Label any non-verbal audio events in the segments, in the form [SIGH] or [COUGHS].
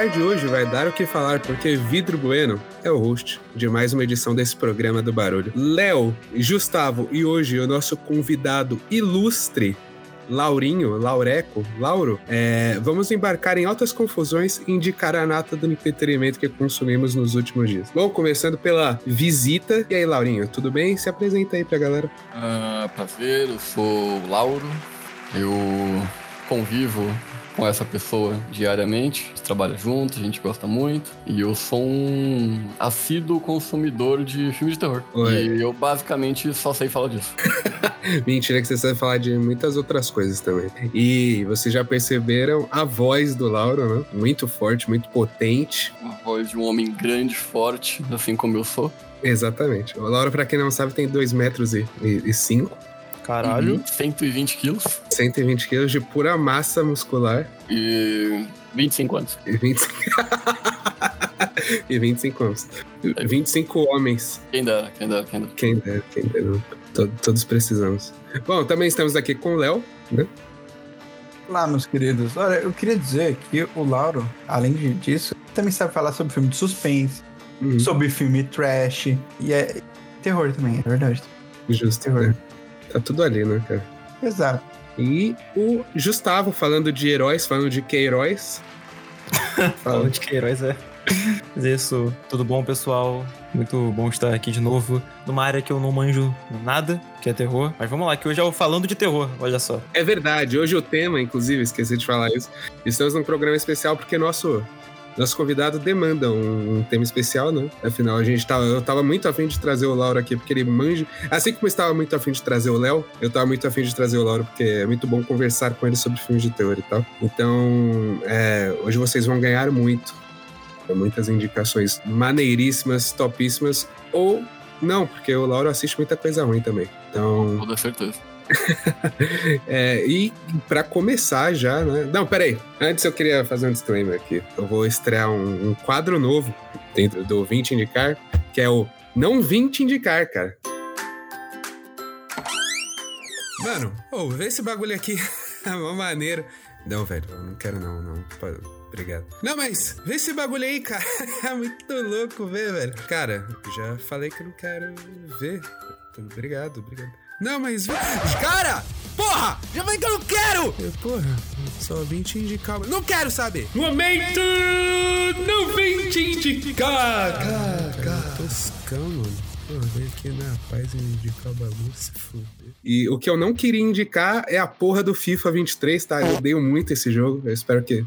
O 20 Indicar de hoje vai dar o que falar, porque Vidro Bueno é o host de mais uma edição desse programa do Barulho. Léo, Gustavo e hoje o nosso convidado ilustre, Laurinho, Laureco, Lauro, é, vamos embarcar em altas confusões e indicar a nata do entretenimento que consumimos nos últimos dias. Bom, começando pela visita. E aí, Laurinho, tudo bem? Se apresenta aí pra galera. Ah, prazer, eu sou o Lauro. Eu convivo com essa pessoa diariamente, a gente trabalha junto, a gente gosta muito. E eu sou um assíduo consumidor de filmes de terror. Oi. E eu basicamente só sei falar disso. [LAUGHS] Mentira que você sabe falar de muitas outras coisas também. E vocês já perceberam a voz do Lauro, né? Muito forte, muito potente. Uma voz de um homem grande, forte, assim como eu sou. Exatamente. O Lauro, pra quem não sabe, tem 2 metros e, e, e cinco, Caralho. Uhum. 120 quilos 120 quilos de pura massa muscular e 25 anos. e 25... e 25 [LAUGHS] anos. 25 homens. Quem dera, quem dera, quem dera. Quem dera, quem dera. To- Todos precisamos. Bom, também estamos aqui com o Léo, né? Olá, meus queridos. Olha, eu queria dizer que o Lauro, além de- disso, também sabe falar sobre filme de suspense, Uhum, sobre filme trash e é terror também, é verdade. Justo. terror. né? Tá tudo ali, né, cara? Exato. E o Gustavo falando de heróis, falando de que-heróis. [LAUGHS] Fala Fala. de Queiroz, é. Mas é isso. Tudo bom, pessoal? Muito bom estar aqui de novo. Numa área que eu não manjo nada, que é terror. Mas vamos lá, que hoje é o Falando de Terror, olha só. É verdade, hoje o tema, inclusive, esqueci de falar isso. Estamos num programa especial porque nosso, nosso convidado demanda um, um tema especial, né? Afinal, a gente tava, eu tava muito afim de trazer o Lauro aqui porque ele manja. Assim como eu estava muito afim de trazer o Léo, eu tava muito afim de trazer o Lauro porque é muito bom conversar com ele sobre filmes de terror e tal. Então, é, hoje vocês vão ganhar muito. Muitas indicações maneiríssimas, topíssimas, ou não, porque o Lauro assiste muita coisa ruim também. Então. Com certeza. [LAUGHS] É, e pra começar já, né? Não, peraí. Antes eu queria fazer um disclaimer aqui. Eu vou estrear um, um quadro novo dentro do 20 Indicar, que é o Não 20 Indicar, cara. Mano, ô, vê esse bagulho aqui. [LAUGHS] É uma maneira. Não, velho, eu não quero não, não. Obrigado. Não, mas vê esse bagulho aí, cara. [LAUGHS] É muito louco ver, velho. Cara, já falei que não quero ver. Obrigado, obrigado. Não, mas. Cara! Porra! Já falei que eu não quero! Eu, porra, só vim te indicar. Não quero saber! Momento! Não vim te indicar! Cara, cara. Toscão, mano. Veio aqui na paz e indicar o bagulho, se fuder. E o que eu não queria indicar é a porra do FIFA 23, tá? Eu odeio muito esse jogo. Eu espero que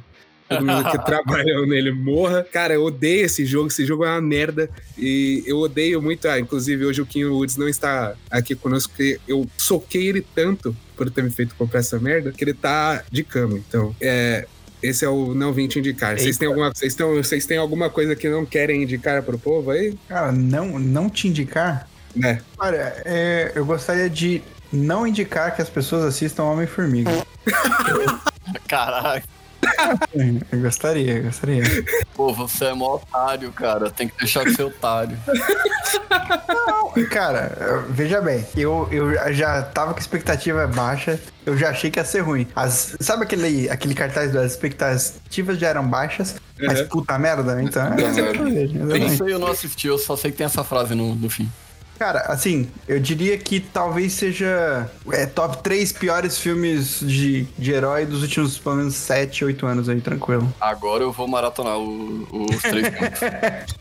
todo mundo que [LAUGHS] trabalhou nele morra. Cara, eu odeio esse jogo. Esse jogo é uma merda. E eu odeio muito. Ah, inclusive, hoje o Kim Woods não está aqui conosco, porque eu soquei ele tanto por ter me feito comprar essa merda, que ele tá de cama. Então, é. Esse é o não vim te indicar. Vocês têm, alguma, vocês, têm, vocês têm alguma coisa que não querem indicar pro povo aí? Cara, não, não te indicar? Né? Olha, é, eu gostaria de não indicar que as pessoas assistam Homem-Formiga. [LAUGHS] Caralho. Eu gostaria, eu gostaria. Pô, você é mó otário, cara. Tem que deixar de ser otário. Cara, veja bem, eu, eu já tava com expectativa baixa, eu já achei que ia ser ruim. As, sabe aquele, aquele cartaz das expectativas já eram baixas, mas Uhum. puta merda? Então, é, exatamente. sei, eu não assisti, eu só sei que tem essa frase no, no fim. Cara, assim, eu diria que talvez seja é, top 3 piores filmes de, de herói dos últimos pelo menos 7, 8 anos aí, tranquilo. Agora eu vou maratonar o- os três [LAUGHS] filmes.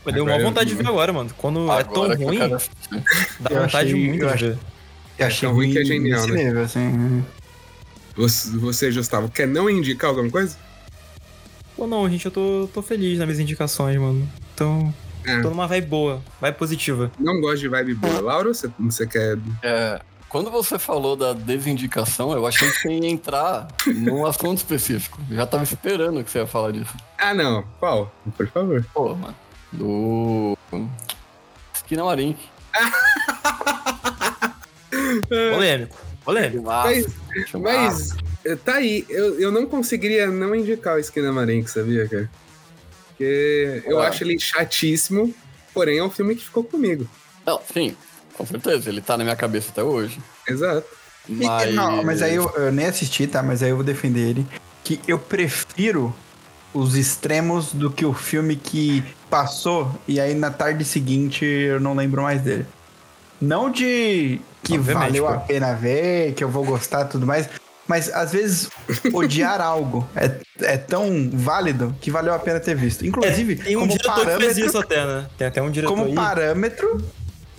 Deu uma Agora eu- vontade de ver agora, mano. Quando é tão Agora que eu ruim, assistir. dá Eu vontade achei- muito de ver. Eu achei tão ruim que é genial, nesse né? nível, assim. Você, você, Gustavo, quer não indicar alguma coisa? Pô, não, gente, eu tô, tô feliz nas minhas indicações, mano. Então, É. tô numa vibe boa, vibe positiva. Não gosto de vibe boa. Lauro, você, você quer. É, quando você falou da desindicação, eu achei que você ia entrar num assunto específico. Eu já tava esperando que você ia falar disso. Ah, não. Qual? Por favor. Pô, mano. Do. Esquina Marink. [LAUGHS] Polêmico, polêmico. Mas, mas tá aí. Eu, eu não conseguiria não indicar o Esquina Marink, sabia, cara? Porque eu Ah. acho ele chatíssimo, porém é um filme que ficou comigo. Não, sim, com certeza. Ele tá na minha cabeça até hoje. Exato. E- Mas. Não, mas aí eu, eu nem assisti, tá? Mas aí eu vou defender ele. Que eu prefiro os extremos do que o filme que passou e aí na tarde seguinte eu não lembro mais dele. Não de que Obviamente, valeu a pô. pena ver, que eu vou gostar e tudo mais, mas às vezes [LAUGHS] odiar algo é, é tão válido que valeu a pena ter visto. Inclusive, Tem um como que parâmetro, isso até, né? Tem até um diretor como aí. parâmetro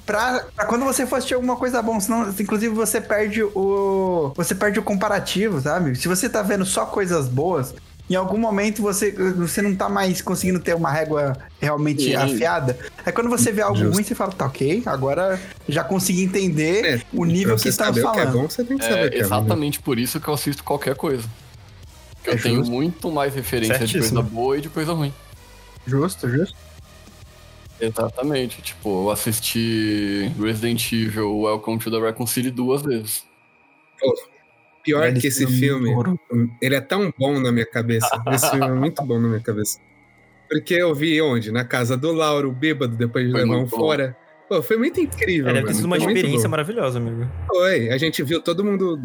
pra, pra quando você for assistir alguma coisa bom, senão, inclusive, você perde o. Você perde o comparativo, sabe? Se você tá vendo só coisas boas, em algum momento você, você não tá mais conseguindo ter uma régua realmente Sim. afiada. Aí quando você vê algo Justo. ruim, você fala, tá ok, agora já consegui entender É, o nível que o que é falando. bom, você tem que saber É que é exatamente por isso que eu assisto qualquer coisa. Eu É tenho justo. muito mais referência de Certíssimo. coisa boa e de coisa ruim. Justo, justo. Exatamente. Tipo, eu assisti Resident Evil Welcome to the Raccoon City duas vezes. Pior que esse filme é filme, ele é tão bom na minha cabeça. Esse filme é muito bom na minha cabeça. Porque eu vi onde? Na casa do Lauro, bêbado, depois de Foi levar um fora. Pô, foi muito incrível. É, deve ter sido uma experiência maravilhosa, amigo. Foi. A gente viu todo mundo,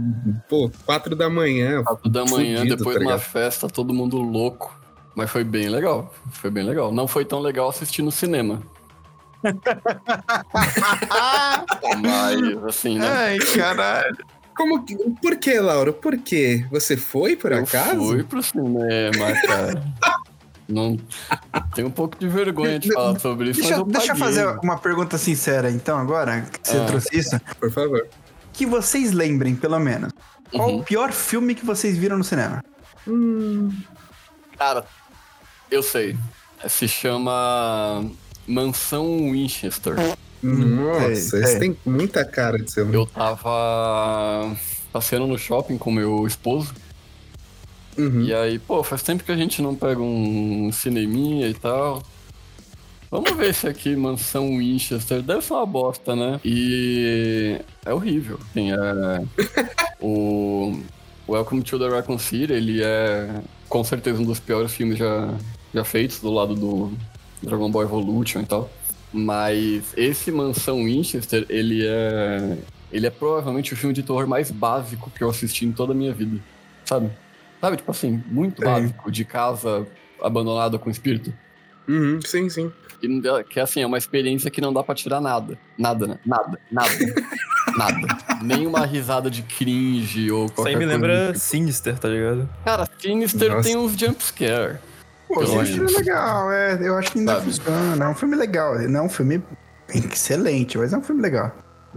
pô, quatro da manhã. Quatro da manhã, fudido, depois tá de uma ligado? festa, todo mundo louco. Mas foi bem legal. Foi bem legal. Não foi tão legal assistir no cinema. [LAUGHS] Mas, assim, né? Ai, caralho. Como que, por que, Lauro? Por quê? Você foi, por eu acaso? fui pro cinema, cara. [LAUGHS] Não... Tenho um pouco de vergonha de falar sobre isso, Deixa, mas eu deixa eu fazer uma pergunta sincera, então, agora que você Ah. trouxe isso. Por favor. Que vocês lembrem, pelo menos. Qual Uhum. o pior filme que vocês viram no cinema? Cara, eu sei. Se chama Mansão Winchester. Nossa, sei, esse sei. tem muita cara de ser um. Eu tava passeando no shopping com meu esposo. Uhum. E aí, pô, faz tempo que a gente não pega um cineminha e tal. Vamos ver esse aqui, Mansão Winchester. Deve ser uma bosta, né? E é horrível. Assim, é... [LAUGHS] o Welcome to the Raccoon City, ele é com certeza um dos piores filmes já, já feitos do lado do Dragon Ball Evolution e tal. Mas esse Mansão Winchester, ele é... Ele é provavelmente o filme de terror mais básico que eu assisti em toda a minha vida. Sabe? Sabe, tipo assim, muito Sim. básico, de casa abandonada com espírito. Uhum, sim, sim. E que assim, é uma experiência que não dá pra tirar nada. Nada, né? Nada, nada. [LAUGHS] nada. Nem uma risada de cringe ou Isso qualquer aí me coisa lembra tipo. Sinister, tá ligado? Cara, Sinister Nossa. tem uns jumpscare. Pô, esse filme é legal, é. Eu acho que ainda Sabe? funciona. É um filme legal. Não é um filme excelente, mas é um filme legal.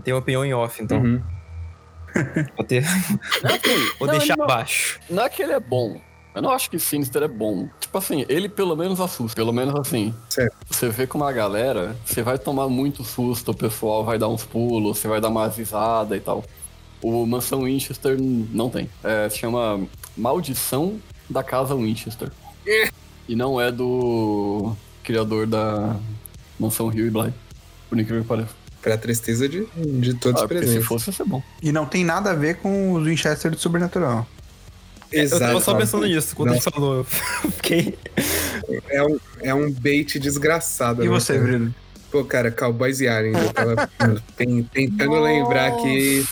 Tem uma opinião em off, então. Uhum. [LAUGHS] Vou, ter... Vou Não, deixar não- abaixo. Não é que ele é bom. Eu não acho que Sinister é bom. Tipo assim, ele pelo menos assusta. Pelo menos assim. Certo. Você vê com uma galera, você vai tomar muito susto, o pessoal vai dar uns pulos, você vai dar uma risada e tal. O Mansão Winchester não tem. É, se chama Maldição da Casa Winchester. E não é do criador da Mansão Rio e Bly. Por incrível que pareça. Pra tristeza de, de todos Ah, os porque se presentes. fosse, ia ser bom. E não tem nada a ver com os Winchester do Sobrenatural. Eu tava só Exato. pensando nisso quando Não. ele falou. Fiquei. É um, é um bait desgraçado. E né, você, cara? Bruno? Pô, cara, Cowboys e Aliens. Eu tava [LAUGHS] ten- tentando lembrar que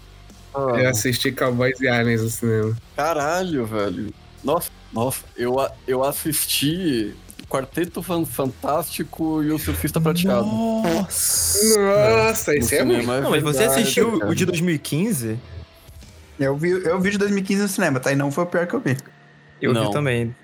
eu assisti Cowboys e Aliens no cinema. Caralho, velho. Nossa, nossa, eu, eu assisti Quarteto Fan- Fantástico e o Surfista Prateado. Nossa! Nossa, é muito. é Não, mas você assistiu cara. o de 2015? Eu vi, eu vi de 2015 no cinema, tá? E não foi o pior que eu vi. Eu Não. vi também.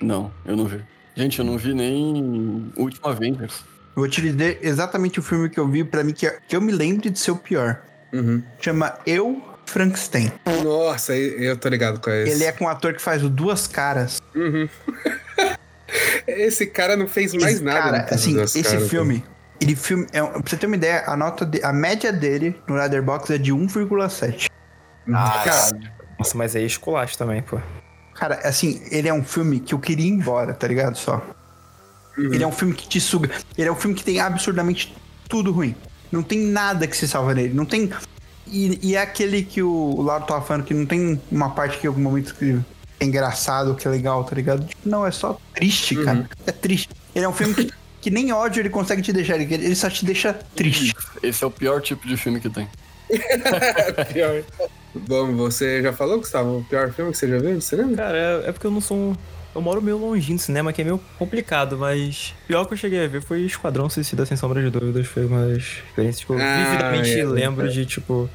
Não, eu não vi. Gente, eu não vi nem o último Avengers. Eu vou te dizer exatamente o filme que eu vi, pra mim, que, que eu me lembro de ser o pior. Uhum. Chama Eu, Frankenstein. Nossa, eu tô ligado com esse. Ele é com um ator que faz o Duas Caras. Uhum. [LAUGHS] Esse cara não fez mais Esse nada. Cara, assim, esse Caras, filme... Ele filme, é, pra você ter uma ideia, a nota de- a média dele no Letterboxd é de 1,7. Caralho. Nossa, mas aí é esculacho também, pô. Cara, assim, ele é um filme que eu queria ir embora, tá ligado? Só. Uhum. Ele é um filme que te suga. Ele é um filme que tem absurdamente tudo ruim. Não tem nada que se salva nele. Não tem. E, e é aquele que o, o Lauro tava falando que não tem uma parte que em algum momento que é engraçado, que é legal, tá ligado? Tipo, não, é só triste, Uhum. cara. É triste. Ele é um filme que, [LAUGHS] que nem ódio ele consegue te deixar. Ele, ele só te deixa triste. Esse é o pior tipo de filme que tem. [LAUGHS] Pior. Bom, você já falou, Gustavo, o pior filme que você já viu no cinema? Cara, é, é porque eu não sou um... Eu moro meio longinho do cinema, que é meio complicado, mas pior que eu cheguei a ver foi Esquadrão Suicida Sem Sombra de Dúvidas. Foi uma das experiências que eu Ah, vividamente é, lembro é. de, tipo...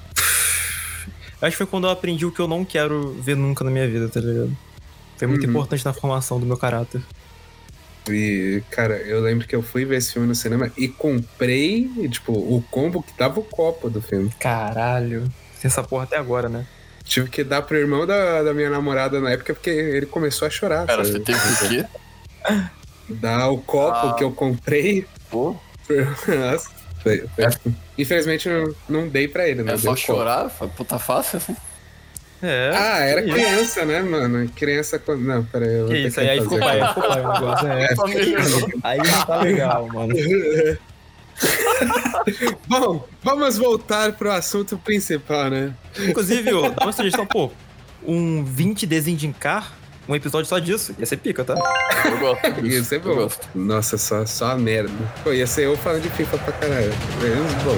Acho que foi quando eu aprendi o que eu não quero ver nunca na minha vida, tá ligado? Foi muito Uhum. importante na formação do meu caráter. E, cara, eu lembro que eu fui ver esse filme no cinema e comprei, tipo, o combo que tava o copo do filme. Caralho. Tem essa porra até agora, né? Tive que dar pro irmão da, da minha namorada na época porque ele começou a chorar. Cara, sabe? você teve o quê? [LAUGHS] Dar o copo Ah. que eu comprei. Pô, Nossa, foi- foi- Infelizmente eu não dei pra ele, né? é só o copo. chorar? Puta fácil, assim. É. Ah, era que criança, né, mano? Criança quando. Não, peraí. Eu vou Que ter isso, aí, aí ficou refazer. pai, aí ficou pai o negócio. [LAUGHS] É. Aí não tá legal, mano. [LAUGHS] [LAUGHS] Bom, vamos voltar pro assunto principal, né? Inclusive, ô, [LAUGHS] dá uma sugestão, pô. Um 20 desenho de encar, um episódio só disso. Ia ser pica, tá? Eu gosto é Eu bom. gosto. Nossa, só, só a merda. Pô, ia ser eu falando de FIFA pra caralho. Menos bom.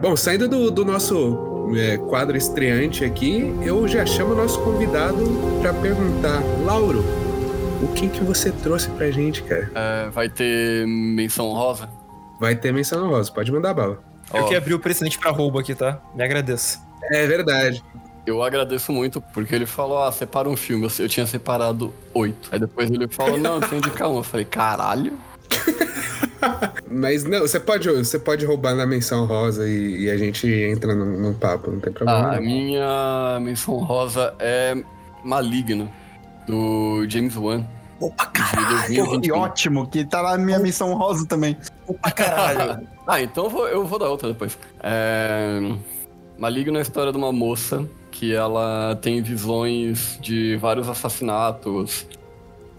Bom, saindo do, do nosso é, quadro estreante aqui, eu já chamo o nosso convidado pra perguntar. Lauro, o que que você trouxe pra gente, cara? É, vai ter menção rosa? Vai ter menção rosa, pode mandar bala. Eu Ó, que abri o precedente pra roubo aqui, tá? Me agradeço. É verdade. Eu agradeço muito, porque ele falou, ah, separa um filme. Eu, eu tinha separado oito. Aí depois ele falou, não, tem indicar um. Eu falei, caralho? [LAUGHS] Mas não, você pode, você pode roubar na menção rosa e, e a gente entra num, num papo, não tem problema. Ah, a não. minha menção rosa é Maligno, do James Wan. Opa, caralho! 2021. Que ótimo, que tá na minha missão rosa também. Opa, caralho. Ah, então eu vou, eu vou dar outra depois. É... Maligno é a história de uma moça que ela tem visões de vários assassinatos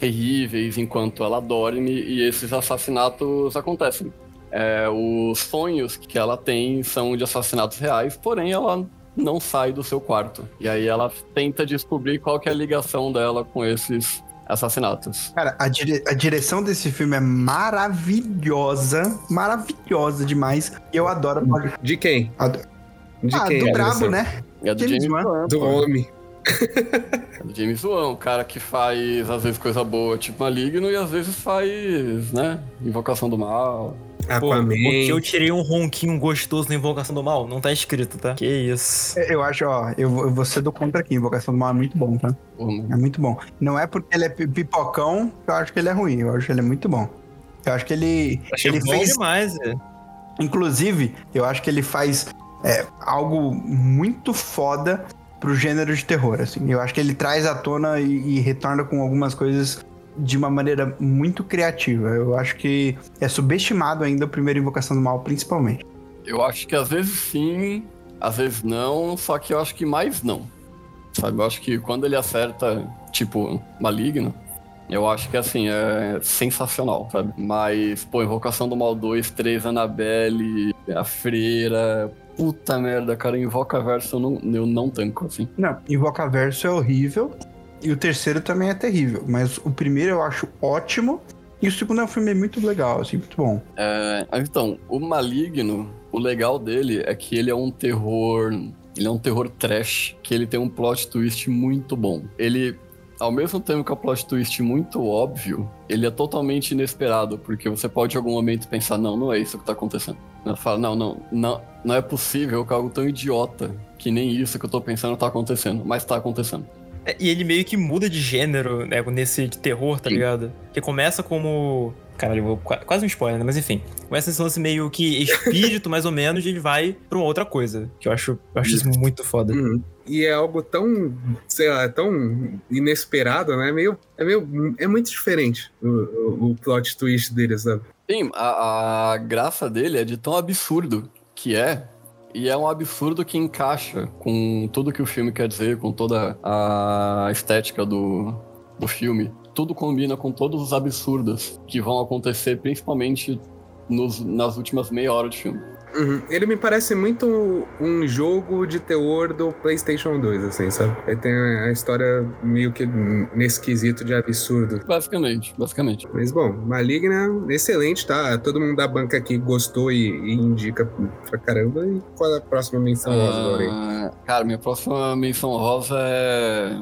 terríveis enquanto ela dorme e esses assassinatos acontecem. É, os sonhos que ela tem são de assassinatos reais, porém ela não sai do seu quarto. E aí ela tenta descobrir qual que é a ligação dela com esses assassinatos. Cara, a, dire- a direção desse filme é maravilhosa. Maravilhosa demais. E eu adoro. De quem? adoro. De ah, quem? do é brabo, né? É do James James, Wan. Do homem. É [LAUGHS] James Wan, o cara que faz, às vezes, coisa boa, tipo Maligno, e às vezes faz, né, Invocação do Mal. Pô, porque eu tirei um ronquinho gostoso na Invocação do Mal. Não tá escrito, tá? Que isso. Eu acho, ó, eu, vou- eu vou ser do contra aqui. Invocação do Mal é muito bom, tá? Mano. É muito bom. Não é porque ele é pi- pipocão que eu acho que ele é ruim. Eu acho que ele é muito bom. Eu acho que ele, Achei ele bom fez demais, velho. Inclusive, eu acho que ele faz é, algo muito foda pro gênero de terror, assim. Eu acho que ele traz à tona e, e retorna com algumas coisas de uma maneira muito criativa. Eu acho que é subestimado ainda o primeiro Invocação do Mal, principalmente. Eu acho que às vezes sim, às vezes não, só que eu acho que mais não. Sabe, eu acho que quando ele acerta, tipo, Maligno, eu acho que, assim, é sensacional, sabe? Mas, pô, Invocação do Mal 2, 3, Annabelle, A Freira... Puta merda, cara, Invoca Verso eu não, eu não tanco, assim. Não, Invocaverso é horrível e o terceiro também é terrível, mas o primeiro eu acho ótimo e o segundo é um filme muito legal, assim, muito bom. É, então, o Maligno, o legal dele é que ele é um terror. Ele é um terror trash, que ele tem um plot twist muito bom. Ele, ao mesmo tempo que é um plot twist muito óbvio, ele é totalmente inesperado, porque você pode em algum momento pensar, não, não é isso que tá acontecendo. Você fala, não, não, não, não é possível que algo tão idiota que nem isso que eu tô pensando tá acontecendo, mas tá acontecendo. É, E ele meio que muda de gênero, né, nesse de terror, tá Sim. ligado? Que começa como. Caralho, eu vou qua- quase um spoiler, né? Mas enfim. Começa esse lance meio que [LAUGHS] espírito, mais ou menos, e ele vai pra uma outra coisa. Que eu acho, eu acho isso muito foda. Uhum. E é algo tão, sei lá, tão inesperado, né? Meio, é meio, é muito diferente o, o, o plot twist dele, sabe? Sim, a, a graça dele é de tão absurdo que é. E é um absurdo que encaixa com tudo que o filme quer dizer, com toda a estética do, do filme. Tudo combina com todos os absurdos que vão acontecer, principalmente nos, nas últimas meia hora de filme. Uhum. Ele me parece muito um jogo de terror do PlayStation 2, assim, sabe? Ele tem a história meio que nesse quesito de absurdo. Basicamente, basicamente. Mas bom, Maligna, excelente, tá? Todo mundo da banca aqui gostou e, e indica pra caramba. E qual é a próxima menção rosa, Lorena? Ah, cara, minha próxima menção rosa é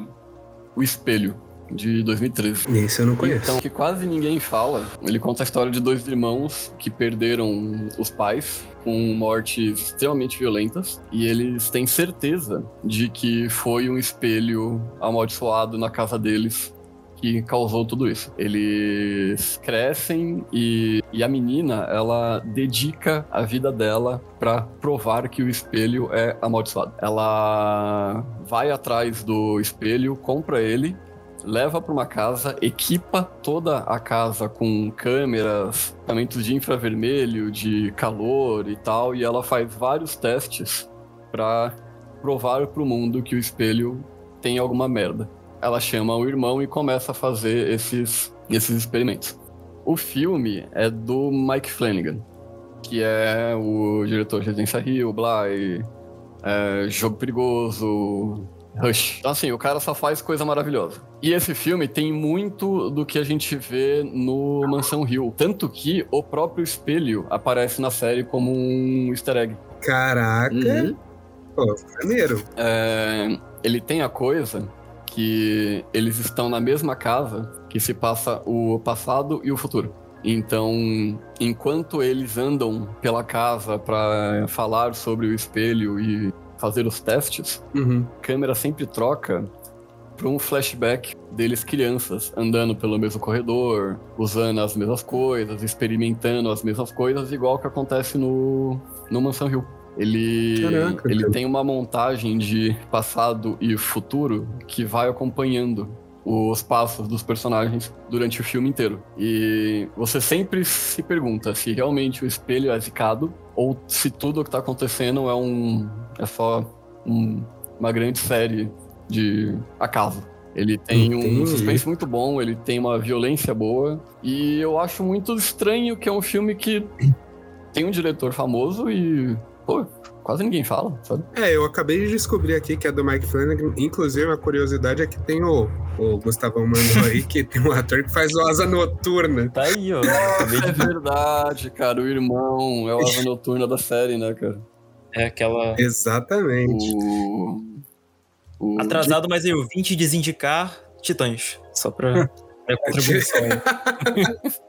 O Espelho, de 2013. Esse eu não conheço. Então, que quase ninguém fala. Ele conta a história de dois irmãos que perderam os pais com mortes extremamente violentas e eles têm certeza de que foi um espelho amaldiçoado na casa deles que causou tudo isso. Eles crescem e, e a menina, ela dedica a vida dela para provar que o espelho é amaldiçoado. Ela vai atrás do espelho, compra ele leva para uma casa, equipa toda a casa com câmeras, equipamentos de infravermelho, de calor e tal, e ela faz vários testes para provar para o mundo que o espelho tem alguma merda. Ela chama o irmão e começa a fazer esses, esses experimentos. O filme é do Mike Flanagan, que é o diretor de Residência Rio, Bly, é, Jogo Perigoso, Rush. Então, assim, o cara só faz coisa maravilhosa. E esse filme tem muito do que a gente vê no Mansão Hill. Tanto que o próprio espelho aparece na série como um easter egg. Caraca! Uhum. Pô, maneiro. É, ele tem a coisa que eles estão na mesma casa que se passa o passado e o futuro. Então, enquanto eles andam pela casa para falar sobre o espelho e fazer os testes, Uhum. a câmera sempre troca para um flashback deles crianças, andando pelo mesmo corredor, usando as mesmas coisas, experimentando as mesmas coisas, igual que acontece no, no Mansão Hill. Ele, Caraca, ele tem uma montagem de passado e futuro que vai acompanhando os passos dos personagens durante o filme inteiro. E você sempre se pergunta se realmente o espelho é zicado ou se tudo o que tá acontecendo é um é só um- uma grande série de acaso. Ele tem um Entendi. suspense muito bom, ele tem uma violência boa e eu acho muito estranho que é um filme que tem um diretor famoso e pô, quase ninguém fala, sabe? É, eu acabei de descobrir aqui que é do Mike Flanagan. Inclusive, a curiosidade é que tem o, o Gustavão mandou aí, que tem um ator que faz o Asa Noturna. Tá aí, ó. Acabei [LAUGHS] É de ver. verdade, cara. O irmão é o asa noturna da série, né, cara? É aquela. Exatamente. O. o Atrasado, mas eu vim te desindicar Titãs. Só pra. [LAUGHS] Minha contribuição aí. [LAUGHS]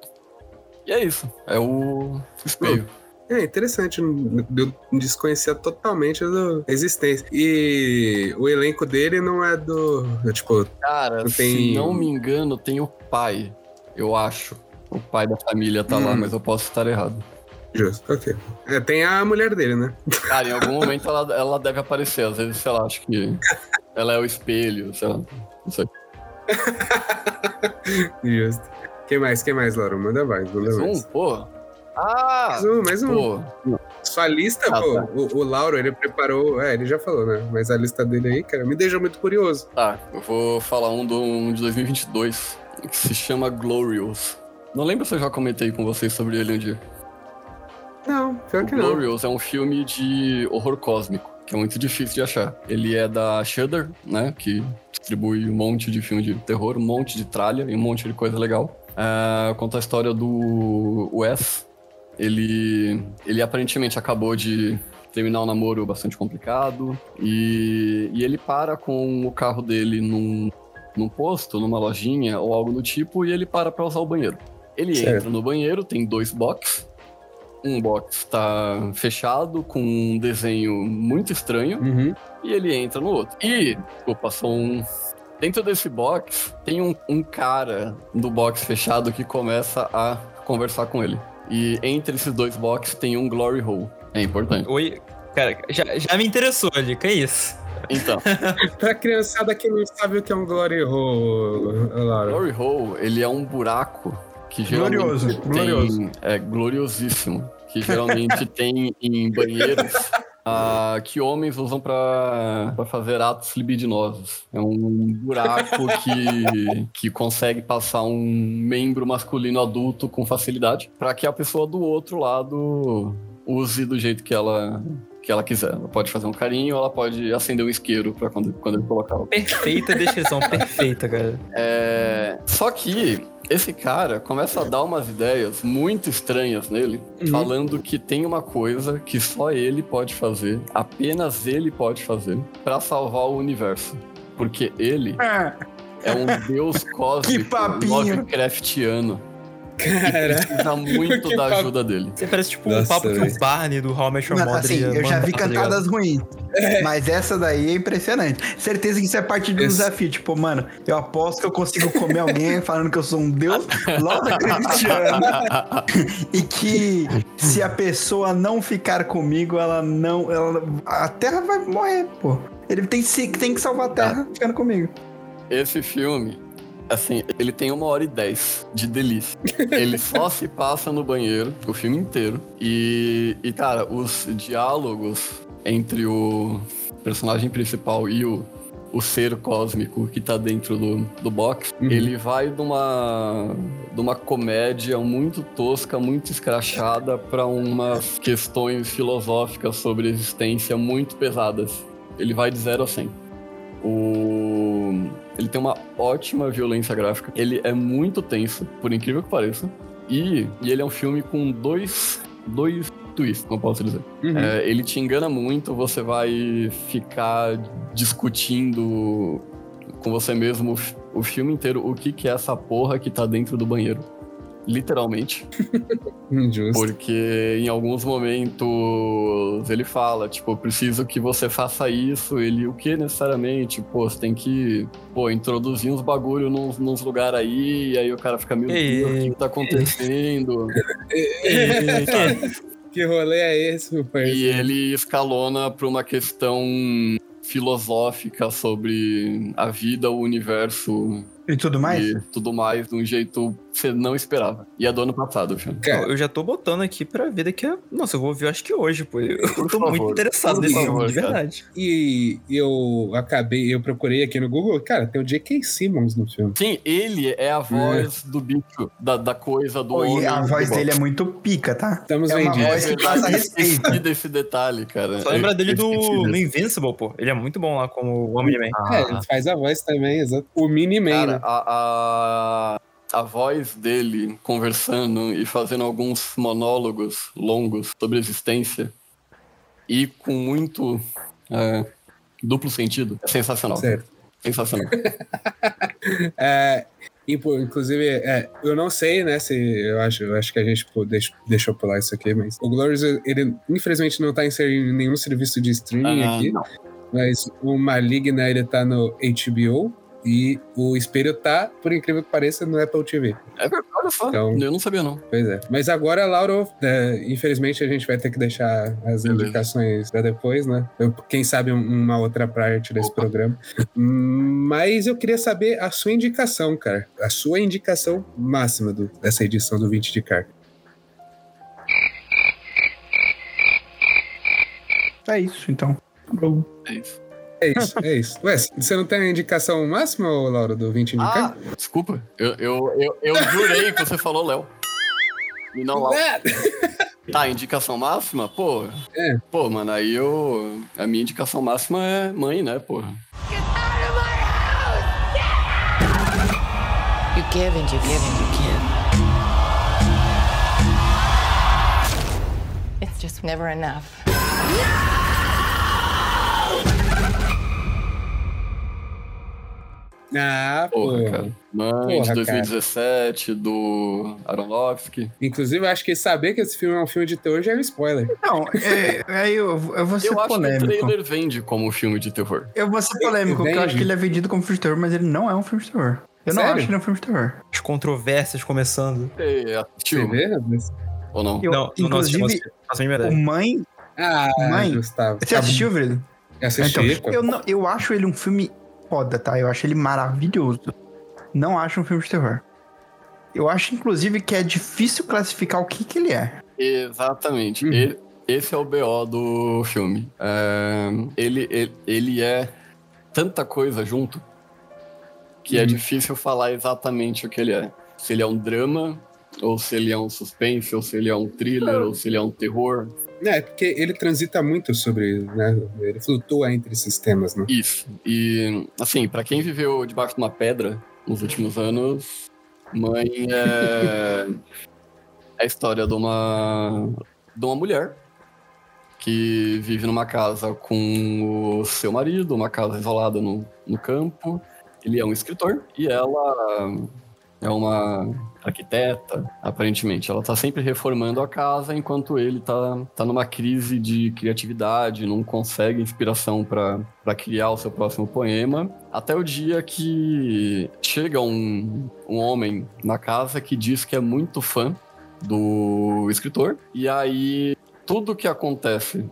E é isso. É o espelho. É interessante, eu desconhecia totalmente a existência. E o elenco dele não é do. Tipo, Cara, Não se tem- não me engano, tem o pai. Eu acho. O pai da família tá lá, Hum. mas eu posso estar errado. Justo, ok. É, tem a mulher dele, né? Cara, em algum momento ela, ela deve aparecer. Às vezes, sei lá, acho que ela é o espelho, sei lá. Não sei. Justo. Quem mais? Quem mais, Laura? Manda mais, manda Mais um? mais. Pô. Ah! Mais um, mais um. Pô, Sua lista, Ah, pô, tá. o, o Lauro, ele preparou. É, ele já falou, né? Mas a lista dele aí, cara, me deixou muito curioso. Tá, eu vou falar um, do, um de 2022, que se chama Glorious. Não lembro se eu já comentei com vocês sobre ele um dia. Não, pior O que não. Glorious é um filme de horror cósmico, que é muito difícil de achar. Ele é da Shudder, né, que distribui um monte de filme de terror, um monte de tralha e um monte de coisa legal. Ah, conta a história do Wes. Ele, ele aparentemente acabou de terminar um namoro bastante complicado e, e ele para com o carro dele num, num posto, numa lojinha ou algo do tipo e ele para pra usar o banheiro. Ele Certo. entra no banheiro, tem dois boxes. Um box tá fechado com um desenho muito estranho Uhum. e ele entra no outro. E, opa, são. um, Dentro desse box tem um, um cara do box fechado que começa a conversar com ele. E entre esses dois boxes tem um glory hole. É importante. Oi. Cara, já, já me interessou ali, que é isso? Então, [LAUGHS] Pra criançada que não sabe o que é um Glory Hole, Laura. glory hole, ele é um buraco que geralmente Glorioso, tem, glorioso. é gloriosíssimo, que geralmente [LAUGHS] tem em banheiros ah, que homens usam pra pra fazer atos libidinosos. É um buraco que, que consegue passar um membro masculino adulto com facilidade, pra que a pessoa do outro lado use do jeito que ela que ela quiser. Ela pode fazer um carinho, ela pode acender um isqueiro para quando, quando ele colocar. Perfeita descrição, perfeita, cara. É... Só que esse cara começa a dar umas ideias muito estranhas nele, Uhum. falando que tem uma coisa que só ele pode fazer, apenas ele pode fazer, pra salvar o universo. Porque ele Ah, é um deus [LAUGHS] cósmico. Lovecraftiano. Cara, Precisa [LAUGHS] muito da papo. ajuda dele. Você parece tipo um Nossa, papo que o Barney do How I Met Your Mano, Mother assim, eu já vi tá cantadas ruins. Mas essa daí é impressionante. Certeza que isso é parte do Esse- desafio. Tipo, mano, eu aposto que eu consigo comer alguém [LAUGHS] falando que eu sou um deus logo cristiano. [LAUGHS] e que se a pessoa não ficar comigo, ela não. Ela, a Terra vai morrer, pô. Ele tem, tem que salvar a Terra ficando comigo. Esse filme, assim, ele tem uma hora e dez de delícia. Ele só [LAUGHS] se passa no banheiro, o filme inteiro. E, e cara, os diálogos entre o personagem principal e o, o ser cósmico que tá dentro do, do box, Uhum. ele vai de uma, de uma comédia muito tosca, muito escrachada, pra umas questões filosóficas sobre existência muito pesadas. Ele vai de 0 a 100. O... Ele tem uma ótima violência gráfica. Ele é muito tenso, por incrível que pareça. E, e ele é um filme com dois, dois twists, como posso dizer. Uhum. É, ele te engana muito, você vai ficar discutindo com você mesmo o fi- o filme inteiro o que, que é essa porra que tá dentro do banheiro. Literalmente. [LAUGHS] Injusto. Porque em alguns momentos ele fala, tipo, preciso que você faça isso. Ele, o que necessariamente? Pô, você tem que, pô, introduzir uns bagulho nos, nos lugares aí. E aí o cara fica, meu Deus, o que que tá acontecendo? [LAUGHS] Que rolê é esse, meu E parceiro? ele escalona pra uma questão filosófica sobre a vida, o universo E tudo mais? e tudo mais de um jeito você não esperava. E é do ano passado, filme. Cara, Eu já tô botando aqui pra ver daqui a. Nossa, eu vou ver, eu acho que hoje, pô. Eu Por tô muito favor, interessado por nesse favor, filme, de cara. verdade. E eu acabei, eu procurei aqui no Google, cara, tem o J.K. Simmons no filme. Sim, ele é a voz do bicho, da, da coisa do Pô, e homem. a voz dele é muito pica, tá? Estamos é uma vendidos. voz que passa respeito. desse detalhe, cara. Só lembra dele do. Invincible, pô. Ele é muito bom lá como o Omni-Man. É, ele faz a voz também, exato. O Mini-Man, Cara, né? a, a, a voz dele conversando e fazendo alguns monólogos longos sobre existência e com muito é, duplo sentido é sensacional. Certo. Sensacional. [LAUGHS] É, e, inclusive, é, eu não sei, né, se eu acho, eu acho que a gente pô, deixou, deixou pular isso aqui, mas o Glorious, ele infelizmente não tá inserido em nenhum serviço de streaming Ah, aqui, não. mas o Maligna, ele tá no HBO e o Espelho tá, por incrível que pareça, no Apple TV. É verdade, olha só. Então- Eu não sabia, não. Pois é. Mas agora, Lauro, é, infelizmente a gente vai ter que deixar as Beleza. indicações pra depois, né? Eu- quem sabe um- uma outra parte desse Opa. programa. Hum, Mas eu queria saber a sua indicação, cara. A sua indicação máxima do- dessa edição do 20 de Car. É isso, então. Bom. É isso. É isso, é isso. Ué, você não tem a indicação máxima, ô, Lauro, do 20 de Ah, desculpa. Eu, eu, eu, eu jurei que você falou Léo. E não Lau. Tá, indicação máxima? Pô. É. Pô, mano, aí eu. A minha indicação máxima é mãe, né, porra? You give and you give and you give. It's just never enough. Ah, pô. Porra, cara. Mãe Porra, de 2017, do Aronofsky. Inclusive, eu acho que saber que esse filme é um filme de terror já é um spoiler. Não, é, aí eu, eu vou ser Eu acho que o polêmico. trailer vende como um filme de terror. Eu vou ser polêmico, porque eu acho que ele é vendido como filme de terror, mas ele não é um filme de terror. Eu não Sério? acho que ele é um filme de terror. As controvérsias começando. Você Você assistiu? Ou não? Eu, não, não, não inclusive, não o. Mãe... Ah, Mãe, Gustavo. Você assistiu, Vredo? Assisti, Então, pô. eu, não- eu acho ele um filme foda, tá? Eu acho ele maravilhoso. Não acho um filme de terror. Eu acho, inclusive, que é difícil classificar o que que ele é. Exatamente. Uhum. E- esse é o BO do filme. É, ele, ele, ele é tanta coisa junto que é Uhum. difícil falar exatamente o que ele é. Se ele é um drama, ou se ele é um suspense, ou se ele é um thriller, ou se ele é um terror. É, porque ele transita muito sobre, né? Ele flutua entre sistemas, né? Isso. E, assim, pra quem viveu debaixo de uma pedra nos últimos anos, Mãe é, é a história de uma, de uma mulher que vive numa casa com o seu marido, uma casa isolada no, no campo. Ele é um escritor e ela é uma arquiteta, aparentemente. Ela tá sempre reformando a casa enquanto ele tá, tá numa crise de criatividade, não consegue inspiração para criar o seu próximo poema. Até o dia que chega um, um homem na casa que diz que é muito fã do escritor. E aí tudo que acontece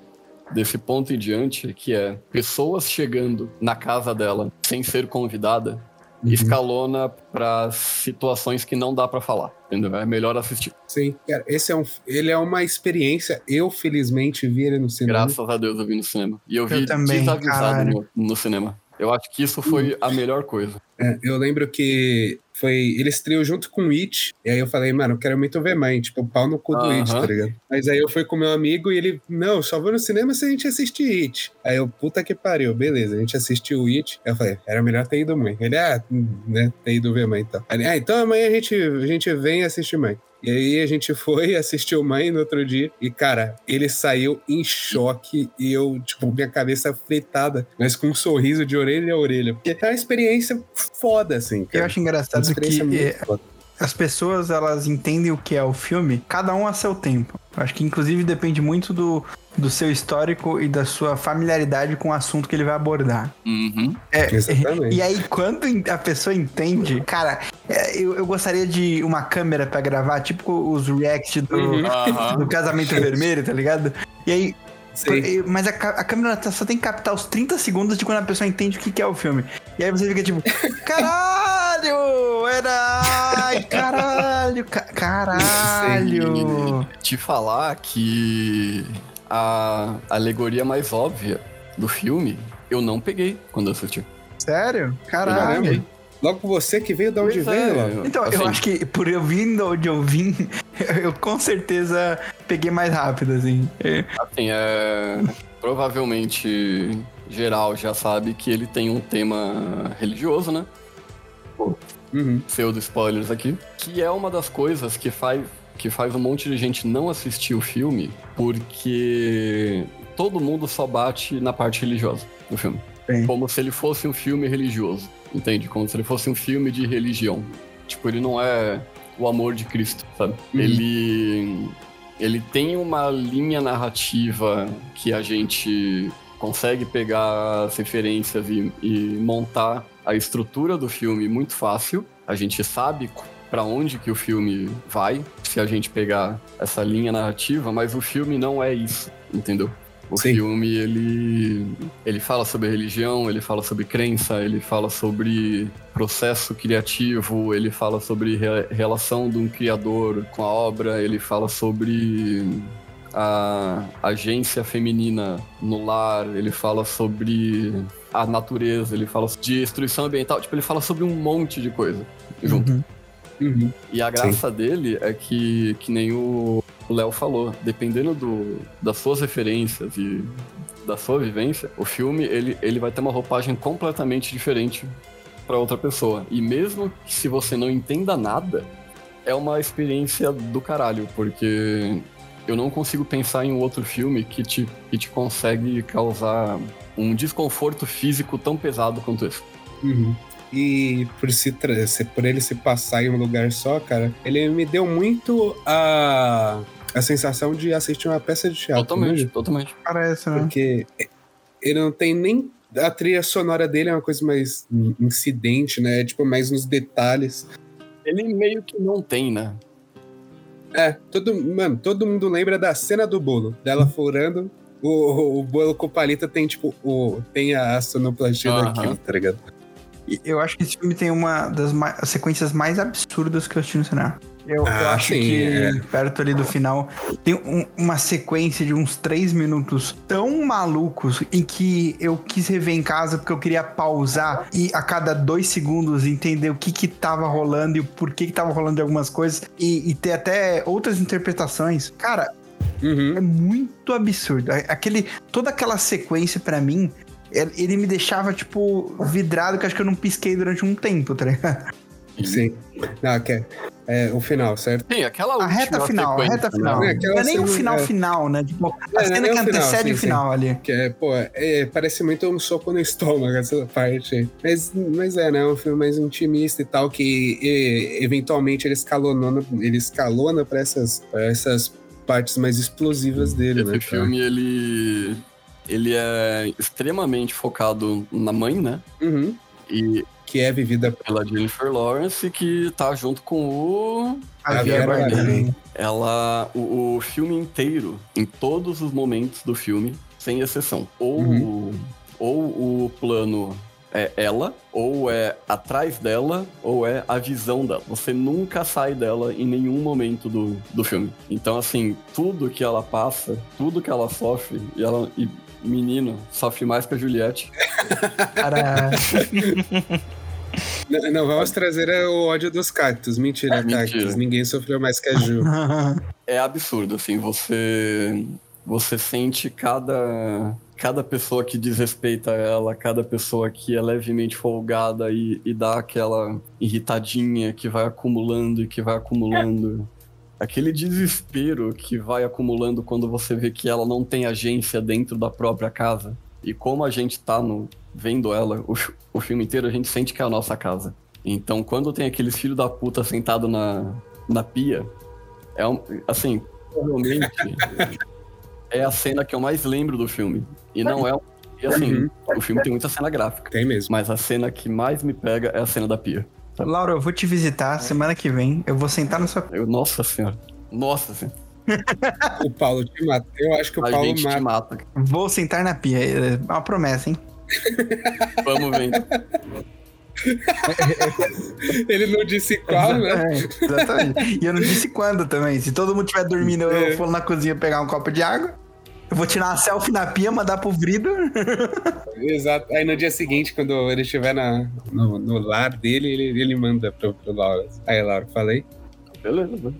desse ponto em diante, que é pessoas chegando na casa dela sem ser convidada, uhum. escalona para situações que não dá para falar, entendeu? É melhor assistir. Sim, cara, esse é um, ele é uma experiência. Eu felizmente vi ele no cinema. Graças a Deus eu vi no cinema. E eu vi eu também, desavisado no, no cinema. Eu acho que isso foi a melhor coisa. É, eu lembro que foi. Ele estreou junto com o It. E aí eu falei, mano, eu quero muito ver mãe. Tipo, pau no cu do uh -huh. It, tá ligado? Mas aí eu fui com meu amigo e ele, não, só vou no cinema se a gente assistir It. Aí eu, puta que pariu, beleza. A gente assistiu It. Eu falei, era melhor ter ido mãe. Ele, ah, né, ter ido ver mãe então. Aí, ah, então amanhã a gente, a gente vem assistir mãe. E aí a gente foi, [LAUGHS] assistiu Mãe no outro dia. E, cara, ele saiu em choque. E eu, tipo, minha cabeça fritada, mas com um sorriso de orelha a orelha. Porque é uma experiência foda, assim. Cara. Eu acho engraçado que é, as pessoas, elas entendem o que é o filme, cada um a seu tempo. Acho que, inclusive, depende muito do, do seu histórico e da sua familiaridade com o assunto que ele vai abordar. Uhum. É, Exatamente. E aí, quando a pessoa entende, cara, é, eu, eu gostaria de uma câmera para gravar, tipo os react do, uhum. [LAUGHS] do casamento vermelho, tá ligado? E aí, Sim. Mas a, a, câmera só tem que captar os 30 segundos de quando a pessoa entende o que, que é o filme. E aí você fica tipo, [LAUGHS] caralho! Era. Ai, [LAUGHS] caralho! Ca caralho! Te falar que a alegoria mais óbvia do filme eu não peguei quando eu assisti. Sério? Caralho. Logo você que veio de onde pois veio, é. Então, assim, eu acho que por eu vir de onde eu vim, [LAUGHS] eu com certeza peguei mais rápido, assim. É. Assim, é. Provavelmente geral já sabe que ele tem um tema religioso, né? Uhum. Pseudo spoilers aqui. Que é uma das coisas que faz, que faz um monte de gente não assistir o filme, porque todo mundo só bate na parte religiosa do filme. Sim. Como se ele fosse um filme religioso, entende? Como se ele fosse um filme de religião. Tipo, ele não é o amor de Cristo, sabe? Uhum. Ele ele tem uma linha narrativa que a gente consegue pegar as referências e, e montar a estrutura do filme muito fácil. A gente sabe para onde que o filme vai se a gente pegar essa linha narrativa, mas o filme não é isso, entendeu? O Sim. filme, ele, ele fala sobre religião, ele fala sobre crença, ele fala sobre processo criativo, ele fala sobre re relação de um criador com a obra, ele fala sobre a agência feminina no lar, ele fala sobre a natureza, ele fala de destruição ambiental, tipo, ele fala sobre um monte de coisa junto. Uhum. Uhum. E a graça Sim. dele é que, que nem o Léo falou, dependendo do, das suas referências e da sua vivência, o filme ele, ele vai ter uma roupagem completamente diferente para outra pessoa. E mesmo que se você não entenda nada, é uma experiência do caralho, porque eu não consigo pensar em um outro filme que te, que te consegue causar um desconforto físico tão pesado quanto esse. Uhum. E por, se por ele se passar em um lugar só, cara, ele me deu muito a, a sensação de assistir uma peça de teatro. Totalmente, totalmente. Parece, né? Porque ele não tem nem. A trilha sonora dele é uma coisa mais incidente, né? Tipo, mais nos detalhes. Ele meio que não tem, né? É, todo, mano, todo mundo lembra da cena do bolo, dela furando. O, o bolo com palito tem, tipo, o, tem a sonoplastia uhum. daquilo, tá ligado? Eu acho que esse filme tem uma das sequências mais absurdas que eu assisti no cinema. Eu, ah, eu acho sim, que é. perto ali do final tem um, uma sequência de uns três minutos tão malucos em que eu quis rever em casa porque eu queria pausar e a cada dois segundos entender o que que tava rolando e o porquê que tava rolando de algumas coisas e, e ter até outras interpretações. Cara, Uhum. É muito absurdo. Aquele, toda aquela sequência, pra mim, ele ele me deixava, tipo, vidrado, que acho que eu não pisquei durante um tempo, tá ligado? Sim. Não, que é, é o final, certo? Sim, aquela A última reta final, a reta né? final. É, aquela Não é nem o final é. final, né? Tipo, a É, cena não é que o final, antecede sim, o final ali. Que é, pô, é, parece muito um soco no estômago essa parte. aí. Mas, mas é, né? É um filme mais intimista e tal, que e, eventualmente ele escalona, ele escalona pra essas, pra essas partes mais explosivas dele, Esse né? cara? filme, ele, ele é extremamente focado na mãe, né? Uhum. E Que é vivida pela Jennifer Lawrence, que tá junto com o... Bardem. Bardem. Ela... O, o filme inteiro, em todos os momentos do filme, sem exceção. Ou, Uhum. ou o plano é ela, ou é atrás dela, ou é a visão dela. Você nunca sai dela em nenhum momento do, do filme. Então, assim, tudo que ela passa, tudo que ela sofre, e ela. E, menino, sofre mais que a Juliette. Cara, Não, não, vamos trazer o ódio dos cactos. Mentira, É, mentira. cactos. Ninguém sofreu mais que a Ju. É absurdo, assim, você. Você sente cada. Cada pessoa que desrespeita ela, cada pessoa que é levemente folgada e, e dá aquela irritadinha que vai acumulando e que vai acumulando. Aquele desespero que vai acumulando quando você vê que ela não tem agência dentro da própria casa. E como a gente tá no, vendo ela o, o filme inteiro, a gente sente que é a nossa casa. Então, quando tem aqueles filhos da puta sentado na, na pia, é um, assim, provavelmente [LAUGHS] é a cena que eu mais lembro do filme. E não é. E assim, Uhum. o filme tem muita cena gráfica. Tem mesmo. Mas a cena que mais me pega é a cena da pia. Laura, eu vou te visitar semana que vem. Eu vou sentar na sua. Eu, nossa senhora. Nossa senhora. O Paulo te mata. Eu acho que o A Paulo gente mata. te mata. Vou sentar na pia. É uma promessa, hein? Vamos ver. [LAUGHS] Ele não disse qual, né? É, exatamente. E eu não disse quando também. Se todo mundo estiver dormindo, É. eu for na cozinha pegar um copo de água. Eu vou tirar uma selfie na pia, mandar pro Vrido. Exato. Aí no dia seguinte, quando ele estiver na, no, no lar dele, ele, ele manda pro, pro Laura. Aí, Laura, falei. Beleza. né?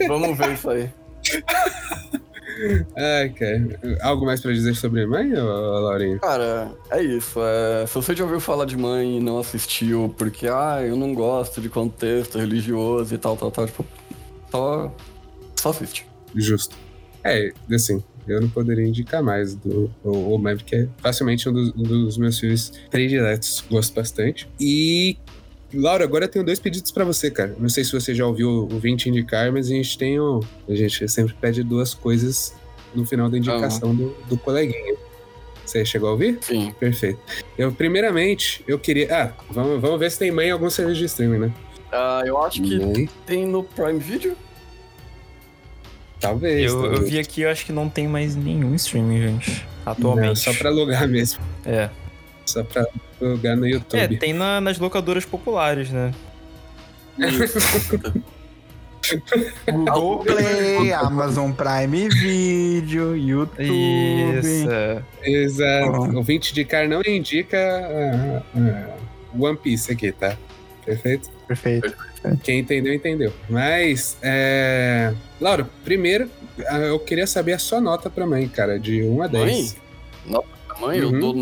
[LAUGHS] Vamos ver isso aí. Ai, cara. Algo mais pra dizer sobre mãe, Laurinha? Cara, é isso. é, se você já ouviu falar de mãe e não assistiu porque, ah, eu não gosto de contexto religioso e tal, tal, tal, tipo, só, só assiste. Justo. É, assim, eu não poderia indicar mais do o, o porque é facilmente um dos, um dos meus filmes prediletos. Gosto bastante. E, Laura, agora eu tenho dois pedidos pra você, cara. Não sei se você já ouviu o 20 indicar, mas a gente tem o. A gente sempre pede duas coisas no final da indicação do, do coleguinha. Você chegou a ouvir? Sim. Perfeito. Eu, primeiramente, eu queria. Ah, vamos, vamos ver se tem mãe em algum serviço de streaming, né? Ah, eu acho que tem no Prime Video. Talvez. Eu, eu talvez. vi aqui, eu acho que não tem mais nenhum streaming, gente. Atualmente. Não, só pra alugar mesmo. É. Só pra alugar no É, YouTube. tem na- nas locadoras populares, né? [LAUGHS] Google Play, Amazon Prime Video, YouTube. Isso. é. Exato. Ah. O 20 de car não indica ah, ah, One Piece aqui, tá? Perfeito? Perfeito. Quem entendeu, entendeu. Mas, é... Laura, primeiro, ah, eu queria saber a sua nota pra mãe, cara, de 1 a 10. Mãe? Mãe, eu Uhum. dou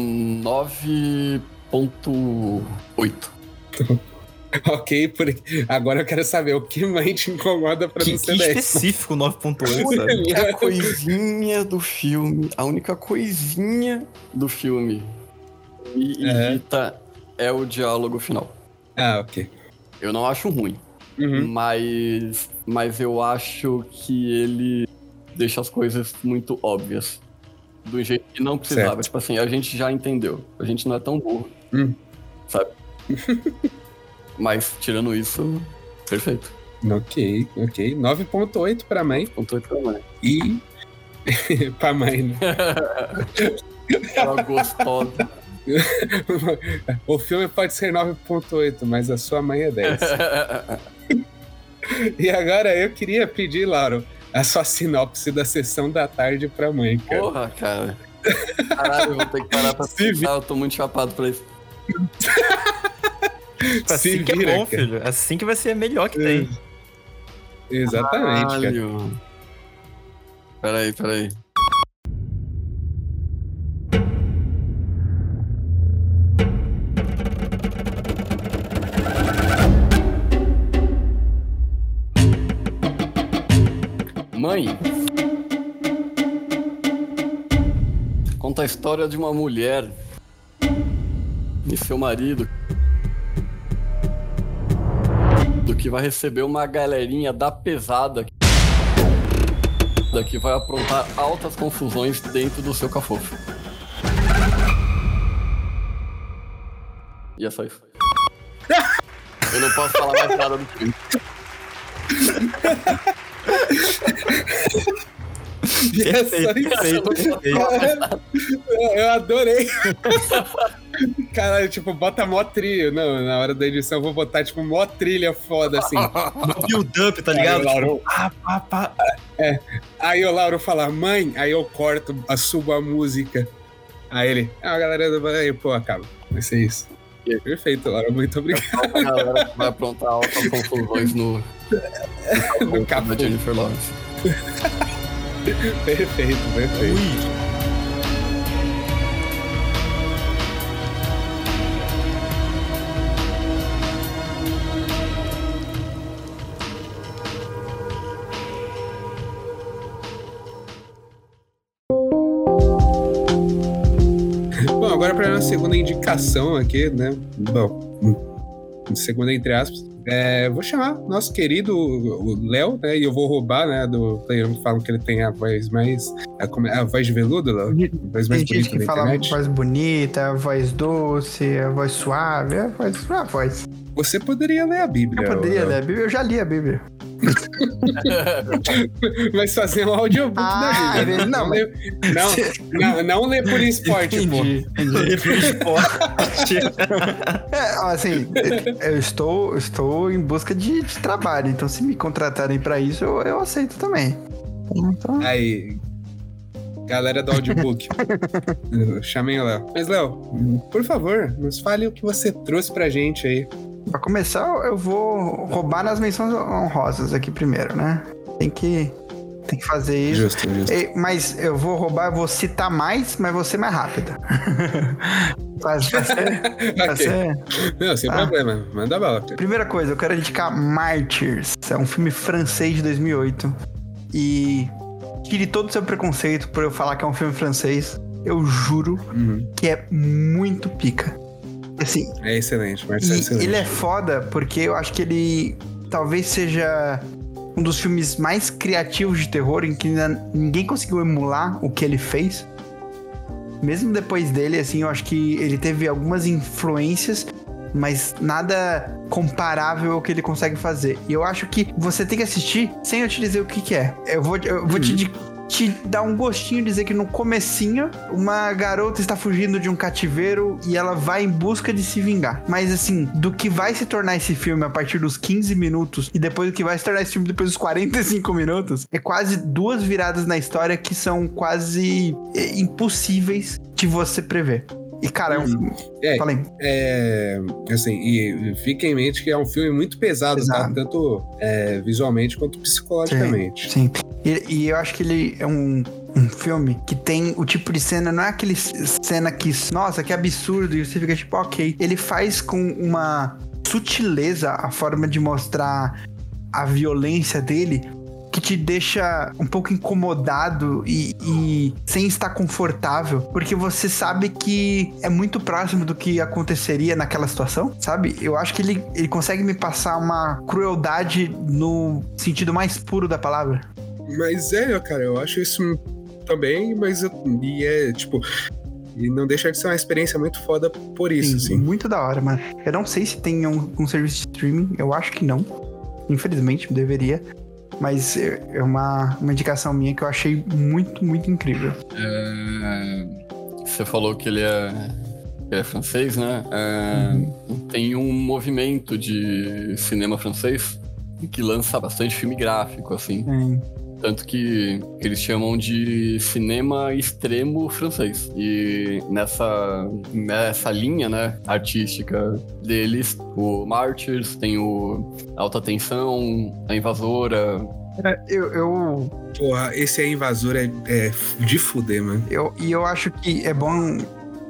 9.8. [LAUGHS] ok, por... agora eu quero saber o que mãe te incomoda pra Que, não que ser 10. específico 9.8, A sabe? única coisinha do filme, a única coisinha do filme que me É. irrita é o diálogo final. Ah, ok. Eu não acho ruim, Uhum. mas, mas eu acho que ele deixa as coisas muito óbvias. Do jeito que não precisava. Certo. Tipo assim, a gente já entendeu. A gente não é tão burro. Hum. Sabe? [LAUGHS] mas, tirando isso, perfeito. Ok, ok. 9.8 pra mãe Ponto oito pra mãe. e... [LAUGHS] pra mãe, né? [LAUGHS] Ela gostosa. [LAUGHS] o filme pode ser 9.8, mas a sua mãe é 10. [LAUGHS] E agora eu queria pedir, Lauro, a sua sinopse da sessão da tarde pra mãe, cara. Porra, cara. Caralho, eu vou ter que parar pra [LAUGHS] Se pensar. Eu tô muito chapado pra isso. Assim que é vira, bom, cara. filho. Assim que vai ser melhor que tem. Exatamente, cara. Caralho. Peraí, peraí. Mãe. Conta a história de uma mulher e seu marido do que vai receber uma galerinha da pesada que vai aprontar altas confusões dentro do seu cafofo. E é só isso. Eu não posso falar mais nada do filme. [LAUGHS] Perfeito, perfeito. Eu adorei. Caralho, tipo, bota mó trilha. Não, na hora da edição eu vou botar, tipo, mó trilha foda, assim. No build-up, tá ligado? Aí, Lauro, Pá, pá, pá. aí o Lauro fala, mãe, aí eu corto, subo a música. Aí ele, ah, a galera do aí, pô, acaba. Vai ser isso. Perfeito, Lauro, muito obrigado. A galera que vai aprontar altas confusões no, No da capô. Jennifer Lawrence. [LAUGHS] Perfeito, perfeito. Ui. Segunda indicação aqui, né? Bom, segunda entre aspas. É, vou chamar nosso querido Léo, né? E eu vou roubar, né? Do player falam que ele tem a voz mais. A, a voz de veludo, Léo? A voz mais Tem gente bonita que da fala internet. voz bonita, voz doce, a voz suave, a voz. A voz. Você poderia ler a Bíblia. Eu poderia Léo. ler a Bíblia, eu já li a Bíblia. [LAUGHS] Mas fazer um audiobook Ah, da Bíblia. não, lê, não, não, não lê por esporte, pô. Entendi, entendi. [LAUGHS] É, assim, eu estou, estou em busca de, de trabalho, então se me contratarem pra isso, eu, eu aceito também. Então, Aí, galera do audiobook, [LAUGHS] chamem o Léo. Mas, Léo, por favor, nos fale o que você trouxe pra gente aí. Pra começar, eu vou roubar nas menções honrosas aqui primeiro, né? Tem que, tem que fazer isso. Justo, justo. Ei, Mas eu vou roubar, eu vou citar mais, mas vou ser mais rápido. [LAUGHS] Vai vai [LAUGHS] ser, ser- Não, sem Ah. problema. Manda bala. Primeira coisa, eu quero indicar Martyrs. É um filme francês de 2008. E tire todo o seu preconceito por eu falar que é um filme francês. Eu juro Uhum. que é muito pica. Assim, É excelente, Marcelo, e excelente. ele é foda porque eu acho que ele talvez seja um dos filmes mais criativos de terror em que ninguém conseguiu emular o que ele fez. Mesmo depois dele, assim, eu acho que ele teve algumas influências, mas nada comparável ao que ele consegue fazer. E eu acho que você tem que assistir sem eu te dizer o que, que é. Eu vou, eu vou te, di- te dar um gostinho dizer que no comecinho uma garota está fugindo de um cativeiro e ela vai em busca de se vingar. Mas assim, do que vai se tornar esse filme a partir dos 15 minutos e depois do que vai se tornar esse filme depois dos 45 minutos, é quase duas viradas na história que são quase é, impossíveis de você prever. E cara, é um... É, Falei. É, assim, e fica em mente que é um filme muito pesado, tá? Pesado. Tanto é, visualmente quanto psicologicamente. Sim. E, e eu acho que ele é um, um filme que tem o tipo de cena, não é aquele cena que, nossa, que absurdo, e você fica tipo, ok. Ele faz com uma sutileza a forma de mostrar a violência dele que te deixa um pouco incomodado e, e sem estar confortável, porque você sabe que é muito próximo do que aconteceria naquela situação, sabe? Eu acho que ele, ele consegue me passar uma crueldade no sentido mais puro da palavra. Mas é, cara, eu acho isso também, mas eu, e é, tipo, e não deixa de ser uma experiência muito foda por isso, Sim, assim. Muito da hora, mano. Eu não sei se tem um, um serviço de streaming, eu acho que não. Infelizmente, deveria. Mas é é uma, uma indicação minha que eu achei muito, muito incrível. É, Você falou que ele é, é francês, né? É, Tem um movimento de cinema francês que lança bastante filme gráfico, assim. Tanto que eles chamam de cinema extremo francês. E nessa, nessa linha, né, artística deles, o Martyrs, tem o Alta Tensão, a Invasora. É, Eu, eu, Porra, esse aí invasor é, é de fuder, mano. eu, e eu acho que é bom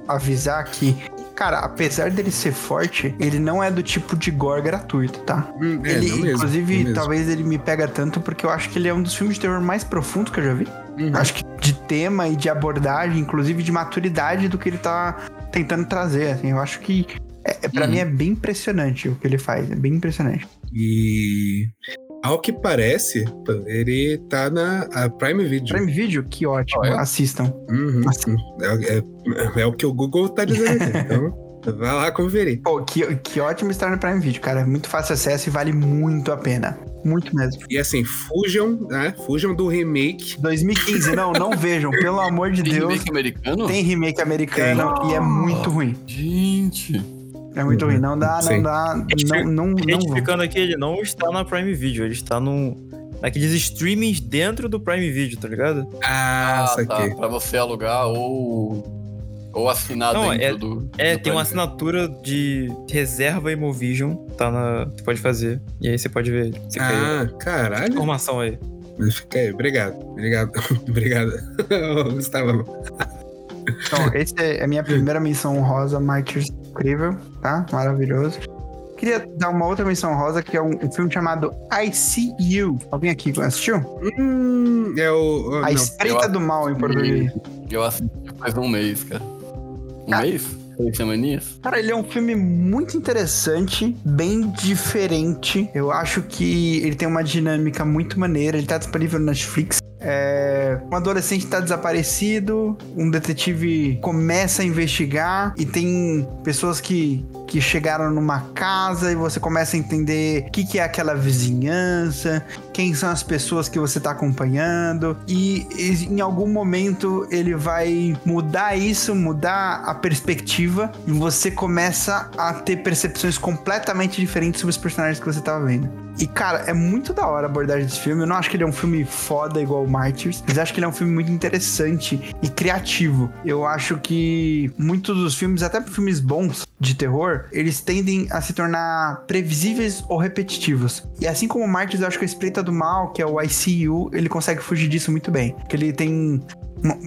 avisar que, cara, apesar dele ser forte, ele não é do tipo de gore gratuito, tá? Hum, é, ele, mesmo, inclusive, talvez ele me pega tanto porque eu acho que ele é um dos filmes de terror mais profundos que eu já vi. Uhum. Acho que de tema e de abordagem, inclusive de maturidade do que ele tá tentando trazer, assim. Eu acho que, é, pra Uhum. mim, é bem impressionante o que ele faz. É bem impressionante. E ao que parece, ele tá na a Prime Video. Prime Video, que ótimo. Assistam. Uhum. Assim. É, é- é o que o Google tá dizendo aqui. [LAUGHS] Então, vai lá conferir. Pô, que, que ótimo estar no Prime Video, cara. É muito fácil acesso e vale muito a pena. Muito mesmo. E assim, fujam, né? Fujam do remake. 2015, não, não [LAUGHS] vejam. Pelo amor de Tem Deus. remake americano? Tem remake americano e é muito ruim. Gente. É muito ruim. Não dá, não Sim. dá. Não, não, não. Identificando aqui, ele não está na Prime Video, ele está num. Naqueles streamings dentro do Prime Video, tá ligado? Ah, Ah, saquei. tá. Pra você alugar ou. Ou assinar Não, dentro é- do. É, do tem uma assinatura de reserva Imovision, tá na. Você pode fazer. E aí você pode ver. Você quer Ah, caralho. informação aí. Mas Fica aí, obrigado. Obrigado. [LAUGHS] obrigado. [LAUGHS] Gustavo. Então, esse é a minha primeira menção honrosa, Martyrs. Incrível, tá? Maravilhoso. Queria dar uma outra menção honrosa, que é um, um filme chamado I See You. Alguém aqui assistiu? Hum, é o. A não. Espreita Eu do Mal, em português. Eu assisti faz um mês, cara. Um Ah. mês? Cara, ele é um filme muito interessante, bem diferente. Eu acho que ele tem uma dinâmica muito maneira. Ele tá disponível no Netflix. É... Um adolescente tá desaparecido, um detetive começa a investigar e tem pessoas que, que chegaram numa casa e você começa a entender o que, que é aquela vizinhança, quem são as pessoas que você tá acompanhando e, e em algum momento ele vai mudar isso, mudar a perspectiva e você começa a ter percepções completamente diferentes sobre os personagens que você tava vendo. E cara, é muito da hora a abordagem desse filme. Eu não acho que ele é um filme foda igual o Martyrs, mas acho que ele é um filme muito interessante e criativo. Eu acho que muitos dos filmes, até filmes bons de terror, eles tendem a se tornar previsíveis ou repetitivos. E assim como o Martyrs, eu acho que a Espreita do Mal, que é o ICU, ele consegue fugir disso muito bem. Que ele tem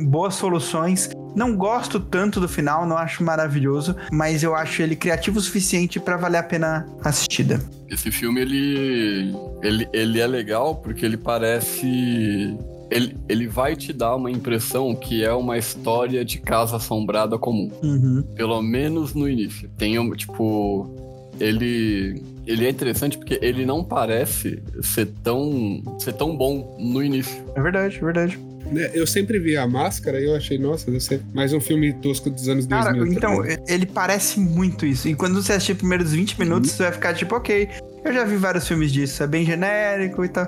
boas soluções. Não gosto tanto do final, não acho maravilhoso, mas eu acho ele criativo o suficiente pra valer a pena a assistida. Esse filme, ele, ele, ele é legal porque ele parece... Ele, ele vai te dar uma impressão que é uma história de casa assombrada comum. Uhum. Pelo menos no início. Tem, um, tipo... Ele... Ele é interessante porque ele não parece ser tão, ser tão bom no início. É verdade, é verdade. Né, Eu sempre vi a máscara e eu achei, nossa, deve ser mais um filme tosco dos anos Cara, 2000. tá então, ligado? ele parece muito isso. E quando você assistir os primeiros 20 minutos, você vai ficar tipo, ok, eu já vi vários filmes disso, é bem genérico e tal.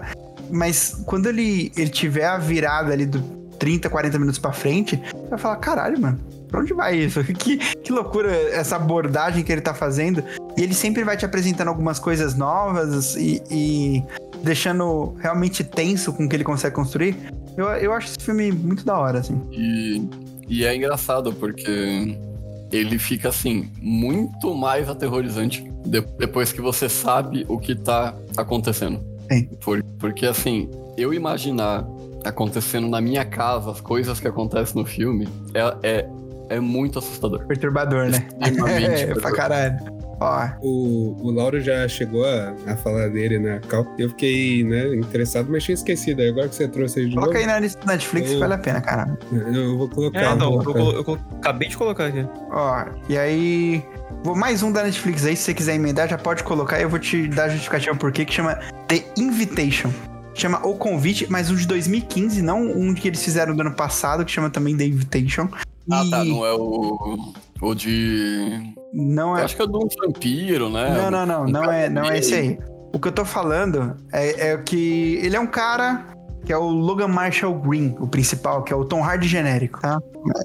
Mas quando ele, ele tiver a virada ali do 30, 40 minutos pra frente, você vai falar, caralho, mano, pra onde vai isso? [LAUGHS] Que, que loucura essa abordagem que ele tá fazendo. E ele sempre vai te apresentando algumas coisas novas e, e deixando realmente tenso com o que ele consegue construir. Eu, eu acho esse filme muito da hora, assim. E, e é engraçado porque ele fica assim, muito mais aterrorizante de- depois que você sabe o que tá acontecendo. Sim. Por- porque assim, eu imaginar acontecendo na minha casa as coisas que acontecem no filme é, é, é muito assustador. Perturbador, né? Extremamente [LAUGHS] É, pra caralho. Ó, O, o Lauro já chegou a, a falar dele na cal. Eu fiquei, né, interessado, mas tinha esquecido. Aí Agora que você trouxe aí de coloca aí novo, na lista do Netflix Eu- vale a pena, cara. eu vou colocar. É, não, vou eu, colocar. colo- eu colo- acabei de colocar aqui. Ó, e aí. Vou mais um da Netflix aí, se você quiser emendar, já pode colocar. Eu vou te dar a justificativa por quê, que chama The Invitation. Chama O Convite, mas um de 2015, não um que eles fizeram do ano passado, que chama também The Invitation. Ah, E tá, não é o, o de. Não Eu é. acho que é do vampiro, né? Não, não, não, não é, não é esse aí. O que eu tô falando é, é que ele é um cara que é o Logan Marshall Green, o principal, que é o Tom Hardy genérico, tá? [LAUGHS]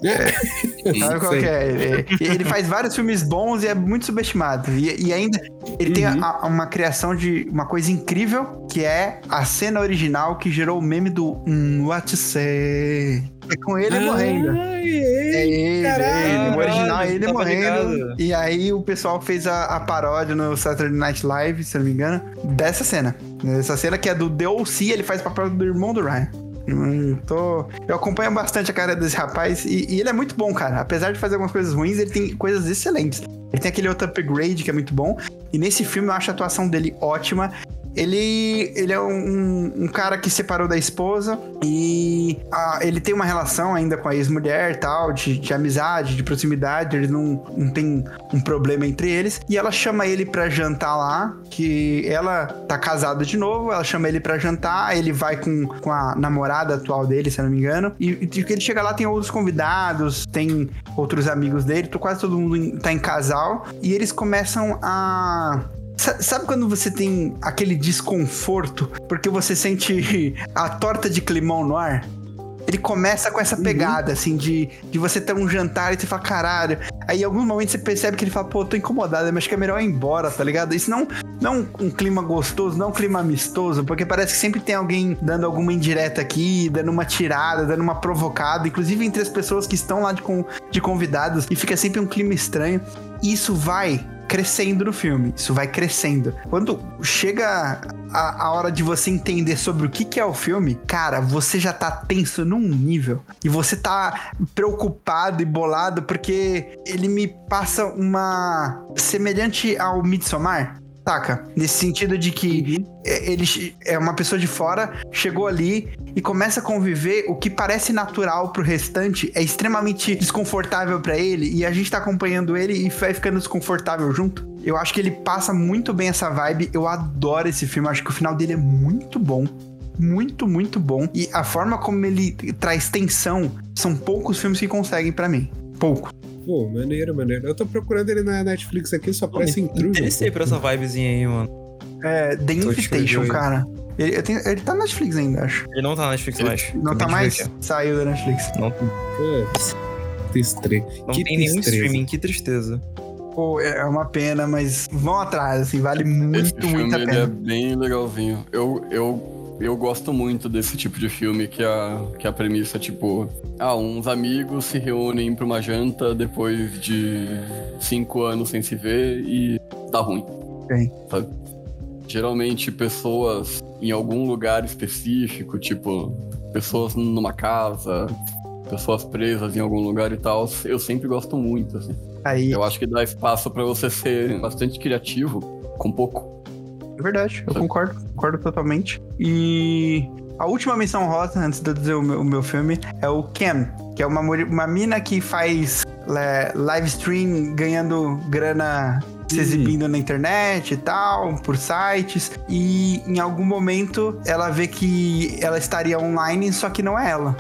Sabe qual Sei. que é? Ele- Ele faz vários filmes bons e é muito subestimado. E, e ainda ele tem Uhum. a- uma criação de uma coisa incrível, que é a cena original que gerou o meme do hum, What to say? É com ele morrendo. Ai, É ele, caralho, é ele. O original é caralho, ele tava morrendo. ligado. E aí o pessoal fez a, a paródia no Saturday Night Live, se eu não me engano, dessa cena. Essa cena que é do The O.C., ele faz o papel do irmão do Ryan. Hum, tô... Eu acompanho bastante a cara desse rapaz e, e ele é muito bom, cara. Apesar de fazer algumas coisas ruins, ele tem coisas excelentes. Ele tem aquele outro upgrade que é muito bom. E nesse filme eu acho a atuação dele ótima. Ele, ele é um, um cara que separou da esposa e ah, ele tem uma relação ainda com a ex-mulher tal, de, de amizade, de proximidade, ele não, não tem um problema entre eles. E ela chama ele pra jantar lá, que ela tá casada de novo, ela chama ele pra jantar, ele vai com, com a namorada atual dele, se eu não me engano. E, e ele chega lá, tem outros convidados, tem outros amigos dele, quase todo mundo tá em casal. E eles começam a Sabe quando você tem aquele desconforto porque você sente a torta de climão no ar? Ele começa com essa pegada, assim, de, de você ter um jantar e você fala, caralho. Aí em algum momento você percebe que ele fala, pô, tô incomodado, mas acho que é melhor ir embora, tá ligado? Isso não, não um clima gostoso, não um clima amistoso, porque parece que sempre tem alguém dando alguma indireta aqui, dando uma tirada, dando uma provocada, inclusive entre as pessoas que estão lá de, de convidados, e fica sempre um clima estranho. E isso vai crescendo no filme. Isso vai crescendo. Quando chega a, a hora de você entender sobre o que, que é o filme, cara, você já tá tenso num nível. E você tá preocupado e bolado porque ele me passa uma. semelhante ao Midsommar. Saca? Nesse sentido de que é- ele é uma pessoa de fora, chegou ali e começa a conviver, o que parece natural pro restante é extremamente desconfortável pra ele e a gente tá acompanhando ele e vai ficando desconfortável junto. Eu acho que ele passa muito bem essa vibe. Eu adoro esse filme, acho que o final dele é muito bom. Muito, muito bom. E a forma como ele traz tensão, são poucos filmes que conseguem pra mim. Pouco. Pô, maneiro, maneiro. Eu tô procurando ele na Netflix aqui, só parece intruso. Interessei por essa vibezinha aí, mano. É, The Invitation, cara. Ele, eu tenho- ele tá na Netflix ainda, acho. Ele não tá na Netflix Ele- mais. Não Acabei tá mais? Saiu da Netflix. Não, triste. não que tem nenhum streaming, que tristeza. Pô, é uma pena, mas vão atrás, assim, vale muito, Esse filme muito a ele é pena. bem legalzinho. Eu, eu, eu gosto muito desse tipo de filme que a, que a premissa é tipo... Ah, uns amigos se reúnem pra uma janta depois de cinco anos sem se ver e dá ruim. Sim. Sabe? Geralmente pessoas em algum lugar específico, tipo... Pessoas numa casa, pessoas presas em algum lugar e tal. Eu sempre gosto muito, assim. Aí, Eu acho que dá espaço pra você ser bastante criativo com pouco. É verdade, eu concordo, concordo totalmente. E a última menção rosa, antes de eu dizer o meu, o meu filme, é o Cam, que é uma, uma mina que faz é, live stream ganhando grana se exibindo na internet e tal, por sites. E em algum momento ela vê que ela estaria online, só que não é ela.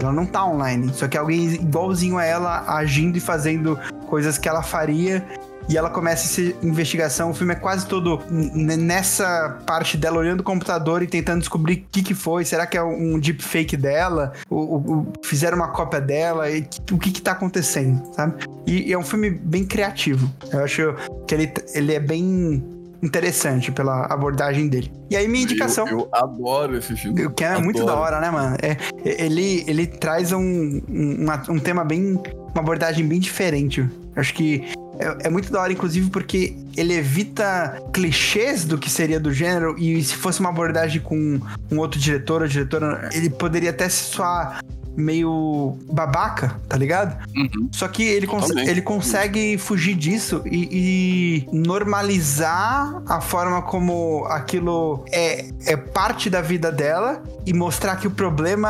Ela não tá online, só que alguém igualzinho a ela agindo e fazendo coisas que ela faria. E ela começa essa investigação. O filme é quase todo nessa parte dela olhando o computador e tentando descobrir o que, que foi. Será que é um deepfake dela? O, o- o- fizeram uma cópia dela? E o que que tá acontecendo, sabe? E, e é um filme bem criativo. Eu acho que ele, ele é bem interessante pela abordagem dele. E aí minha indicação... Eu, eu adoro esse filme. O que é muito da Adoro. hora, né, mano? É, ele, ele traz um, um, um tema bem. Uma abordagem bem diferente. Acho que é, é muito da hora, inclusive, porque ele evita clichês do que seria do gênero. E se fosse uma abordagem com um outro diretor ou diretora, ele poderia até se soar meio babaca, tá ligado? Uhum. Só que ele, cons- Também. ele consegue fugir disso e, e normalizar a forma como aquilo é, é parte da vida dela e mostrar que o problema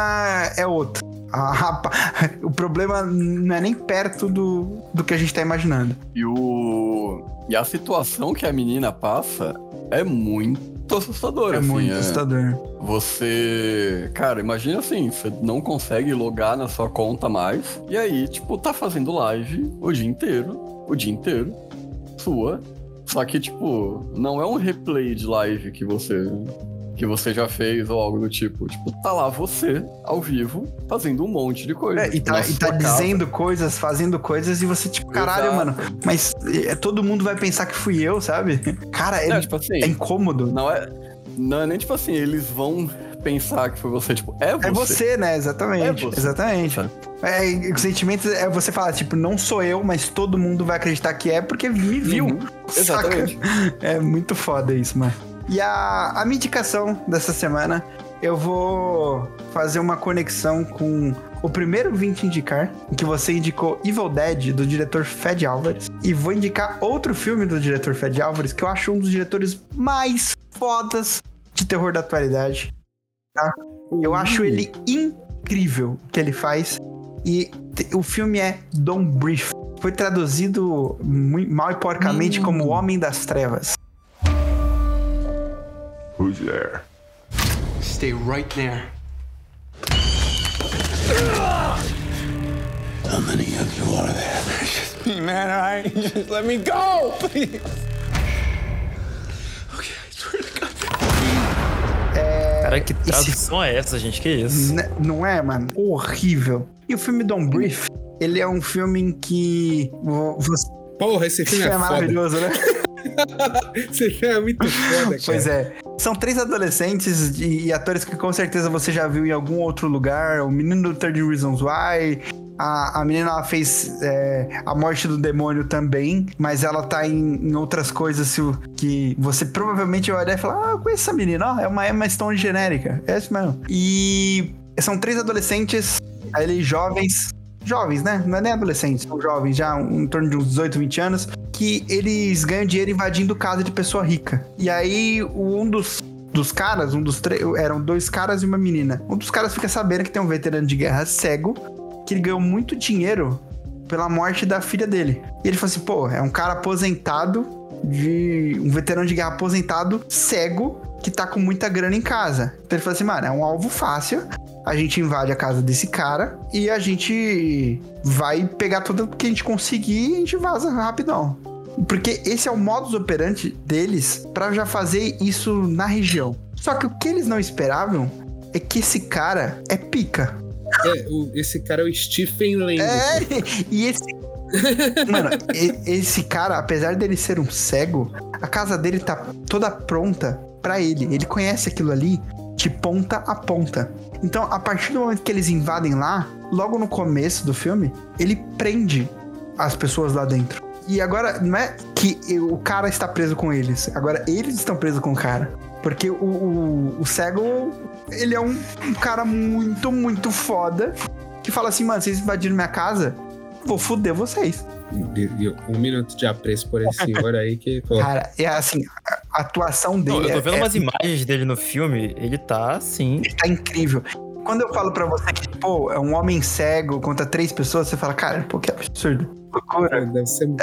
é outro. A rapa- [LAUGHS] o problema não é nem perto do, do que a gente tá imaginando. E o. E a situação que a menina passa é muito assustadora. É assim, muito assustador. Você. Cara, imagina assim, você não consegue logar na sua conta mais. E aí, tipo, tá fazendo live o dia inteiro. O dia inteiro. Sua. Só que, tipo, não é um replay de live que você que você já fez ou algo do tipo. Tipo, tá lá você, ao vivo, fazendo um monte de coisa. É, e tá, na e tá dizendo coisas, fazendo coisas, e você, tipo, caralho, Exato. mano, mas é, todo mundo vai pensar que fui eu, sabe? Cara, é, Não, tipo assim, é incômodo. não é. Não é nem tipo assim, eles vão pensar que foi você, tipo, é você. É você, né? Exatamente. É você. Exatamente. É, o sentimento é você falar, tipo, não sou eu, mas todo mundo vai acreditar que é porque me viu. Uhum, Saca? exatamente. [LAUGHS] É muito foda isso, mano. E a, a minha indicação dessa semana, eu vou fazer uma conexão com o primeiro 20 indicar, que você indicou Evil Dead, do diretor Fed Álvares. E vou indicar outro filme do diretor Fed Álvares, que eu acho um dos diretores mais fodas de terror da atualidade. tá? Eu acho ele incrível o que ele faz. E o filme é Don't Breathe. Foi traduzido mal e porcamente como O Homem das Trevas. Who's there? Stay right there. How many of you are there? [LAUGHS] Man, all right, [LAUGHS] just let me go, [LAUGHS] please. Okay, I swear to God. Cara, que tradução é essa, gente? Que isso? Né, Não é, mano? Horrível. E o filme Don't Breathe, ele é um filme em que vo- você Porra, esse filme é, é, foda. maravilhoso, né? Esse filme é muito foda, cara. Pois é. São três adolescentes e, atores que com certeza você já viu em algum outro lugar. O menino do 30 Reasons Why. A, a menina ela fez é, A Morte do Demônio também, mas ela tá em, em outras coisas que você provavelmente vai olhar e falar: Ah, eu conheço essa menina, é uma Emma Stone genérica. É isso mesmo. E são três adolescentes, ali jovens. Jovens, né? Não é nem adolescentes, são jovens, já um, em torno de uns 18, 20 anos, que eles ganham dinheiro invadindo casa de pessoa rica. E aí, um dos, dos caras, um dos três, eram dois caras e uma menina. Um dos caras fica sabendo que tem um veterano de guerra cego, que ele ganhou muito dinheiro pela morte da filha dele. E ele falou assim: pô, é um cara aposentado, de um veterano de guerra aposentado, cego, que tá com muita grana em casa. Então ele falou assim: mano, é um alvo fácil. A gente invade a casa desse cara e a gente vai pegar tudo que a gente conseguir e a gente vaza rapidão. Porque esse é o modus operandi deles pra já fazer isso na região. Só que o que eles não esperavam é que esse cara é pica. É, o- esse cara é o Stephen Lang. É, [LAUGHS] e esse. [LAUGHS] Mano, e- esse cara, apesar dele ser um cego, a casa dele tá toda pronta pra ele. Ele conhece aquilo ali de ponta a ponta. Então, a partir do momento que eles invadem lá, logo no começo do filme, ele prende as pessoas lá dentro. E agora, não é que o cara está preso com eles, agora eles estão presos com o cara. Porque o, o, o cego, ele é um, um cara muito, muito foda que fala assim, mano, vocês invadiram minha casa, vou foder vocês. Um minuto de apreço por esse senhor aí que, pô, Cara, é assim, a atuação dele Não, eu tô é- vendo é, umas imagens dele no filme, ele tá assim. tá incrível. Quando eu falo pra você que, pô, é um homem cego contra três pessoas, você fala, cara, pô, que absurdo. Loucura. deve ser, né?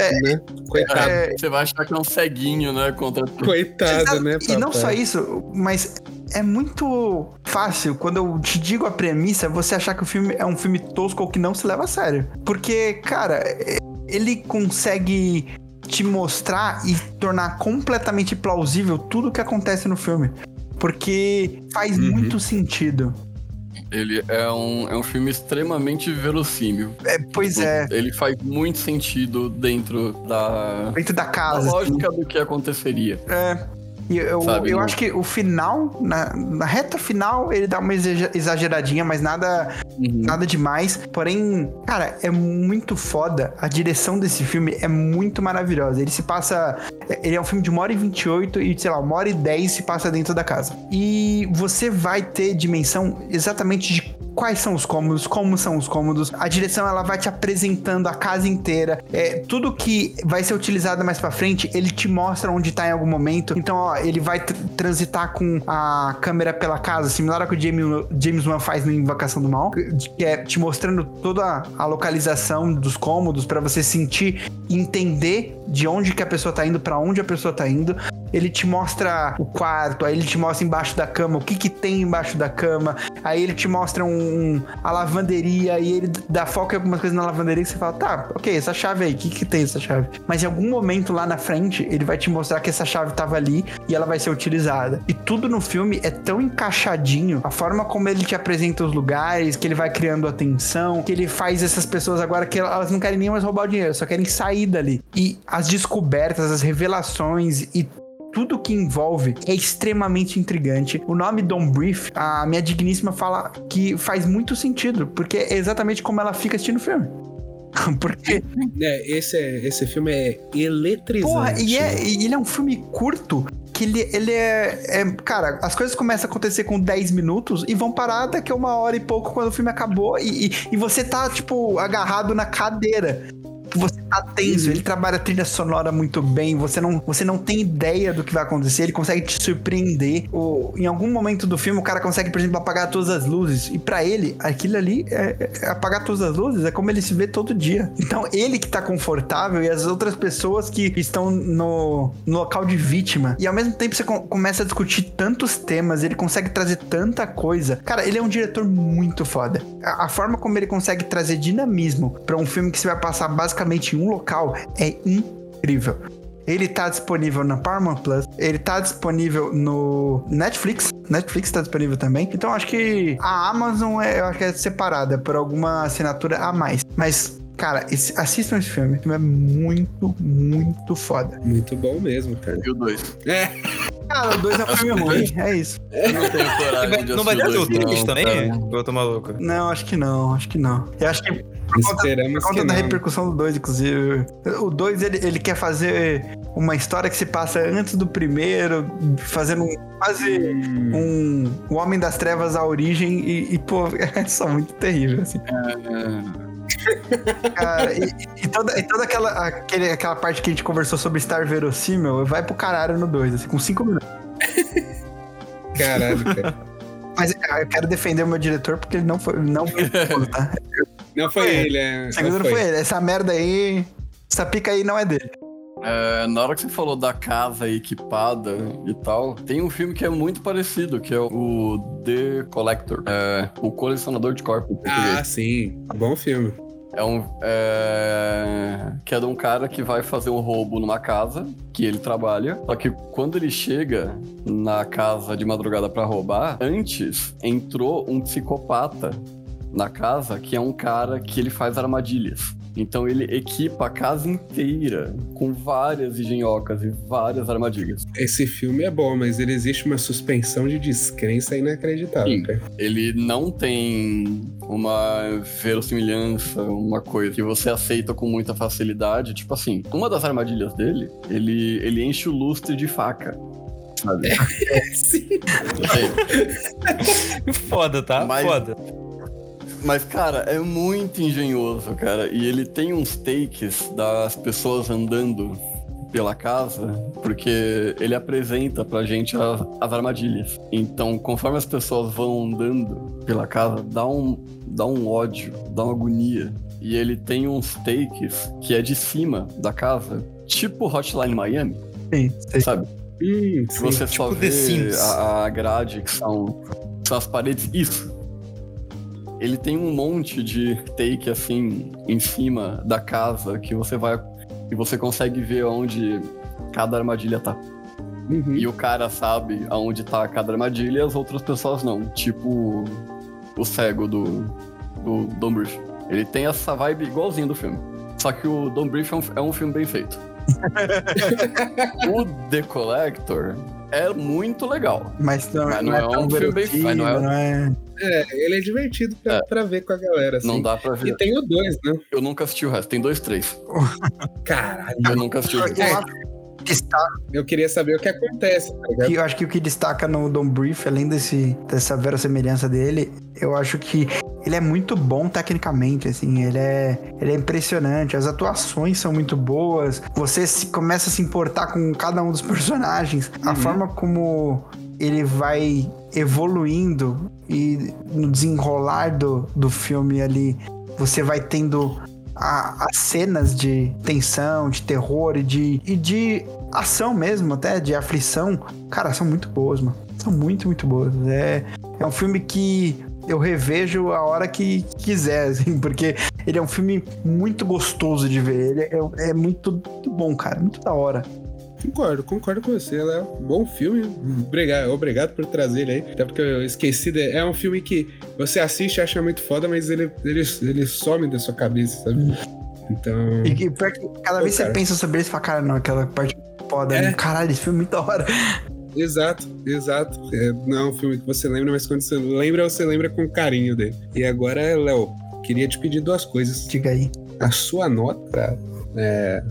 Coitado. É, Você vai achar que é um ceguinho, né? Contra Coitado, né, E não papai? só isso, mas é muito fácil quando eu te digo a premissa, você achar que o filme é um filme tosco ou que não se leva a sério. Porque, cara, é- ele consegue te mostrar e tornar completamente plausível tudo o que acontece no filme. Porque faz Uhum. muito sentido. Ele é um, é um filme extremamente verossímil. É, pois é, Ele faz muito sentido dentro da, dentro da da casa. lógica do que aconteceria. É. E eu, Sabe, eu não- acho que o final, na, na reta final, ele dá uma exa- exageradinha, mas nada Uhum. nada demais. Porém, cara, é muito foda. A direção desse filme é muito maravilhosa. Ele se passa. Ele é um filme de uma hora e 28 e, sei lá, uma hora e 10 se passa dentro da casa. E você vai ter dimensão exatamente de quais são os cômodos, como são os cômodos. A direção ela vai te apresentando a casa inteira. É, tudo que vai ser utilizado mais pra frente, ele te mostra onde tá em algum momento. Então, ó, ele vai tr- transitar com a câmera pela casa, similar ao que o James, James Wan faz no Invocação do Mal, que é te mostrando toda a localização dos cômodos pra você sentir entender de onde que a pessoa tá indo, pra onde a pessoa tá indo. Ele te mostra o quarto, aí ele te mostra embaixo da cama, o que que tem embaixo da cama, aí ele te mostra um, a lavanderia e ele dá foco em algumas coisas na lavanderia que você fala, tá, ok, essa chave aí, o que que tem essa chave? Mas em algum momento lá na frente, ele vai te mostrar que essa chave tava ali e ela vai ser utilizada. E tudo no filme é tão encaixadinho, a forma como ele te apresenta os lugares, que ele vai criando atenção, que ele faz essas pessoas agora que elas não querem nem mais roubar o dinheiro, só querem sair dali. E as descobertas, as revelações e tudo que envolve é extremamente intrigante. O nome Don't Brief, a minha digníssima fala que faz muito sentido, porque é exatamente como ela fica assistindo o filme. [LAUGHS] Porque, É, esse, é, esse filme é eletrizante. porra, e, é, e ele é um filme curto que ele, ele é, é- Cara, as coisas começam a acontecer com 10 minutos e vão parar daqui a uma hora e pouco quando o filme acabou e, e, e você tá, tipo, agarrado na cadeira. Você tá tenso, ele trabalha a trilha sonora muito bem, você não, você não tem ideia do que vai acontecer, ele consegue te surpreender. O, em algum momento do filme, o cara consegue, por exemplo, apagar todas as luzes. E pra ele, aquilo ali, é, é- apagar todas as luzes, é como ele se vê todo dia. Então, ele que tá confortável e as outras pessoas que estão no, no local de vítima. E ao mesmo tempo, você co- começa a discutir tantos temas, ele consegue trazer tanta coisa. Cara, ele é um diretor muito foda. A, a forma como ele consegue trazer dinamismo pra um filme que você vai passar basicamente em um local é incrível. Ele tá disponível na Paramount Plus, ele tá disponível no Netflix, Netflix tá disponível também. Então acho que a Amazon é, eu acho que é separada por alguma assinatura a mais. Mas, cara, esse- assistam esse filme. O filme é muito, muito foda. Muito bom mesmo, cara. E o 2. É, Cara, o dois é um filme [LAUGHS] ruim, é isso. Eu não tenho coragem de Não vai ter o o 2, 3 não, também? Eu tô maluco. Não, acho que não, acho que não. Eu acho que por conta, esperamos por conta da não. repercussão do 2, inclusive. O 2, ele, ele quer fazer uma história que se passa antes do primeiro, fazendo um, quase um O Homem das Trevas à origem e, e, pô, [LAUGHS] é só muito terrível, assim. Cara, e, e toda, e toda aquela, aquele, aquela parte que a gente conversou sobre estar verossímil, vai pro caralho no 2, assim, com 5 minutos. [LAUGHS] caralho, cara. Mas eu quero defender o meu diretor porque ele não foi, não foi [LAUGHS] tá? Não foi ele, é. Não foi ele. Essa merda aí, essa pica aí não é dele. É, na hora que você falou da casa equipada e tal, tem um filme que é muito parecido, que é o The Collector. É, o Colecionador de Corpos. em português. Ah, sim. Bom filme. É um. É... Que é de um cara que vai fazer um roubo numa casa que ele trabalha. Só que quando ele chega na casa de madrugada pra roubar, antes entrou um psicopata na casa que é um cara que ele faz armadilhas. Então ele equipa a casa inteira com várias engenhocas e várias armadilhas. Esse filme é bom, mas ele existe uma suspensão de descrença inacreditável, Sim. Ele não tem uma verossimilhança, uma coisa que você aceita com muita facilidade. Tipo assim, uma das armadilhas dele, ele, ele enche o lustre de faca. Sabe? [LAUGHS] Sim. Sei. Foda, tá? Mas- Foda. Mas, cara, é muito engenhoso, cara. E ele tem uns takes das pessoas andando pela casa, porque ele apresenta pra gente as, as armadilhas. Então, conforme as pessoas vão andando pela casa, dá um, dá um ódio, dá uma agonia. E ele tem uns takes que é de cima da casa, tipo Hotline Miami, Sim, sei. sabe? Hum, Que sim. você só tipo The vê a, a grade, que são, são as paredes. Isso. Ele tem um monte de take assim em cima da casa que você vai. E você consegue ver onde cada armadilha tá. Uhum. E o cara sabe aonde tá cada armadilha e as outras pessoas não. Tipo o cego do, do Brief. Ele tem essa vibe igualzinho do filme. Só que o Don't Brief é um, é um filme bem feito. [LAUGHS] o The Collector é muito legal. Mas não, Mas não não é, é tão um filme bem- mas não é- não é... É, ele é divertido pra, É. pra ver com a galera, assim. Não dá pra E ver. tem o dois, né? Eu nunca assisti o resto. Tem dois, três. Caralho. Eu nunca assisti o resto. Eu está- Eu queria saber o que acontece, tá eu acho que o que destaca no Don't Brief, além desse, dessa verossemelhança dele, eu acho que ele é muito bom tecnicamente, assim, ele é, ele é impressionante, as atuações são muito boas, você se, começa a se importar com cada um dos personagens, a forma como ele vai evoluindo e no desenrolar do, do filme ali, você vai tendo a- as cenas de tensão, de terror e de, e de ação mesmo, até de aflição, cara, são muito boas, mano. São muito, muito boas. É, é um filme que eu revejo a hora que quiser, [LAUGHS] assim, porque ele é um filme muito gostoso de ver. Ele é, é muito, muito bom, cara, muito da hora. Concordo, concordo com você, Léo. Bom filme. Obrigado, obrigado por trazer ele aí. Até porque eu esqueci. De... É um filme que você assiste e acha muito foda, mas ele, ele, ele some da sua cabeça, sabe? Então. E, e pior que cada vez que você pensa sobre ele, você fala, cara, não, aquela parte foda. É. Caralho, esse filme é muito da hora. Exato, exato. É, não é um filme que você lembra, mas quando você lembra, você lembra com carinho dele. E agora, Léo, queria te pedir duas coisas. Diga aí. A sua nota é.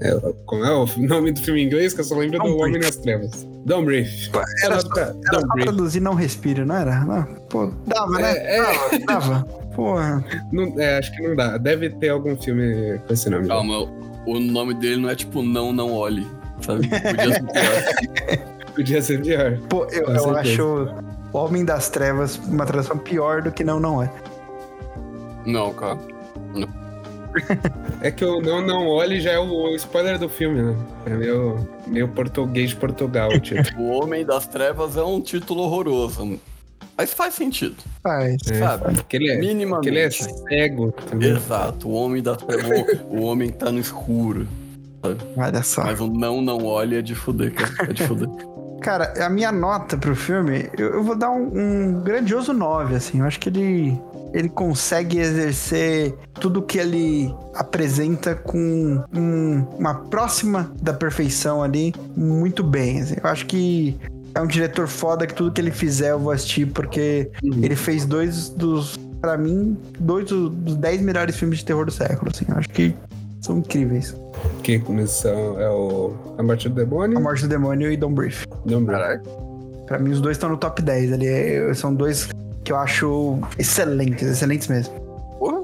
É como é o nome do filme em inglês? Que eu só lembro do Don't Homem Breathe. nas Trevas. Don't Breathe. Era só, era Don't só Breathe. traduzir não respire, não era? Não. Pô, dava, né? É, é. Dava, dava. Porra. Não- é, acho que não dá. Deve ter algum filme com esse nome. Calma, o nome dele não é tipo Não, Não Olhe, sabe? Podia ser pior. [LAUGHS] Podia ser pior. Pô, eu, eu acho Homem das Trevas uma tradução pior do que não, não é. Não, cara. É que o Não Não Olhe já é o, spoiler do filme, né? É meio, meio português de Portugal, [LAUGHS] tipo. O Homem das Trevas é um título horroroso. Mas faz sentido, Faz. É, sabe? porque ele é, Minimamente. ele é cego. entendeu? Exato, o Homem das Trevas. [LAUGHS] o, homem tá no escuro. Olha só. Mas o Não, Não Olhe é de fuder, cara. É de fuder. [LAUGHS] Cara, a minha nota pro filme, eu, eu vou dar um, um grandioso 9, assim. Eu acho que ele, ele consegue exercer tudo que ele apresenta com um- uma próxima da perfeição ali muito bem. assim. Eu acho que é um diretor foda que tudo que ele fizer eu vou assistir, porque ele fez dois dos, pra mim, dois do- dos 10 melhores filmes de terror do século, assim. Eu acho que são incríveis. Que começou é o A Morte do Demônio. A Morte do Demônio e Don't Breathe. Don't Breathe. Caralho. Pra mim, os dois estão no top 10 ali. É- São dois que eu acho excelentes, excelentes mesmo. Porra.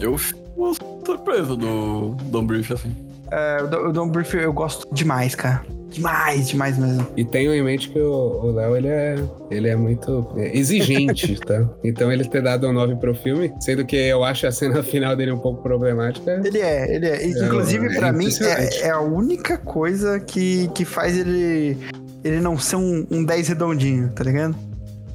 Eu fico surpreso do Don't Brief, assim. É, o Do- o Don't Breathe eu gosto demais, cara. Demais, demais mesmo. E tenham em mente que o Léo, ele é, ele é muito é, exigente, [LAUGHS] tá? Então ele ter dado um 9 pro filme, sendo que eu acho a cena final dele um pouco problemática. Ele é, ele é. Inclusive, é pra mim, é, é a única coisa que, que faz ele. Ele não ser um, um 10 redondinho, tá ligado?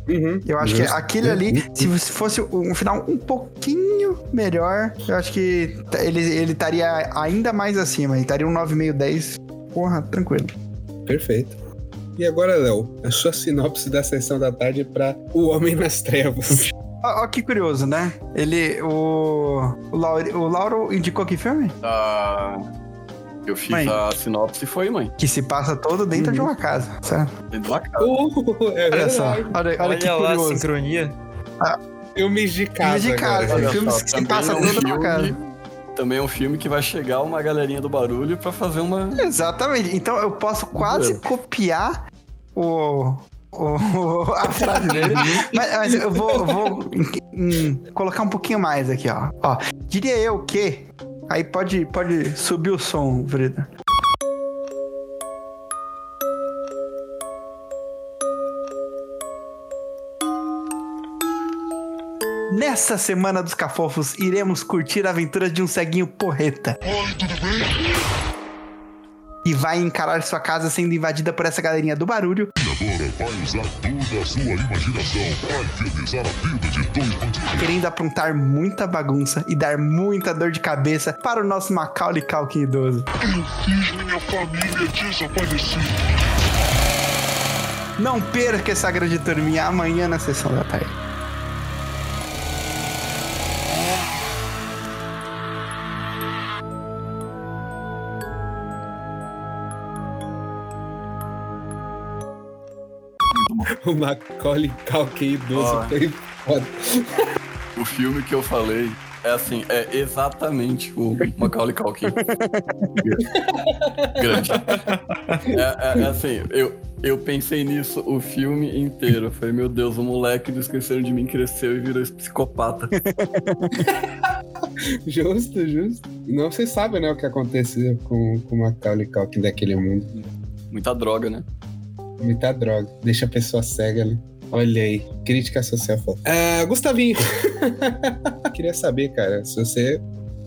Uhum, Eu acho que aquele ali, se você fosse um final um pouquinho melhor, eu acho que ele ele estaria ainda mais acima. Ele estaria um 9,5, 10. Porra, tranquilo. Perfeito. E agora, Léo, a sua sinopse da sessão da tarde pra O Homem nas Trevas. [LAUGHS] Ó, ó que curioso, né? Ele. O. O Lauro, o Lauro indicou que filme? Ah, eu fiz Mãe. a sinopse e foi, mãe. Que se passa todo dentro de uma casa, certo? Dentro da casa. Uh, é Olha só. verdade. Olha, olha, que Olha lá a curioso. sincronia. Filmes de casa. de casa. agora. Olha filmes só, que se também passam é um dentro de uma filme- Também é um filme que vai chegar uma galerinha do barulho pra fazer uma. Exatamente. Então eu posso quase copiar o. o- [LAUGHS] a frase dele. mas, mas eu vou, vou hum, colocar um pouquinho mais aqui, ó. ó. Diria eu que. Aí pode, pode subir o som, Frida. Nessa semana dos cafofos, iremos curtir a aventura de um ceguinho porreta. E vai encarar sua casa sendo invadida por essa galerinha do barulho. Agora vai usar toda a sua imaginação para infernizar a vida de dois bandidos. Querendo aprontar muita bagunça e dar muita dor de cabeça para o nosso Macaulay Culkin idoso. Eu fiz minha família desaparecer. Não perca essa grande turminha amanhã na sessão da tarde. [LAUGHS] O Macaulay Culkin idoso Ó. foi foda. O filme que eu falei é assim, é exatamente o Macaulay Culkin. [LAUGHS] Grande. É, é- é assim, eu, eu pensei nisso o filme inteiro. Eu falei, meu Deus, o moleque do Esqueceram de Mim cresceu e virou esse psicopata. [LAUGHS] Justo, justo. Não se sabe, né, o que aconteceu com, com o Macaulay Culkin daquele mundo. Muita droga, né? Muita droga. Deixa a pessoa cega, né? Olha aí, crítica social. Ah, Gustavinho. [LAUGHS] Queria saber, cara, se você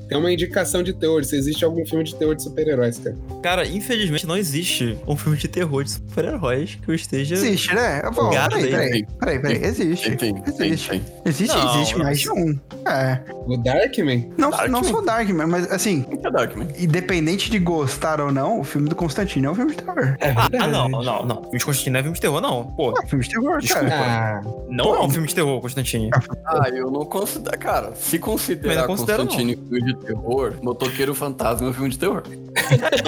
Tem uma indicação de terror. Se existe algum filme de terror de super-heróis, cara. Cara, infelizmente não existe um filme de terror de super-heróis que eu esteja. Existe, né? Bom, Obrigado peraí, aí. peraí, peraí, peraí, existe. Tem, tem, tem, Existe. tem. Existe, Não, existe mais de um. É. O Darkman? Não, Darkman. não sou Darkman, mas assim, O que é Darkman? independente de gostar ou não, o filme do Constantino é um filme de terror. É Ah, ah, não, não, não. Filme de Constantino não é filme de terror, não. Pô, um filme de terror, Desculpa. cara. Ah, não é um filme de terror, Constantino. Ah, eu não considero. Cara, se Mas considerar Constantine filme de terror, Motoqueiro Fantasma é um filme de terror. [LAUGHS]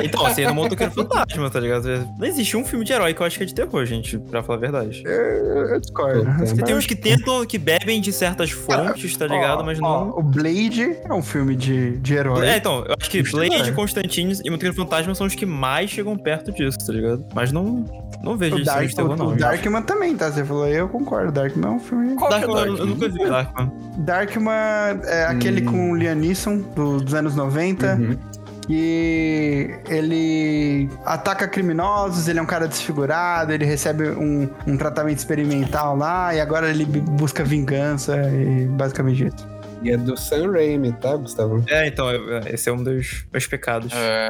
Então, assim, é no Motoqueiro Fantasma, tá ligado? Não existe um filme de herói que eu acho que é de terror, gente, pra falar a verdade. Eu, eu discordo. Você tem uns que tentam, que bebem de certas fontes, tá ligado? Ó, Mas ó, não. o Blade é um filme de, de herói. É, então, eu acho que Justo, Blade, é. Constantine e Motoqueiro Fantasma são os que mais chegam perto disso, tá ligado? Mas não, não vejo o isso Dark, de terror, o, não. o gente. Darkman também, tá? Você falou aí, eu concordo. Darkman é um filme. Qual que é Darkman, eu, eu Darkman? nunca vi Darkman. Darkman é aquele com o Liam Neeson, dos anos 90. uhum. que ele ataca criminosos, ele é um cara desfigurado, ele recebe um, um tratamento experimental lá e agora ele busca vingança e basicamente isso. E é do Sam Raimi, tá, Gustavo? É, então, eu- esse é um dos meus pecados. É,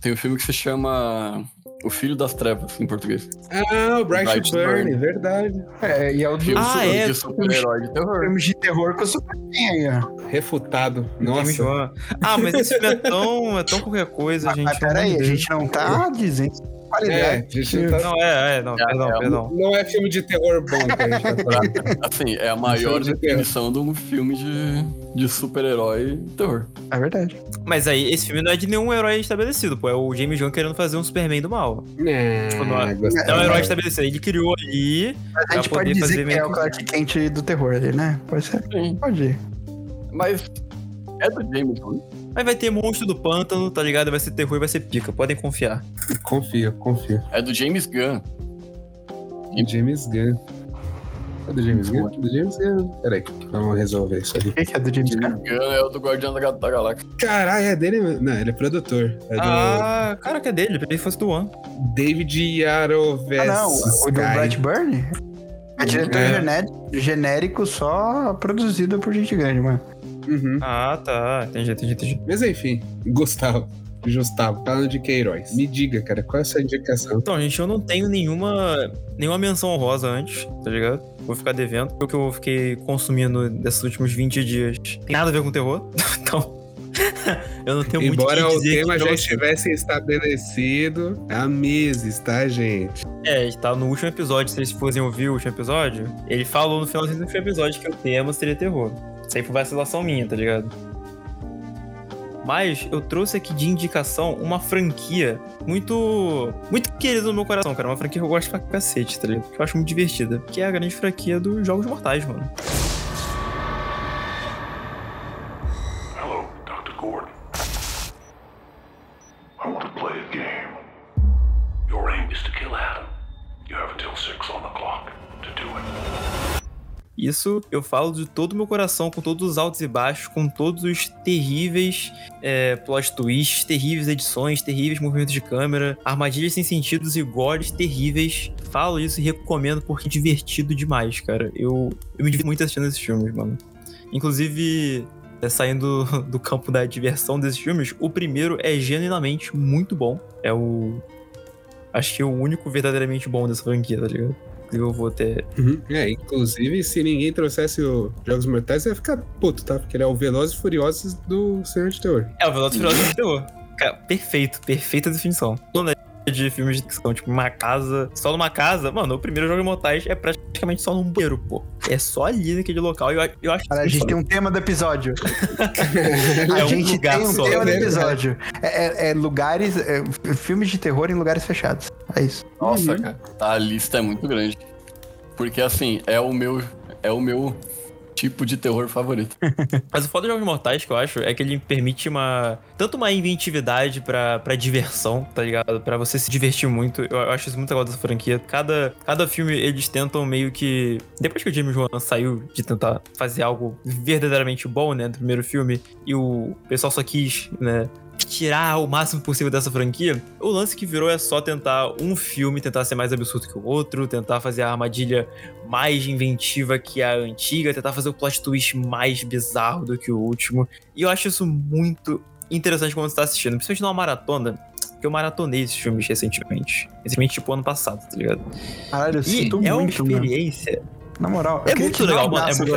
tem um filme que se chama O Filho das Trevas, em português. Ah, o Bright, Bright Burn, Burn. verdade. É, e é o do Filme Ah, de- é? de super-herói de terror. filme de terror que eu super ó. Refutado. Nossa. Ah, mas esse filme é tão, é tão qualquer coisa, gente. Mas peraí, a gente não tá dizendo qualidade. gente não tá... Não, é, é, não, É, perdão, é, perdão. Não é filme de terror bom que a gente tá falando. [LAUGHS] Assim, é a maior de terror. definição de um filme de, de super-herói terror. É verdade. Mas aí, esse filme não é de nenhum herói estabelecido, pô. É o James Wan querendo fazer um Superman do mal. Não, não é-. Não é um herói estabelecido. Ele criou ali. Mas a Pra gente pode dizer fazer que é o Clark Kent do terror ali, né? Pode ser. Sim. Pode ir. Mas é do James Wan. Mas vai ter monstro do pântano, tá ligado? Vai ser terror e vai ser pica. Podem confiar. Confio, confio. É do James Gunn. James Gunn. É do James Gunn? Do James Gunn. Peraí, vamos resolver isso ali. O que que é do James Gunn? Gunn é o do Guardião da, Ga- da Galáxia. Caralho, é dele mesmo? Não, ele é produtor. É do Ah, cara, que é dele. Ele fosse do One. David Ah, Yarovesky. não. O do Bright Burn? É diretor É. genérico só produzido por gente grande, mano. Uhum. Ah, tá. Entendi, entendi, entendi. Mas enfim, Gustavo. Gustavo, falando de Queiroz. Me diga, cara, qual é a sua indicação? Então, gente, eu não tenho nenhuma, nenhuma menção honrosa antes, tá ligado? Vou ficar devendo. O que eu fiquei consumindo desses últimos 20 dias tem nada a ver com terror. [LAUGHS] Então, [LAUGHS] eu não tenho muito Embora o que o dizer tema aqui já pra você. estivesse estabelecido há meses, tá, gente? É, tá no último episódio, se vocês fossem ouvir o último episódio, ele falou no finalzinho do último episódio que o tema seria terror. Sempre vacilação minha, tá ligado? Mas eu trouxe aqui de indicação uma franquia muito. muito querida no meu coração, cara. Uma franquia que eu gosto pra cacete, tá ligado? Que eu acho muito divertida. Que é a grande franquia dos Jogos Mortais, mano. Isso eu falo de todo o meu coração, com todos os altos e baixos, com todos os terríveis é, plot twists, terríveis edições, terríveis movimentos de câmera, armadilhas sem sentidos e gores terríveis. Falo isso e recomendo porque é divertido demais, cara. Eu, eu me divirto muito assistindo esses filmes, mano. Inclusive, é, saindo do campo da diversão desses filmes, o primeiro é genuinamente muito bom. É o. Acho que é o único verdadeiramente bom dessa franquia, tá ligado? Inclusive, Eu vou até É, inclusive, se ninguém trouxesse o Jogos Mortais, ia ficar puto, tá? Porque ele é o Velozes e Furiosos do Senhor de Terror. É, o Velozes e Furiosos de terror. Cara, perfeito, perfeita definição. Não é de filmes de ficção, tipo, uma casa, só numa casa, mano, o primeiro jogo mortais é praticamente só num banheiro, pô. É só ali naquele local. e Eu, eu acho Cara, a gente tem um tema do episódio. [LAUGHS] É a um gente lugar tem um só. tema do É episódio. É, é- é lugares. é, filmes de terror em lugares fechados. É isso. Nossa, Uhum. cara. A lista é muito grande. Porque assim, é o meu. É o meu tipo de terror favorito. [LAUGHS] Mas o foda dos Jogos Mortais, que eu acho, é que ele permite uma. Tanto uma inventividade pra, pra diversão, tá ligado? Pra você se divertir muito. Eu, eu acho isso muito legal dessa franquia. Cada, cada filme eles tentam meio que. Depois que o James Wan saiu de tentar fazer algo verdadeiramente bom, né? Do primeiro filme, e o pessoal só quis, né? Tirar o máximo possível dessa franquia, o lance que virou é só tentar um filme, tentar ser mais absurdo que o outro, tentar fazer a armadilha mais inventiva que a antiga, tentar fazer o plot twist mais bizarro do que o último. E eu acho isso muito interessante quando você tá assistindo, principalmente numa maratona. Que eu maratonei esses filmes recentemente. Recentemente, tipo, ano passado, tá ligado? Caralho, eu E sinto é uma muito, mano. experiência. Na moral, É eu muito legal, um mano, é muito.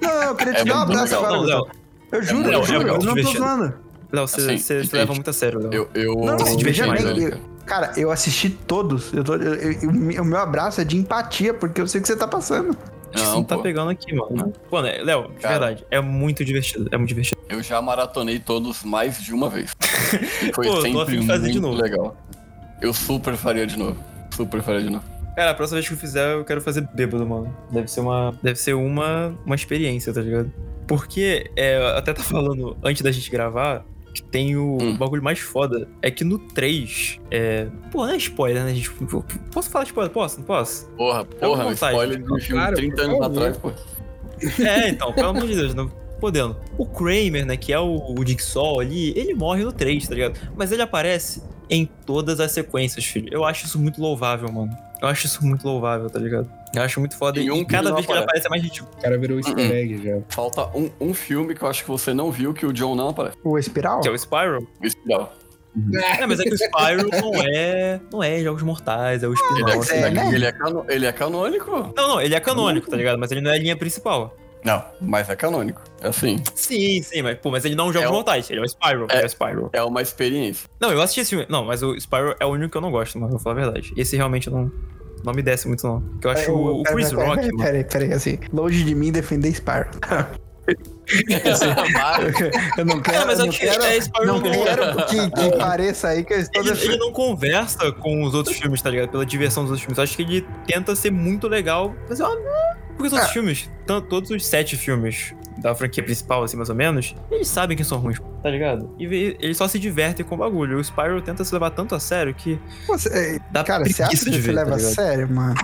Não, eu queria [LAUGHS] te É dar um abraço legal. agora, Não. Eu juro, Léo, eu é juro, muito eu não tô zoando. Léo, você Assim, leva muito a sério, Léo. Eu, eu Não, não, se divertir bem, mais, eu- cara. eu assisti todos. Eu tô, eu- eu- o meu abraço é de empatia, porque eu sei o que você tá passando. Você Não, não tá pegando aqui, mano. Pô, né, Léo, de Cara. verdade, é muito divertido. É muito divertido. Eu já maratonei todos mais de uma vez. [LAUGHS] Foi Pô, sempre muito novo. legal. Eu super faria de novo. Super faria de novo. Cara, a próxima vez que eu fizer, eu quero fazer bêbado, mano. Deve ser uma. Deve ser uma, uma experiência, tá ligado? Porque, é, eu até tá falando antes da gente gravar. Que tem o, Hum. bagulho mais foda. É que no 3. É. Pô, não é spoiler, né, gente? Posso falar spoiler? Posso? Não posso? Porra, porra, vontade. spoiler de um filme de 30 por anos atrás, pô. [LAUGHS] É, então, pelo amor de Deus, não podendo. O Kramer, né, que é o, o Jigsaw ali, ele morre no 3, tá ligado? Mas ele aparece em todas as sequências, filho. Eu acho isso muito louvável, mano. Eu acho isso muito louvável, tá ligado? Eu acho muito foda. Tem um e cada vez que ele aparece. aparece é mais ridículo. O cara virou easter Uhum. egg já. Falta um, um filme que eu acho que você não viu que o John não aparece. O Espiral? Que é o Spyro. O Espiral. É, mas é que o Spyro não é. Não é Jogos Mortais, é o Ele, spin-off. é, é, né? ele, é cano- ele é canônico? Não, não, ele é canônico, tá ligado? Mas ele não é a linha principal. Não, mas é canônico. É assim, Sim, sim, mas, pô, mas ele não é um Jogos É o- Mortais, ele é o Spyro. É. É o Spyro. é uma experiência. Não, eu assisti esse filme. Não, mas o Spyro é o único que eu não gosto, mano. Vou falar a verdade. Esse realmente não, não me desce muito, não. Porque eu acho É, o, o Chris pera, Rock, pera, mano. Peraí, peraí, assim. Longe de mim defender Spyro. [LAUGHS] Mas- Eu não quero, mas eu é não que quero, é Spyro não quero que, que [LAUGHS] pareça aí que eu estou Ele, ele defendendo. não conversa com os outros filmes, tá ligado? Pela diversão dos outros filmes. Eu acho que ele tenta ser muito legal. Mas eu, ah, porque os outros É. filmes, todos os sete filmes da franquia principal, assim, mais ou menos, eles sabem que são ruins, tá ligado? E eles só se divertem com o bagulho. O Spyro tenta se levar tanto a sério que Você, é, dá cara, você acha que de você ver, leva tá a sério, mano?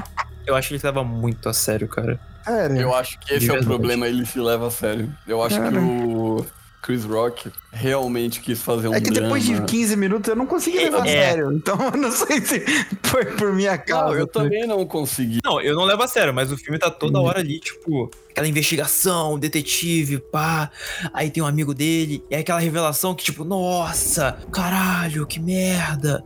Eu acho que ele se leva muito a sério, cara. Sério. Eu acho que esse é o problema, ele se leva a sério. Eu acho que Cara. o Chris Rock realmente quis fazer um É que depois de drama. 15 minutos eu não consegui levar a É. sério. Então eu não sei se foi por minha causa. Não, eu também não consegui. Não, eu não levo a sério, mas o filme tá toda hora ali, tipo, aquela investigação, detetive, pá. Aí tem um amigo dele, e é aquela revelação que, tipo, nossa, caralho, que merda.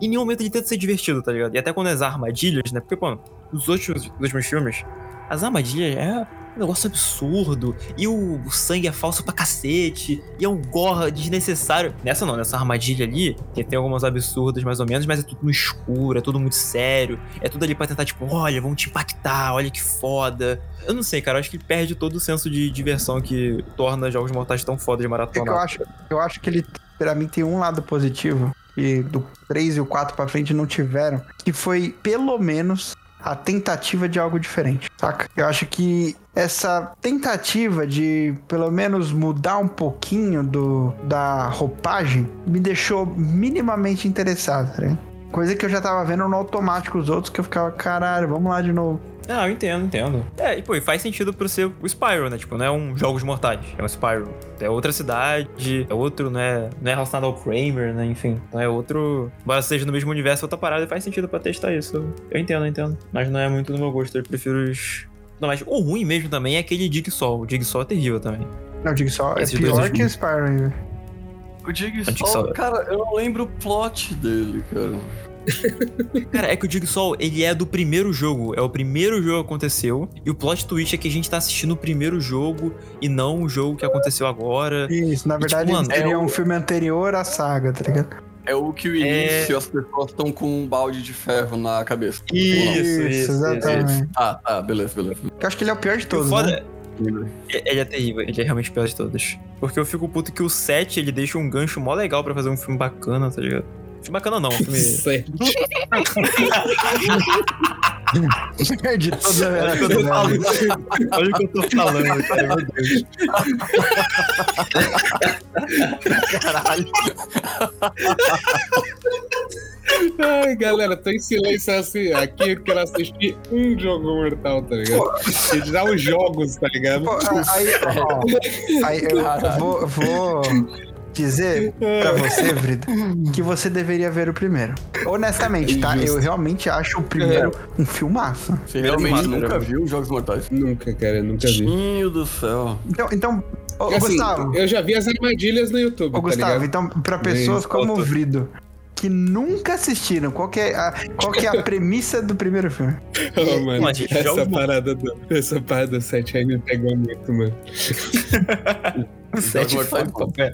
Em nenhum momento ele tenta ser divertido, tá ligado? E até quando as armadilhas, né? Porque, pô, nos últimos, nos últimos filmes, as armadilhas é um negócio absurdo. E o, o sangue é falso pra cacete. E é um gorra desnecessário. Nessa não, nessa armadilha ali, tem, tem algumas absurdas mais ou menos, mas é tudo no escuro, é tudo muito sério. É tudo ali pra tentar, tipo, olha, vamos te impactar, olha que foda. Eu não sei, cara, eu acho que perde todo o senso de diversão que torna Jogos Mortais tão foda de É que eu maratona. acho, eu acho que ele, pra mim, tem um lado positivo. E do 3 e o 4 pra frente não tiveram. Que foi, pelo menos, a tentativa de algo diferente, saca? Eu acho que essa tentativa de, pelo menos, mudar um pouquinho do, da roupagem me deixou minimamente interessado, ligado? Coisa que eu já tava vendo no automático os outros, que eu ficava, caralho, vamos lá de novo. Ah, eu entendo, entendo. É, e pô, e faz sentido por ser o Spyro, né? Tipo, não é um Jogos Mortais, é um Spyro. É outra cidade, é outro, né? Não é relacionado ao Kramer, né? Enfim, então é outro. Embora seja no mesmo universo, outra parada, faz sentido pra testar isso. Eu entendo, eu entendo. Mas não é muito do meu gosto, eu prefiro os. Não, mas o ruim mesmo também é aquele Jigsaw. O Jigsaw é terrível também. Não, digo só, é Esses pior que o Spyro ainda. O Dig Sol, só- cara, eu não lembro o plot dele, cara. [LAUGHS] Cara, é que o Jigsaw, ele é do primeiro jogo. É o primeiro jogo que aconteceu. E o plot twist é que a gente tá assistindo o primeiro jogo e não o jogo que aconteceu agora. Isso, na E, verdade, tipo, eles mano, é o- um filme anterior à saga, tá ligado? É o que o início as pessoas estão com um balde de ferro na cabeça. Ou não? Isso, exatamente. Ah, tá, beleza, beleza. Eu acho que ele é o pior de todos, foda né? é- ele é terrível, ele é realmente o pior de todos. Porque eu fico puto que o 7 ele deixa um gancho mó legal pra fazer um filme bacana, tá ligado? Filme bacana não, filme. Certo. de todos a Olha o que eu tô falando, Olha o que eu tô falando, cara, meu Deus. Caralho. Ai, galera, tô em silêncio assim. Aqui eu quero assistir um jogo mortal, tá ligado? E já os jogos, tá ligado? Pô, aí, ó, aí eu vou, vou dizer pra você, Vrida, que você deveria ver o primeiro. Honestamente, tá? Eu realmente acho o primeiro um filmaço. Você realmente nunca filme. viu Jogos Mortais? Nunca, cara, nunca vi. Tinho do céu. Então, então ô, Assim, Gustavo, eu já vi as armadilhas no YouTube, ô, tá Gustavo, ligado? então, pra pessoas como o Vrido, que nunca assistiram, qual que é a, qual que é a [LAUGHS] premissa do primeiro filme? Ô, mano, Mas, gente, essa parada do, essa parada do 7 aí me pegou muito, mano. [LAUGHS] Sete Mortais foda, é.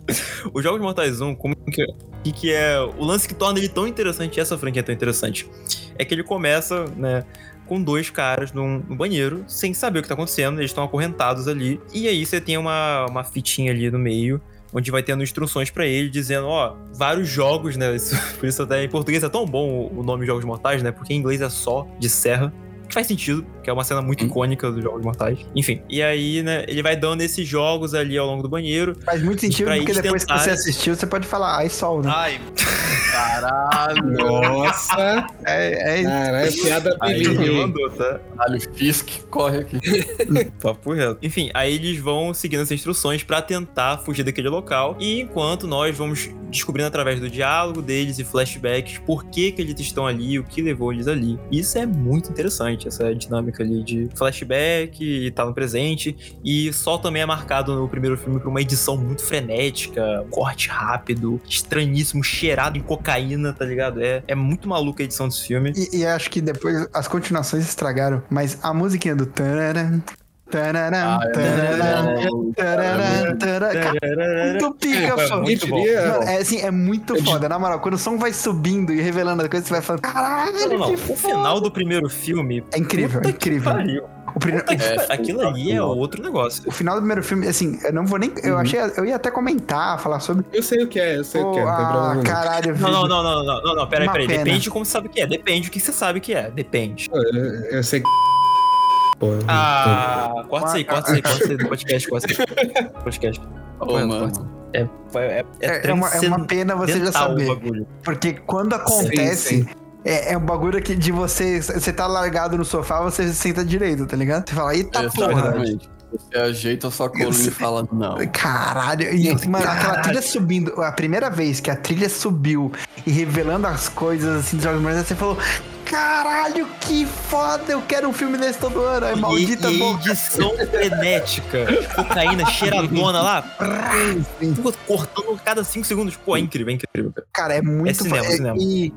Os Jogos Mortais 1, como que, que, que é. O lance que torna ele tão interessante, essa franquia é tão interessante, é que ele começa, né? Com dois caras num, banheiro, sem saber o que tá acontecendo, eles estão acorrentados ali. E aí você tem uma, uma fitinha ali no meio, onde vai tendo instruções pra ele, dizendo, ó, vários jogos, né? [LAUGHS] Isso- por isso até em português é tão bom o nome Jogos Mortais, né? Porque em inglês é só de serra. Que faz sentido, que é uma cena muito icônica dos Jogos Mortais. Enfim, e aí, né, ele vai dando esses jogos ali ao longo do banheiro. Faz muito sentido, porque depois que você tentarem- assistiu, você pode falar, ai, sol, né? Ai, Caralho. [LAUGHS] Nossa! É, é Caralho, piada ele bilíngue. mandou, tá? Caralho, Fisk, corre aqui. [LAUGHS] Papo reto. Enfim, aí eles vão seguindo essas instruções pra tentar fugir daquele local. E enquanto nós vamos descobrindo através do diálogo deles e flashbacks por que, que eles estão ali, o que levou eles ali. Isso é muito interessante, essa dinâmica ali de flashback e tá no presente. E só também é marcado no primeiro filme por uma edição muito frenética, corte rápido, estranhíssimo, cheirado em cocaína, tá ligado? É, é muito maluca a edição desse filme. E, e acho que depois as continuações estragaram, mas a musiquinha do tararam, tararam, Ah, é tararam, cara, muito pica, É pô. muito bom. é assim, é muito foda, na moral. Quando o som vai subindo e revelando as coisas, você vai falando, caralho, Não, o final do primeiro filme. É incrível, é incrível. O, primeiro- É. Aquilo ali é outro negócio. o final do primeiro filme, assim, eu não vou nem. Eu achei. Eu ia até comentar, falar sobre. Eu sei o que é, eu sei o Pô, que é, ah, caralho, Não, não, não, não, não, não, não, peraí, peraí. pena. Depende de como você sabe o que é. Depende do que você sabe que é. Depende. Eu, eu sei que... Pô, Ah, corta isso aí, corta isso aí, corta isso aí do podcast, corta isso aí. Podcast. Ô, Corta, mano. É, é, é, É, é uma, é uma pena você já saber. Porque quando acontece. sim. É, é um bagulho que de você. Você tá largado no sofá, você senta direito, tá ligado? Você fala, eita porra. Exatamente. Você ajeita a sua coluna e fala, não. Caralho, e, mano, aquela trilha subindo, a primeira vez que a trilha subiu e revelando as coisas assim dos Jogos você falou: Caralho, que foda, eu quero um filme desse todo ano. Aí, maldita e, e boca. edição frenética, cocaína cheiradona lá, cortando cada 5 segundos. Pô, é incrível, é incrível. cara. Cara, é muito É cinema, foda. cinema. E,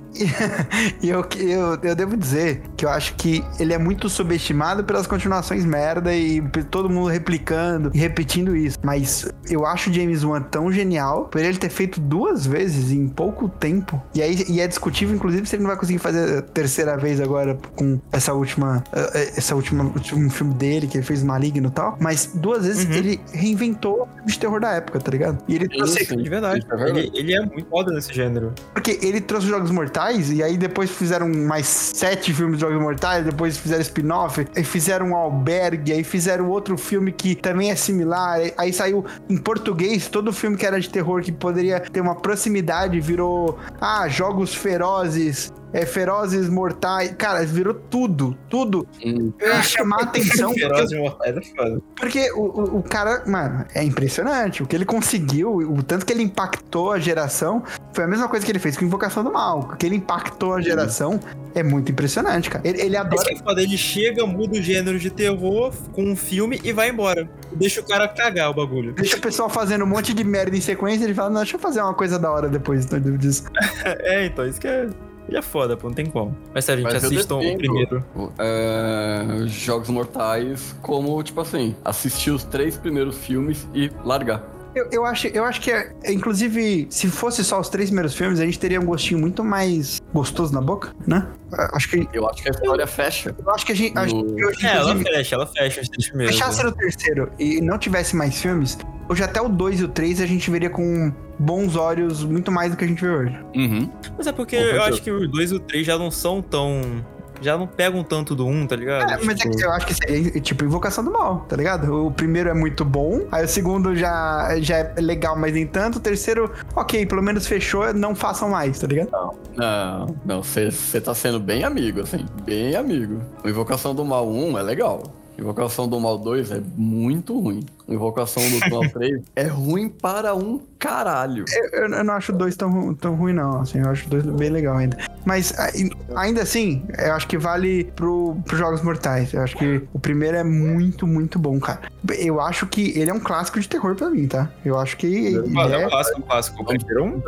[LAUGHS] e eu, eu, eu devo dizer que eu acho que ele é muito subestimado pelas continuações merda e todo mundo replicando e repetindo isso. Mas eu acho o James Wan tão genial por ele ter feito duas vezes em pouco tempo. E aí e é discutível, inclusive, se ele não vai conseguir fazer a terceira vez agora com essa última. eh, Essa última último filme dele, que ele fez Maligno e tal. Mas duas vezes Uhum. ele reinventou o filme de terror da época, tá ligado? E ele trouxe Sim, De verdade. isso é verdade. Ele, ele é muito foda nesse gênero. Porque ele trouxe os Jogos Mortais e aí depois fizeram mais sete filmes de Jogos Mortais, depois fizeram spin-off, aí fizeram um albergue, aí fizeram outro filme que também é similar, aí- aí saiu em português todo filme que era de terror que poderia ter uma proximidade, virou, ah, Jogos Ferozes, é, Ferozes Mortais, cara, virou tudo, tudo Hum. pra chamar a atenção, [LAUGHS] porque Feroz de Mortais é foda. porque o, o, o cara, mano, é impressionante. O que ele conseguiu, o tanto que ele impactou a geração, foi a mesma coisa que ele fez com Invocação do Mal. O que ele impactou a geração é muito impressionante, cara. Ele, ele Isso adora. que é foda, ele chega, muda o gênero de terror com um filme e vai embora. Deixa o cara cagar o bagulho. Deixa o pessoal fazendo um monte de merda em sequência, ele fala, não, deixa eu fazer uma coisa da hora depois então, disso. [LAUGHS] É, então, isso que é. Ele é foda, pô, não tem como. Mas sério, gente, Mas eu assistam o primeiro. é, Jogos Mortais como, tipo assim, assistir os três primeiros filmes e largar. Eu, eu, acho, eu acho que, é, inclusive, se fosse só os três primeiros filmes, a gente teria um gostinho muito mais gostoso na boca, né? Eu Acho que, Eu acho que a história fecha. eu acho que a gente. acho que hoje, É, ela fecha, ela fecha os três primeiros. fechasse no terceiro e não tivesse mais filmes, hoje até o 2 e o 3 a gente veria com bons olhos muito mais do que a gente vê hoje. Uhum. Mas é porque eu acho que os dois e o três já não são tão. Já não pegam tanto do um, tá ligado? É, mas é Tipo, que eu acho que seria tipo Invocação do Mal, tá ligado? O primeiro é muito bom, aí o segundo já, já é legal, mas nem tanto. O terceiro, ok, pelo menos fechou, não façam mais, tá ligado? Não, não, você tá sendo bem amigo, assim, bem amigo. O Invocação do Mal 1 é legal. Invocação do Mal 2 é muito ruim. Invocação do Mal 3 [LAUGHS] é ruim para um caralho. Eu, eu não acho o dois tão, tão ruim, não. Assim, eu acho o dois bem legal ainda. Mas ainda assim, eu acho que vale pro, pros Jogos Mortais. Eu acho que o primeiro é muito, muito bom, cara. Eu acho que ele é um clássico de terror pra mim, tá? Eu acho que ele Mano, é um é, clássico, um clássico. O primeiro é um-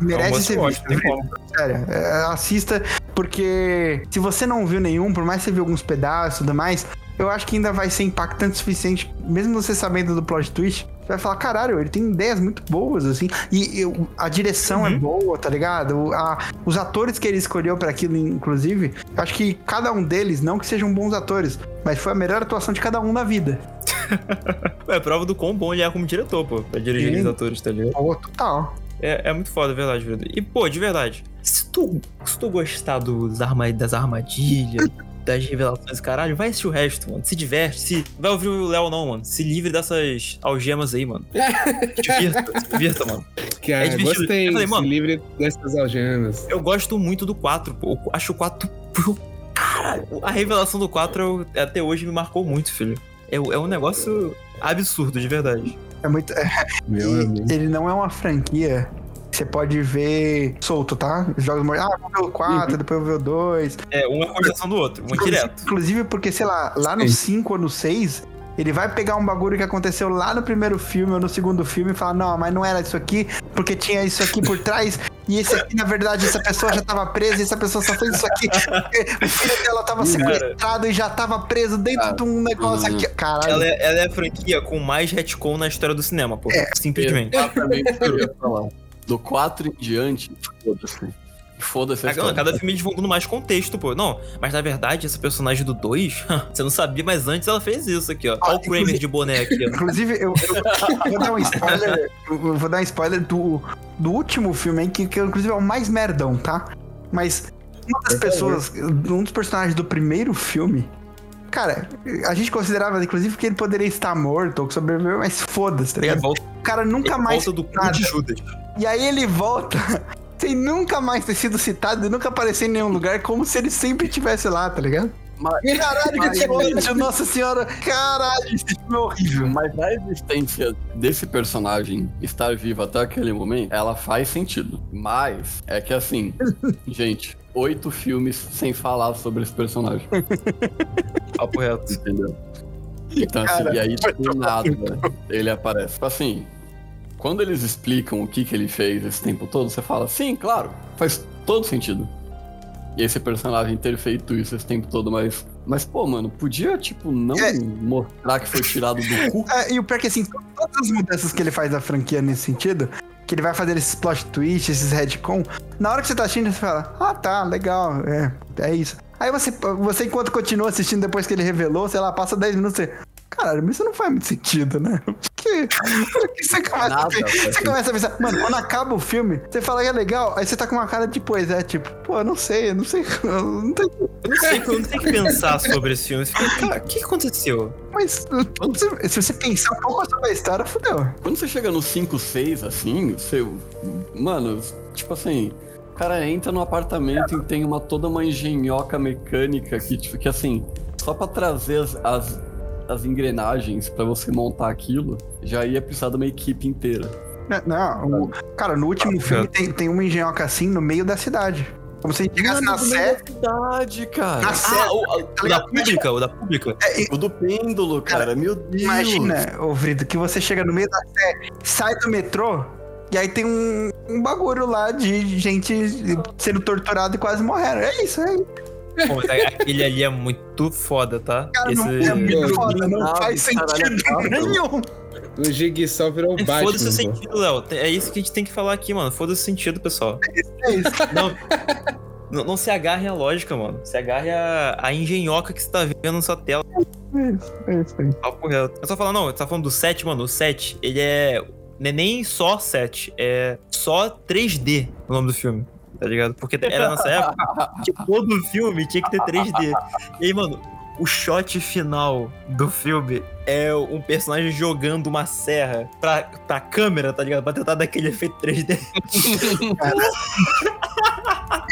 Merece é ser visto. como. Sério, é, assista, porque se você não viu nenhum, por mais que você viu alguns pedaços e tudo mais, eu acho que ainda vai ser impactante o suficiente, mesmo você sabendo do plot twist. Você vai falar, caralho, ele tem ideias muito boas, assim. E eu- a direção é boa, tá ligado? A- os atores que ele escolheu pra aquilo, inclusive, eu acho que cada um deles, não que sejam bons atores, mas foi a melhor atuação de cada um na vida. [LAUGHS] É prova do quão bom ele é como diretor, pô, pra dirigir Sim. os atores, tá ligado? Pô, total. É, é muito foda, é verdade, verdade. E, pô, de verdade, se tu, se tu gostar dos arma, das armadilhas, [LAUGHS] das revelações, caralho, vai assistir o resto, mano. Se diverte, se. Vai ouvir o Léo, não, mano. Se livre dessas algemas aí, mano. [LAUGHS] Se divirta, se divirta, mano. Cara, É divertido. gostei. Eu falei, se mano- livre dessas algemas. Eu gosto muito do 4, pô. Eu acho o 4. pô, Caralho, a revelação do 4 eu- até hoje me marcou muito, filho. É, é um negócio absurdo, de verdade. É muito. [LAUGHS] Meu E amigo. ele não é uma franquia que você pode ver solto, tá? Os jogos mortais. Ah, vou ver o 4, depois eu vou ver o 2. É, um é continuação do outro, um é direto. inclusive porque, sei lá, lá no Sim. 5 ou no 6, ele vai pegar um bagulho que aconteceu lá no primeiro filme ou no segundo filme e falar, não, mas não era isso aqui, porque tinha isso aqui por trás, e esse aqui, na verdade, essa pessoa já tava presa, e essa pessoa só fez isso aqui, porque o filho dela tava sequestrado e já tava preso dentro Cara, de um negócio aqui. Caralho. Ela é, ela é a franquia com mais retcon na história do cinema, pô. Simplesmente. Exatamente o que eu ia falar. Do 4 em diante, foda-se. Foda-se Cada, história. cada filme dando mais contexto, pô. Não, mas na verdade, essa personagem do 2, [LAUGHS] você não sabia, mas antes ela fez isso aqui, ó. Olha o Kramer inclusive- de boné aqui, ó. Inclusive, eu, eu vou dar um spoiler. Eu vou dar um spoiler do, do último filme aí, que, que inclusive é o mais merdão, tá? Mas uma das pessoas, um dos personagens do primeiro filme. Cara, a gente considerava, inclusive, que ele poderia estar morto ou que sobreviveu, mas foda-se, tá ligado? volta, O cara nunca ele mais. volta do nada. de Judas. E aí ele volta sem nunca mais ter sido citado e nunca aparecer em nenhum lugar, como se ele sempre estivesse lá, tá ligado? Mas, Caralho, Mas- que ódio, nossa senhora! Caralho, esse filme é horrível. mas a existência desse personagem estar vivo até aquele momento, ela faz sentido. Mas é que assim, [LAUGHS] gente, oito filmes sem falar sobre esse personagem, [LAUGHS] Papo reto. entendeu? Então, assim, e aí do nada ele aparece. Tipo Assim, quando eles explicam o que, que ele fez esse tempo todo, você fala, sim, claro, faz todo sentido. E esse personagem ter feito isso esse tempo todo, mas. Mas, pô, mano, podia, tipo, não É. mostrar que foi tirado do cu. [LAUGHS] É, e o pior é que, assim, todas as mudanças que ele faz na franquia nesse sentido, que ele vai fazer esses plot twists, esses retcon, na hora que você tá assistindo, você fala, ah, tá, legal, é, é isso. Aí você, você enquanto continua assistindo depois que ele revelou, sei lá, passa 10 minutos, você... Caralho, mas isso não faz muito sentido, né? Porque você, começa, Nada a, você começa a pensar, mano, quando acaba o filme, você fala que é legal, aí você tá com uma cara de pois é, tipo, pô, eu não sei, eu não sei, [LAUGHS] eu não tenho, Eu não sei, eu não sei o que pensar sobre esse filme. Cara, o que que aconteceu? mas se, se você pensar um pouco sobre a história, fudeu. Quando você chega no 5, 6, assim, você. Mano, tipo assim. O cara entra no apartamento e tem uma toda uma engenhoca mecânica que, tipo, que assim, só pra trazer as, as, as engrenagens pra você montar aquilo, já ia precisar de uma equipe inteira. Não, Não, o- cara, no último filme tem, tem uma engenhoca assim no meio da cidade. Como se a gente chegasse na Sé. cidade, cara. Na Sé. Ah, o, o- o da pública, o da pública. O do pêndulo, cara, meu Deus. Imagina, ô Vrito, que você chega no meio da Sé, sai do metrô, e aí tem um, um bagulho lá de gente sendo torturada e quase morrendo. É isso, é isso. Pô, mas aquele ali é muito foda, tá? Cara, não Esse... é muito foda, não faz sentido caralho. nenhum. O Jigsaw virou o É, Foda-se o Batman. sentido, Léo. É isso que a gente tem que falar aqui, mano. Foda-se o sentido, pessoal. É isso. Não, não, não se agarre à lógica, mano. Se agarre à, à engenhoca que você tá vendo na sua tela. É isso, é isso aí. Papo reto. Eu só falar, não, você tá falando do 7, mano. O 7, ele é. Não é nem só 7, é só 3D o nome do filme. Tá ligado? Porque era nessa época que [LAUGHS] todo filme tinha que ter 3D. E aí, mano, o shot final do filme é um personagem jogando uma serra pra, pra câmera, tá ligado? Pra tentar dar aquele efeito 3D. [LAUGHS]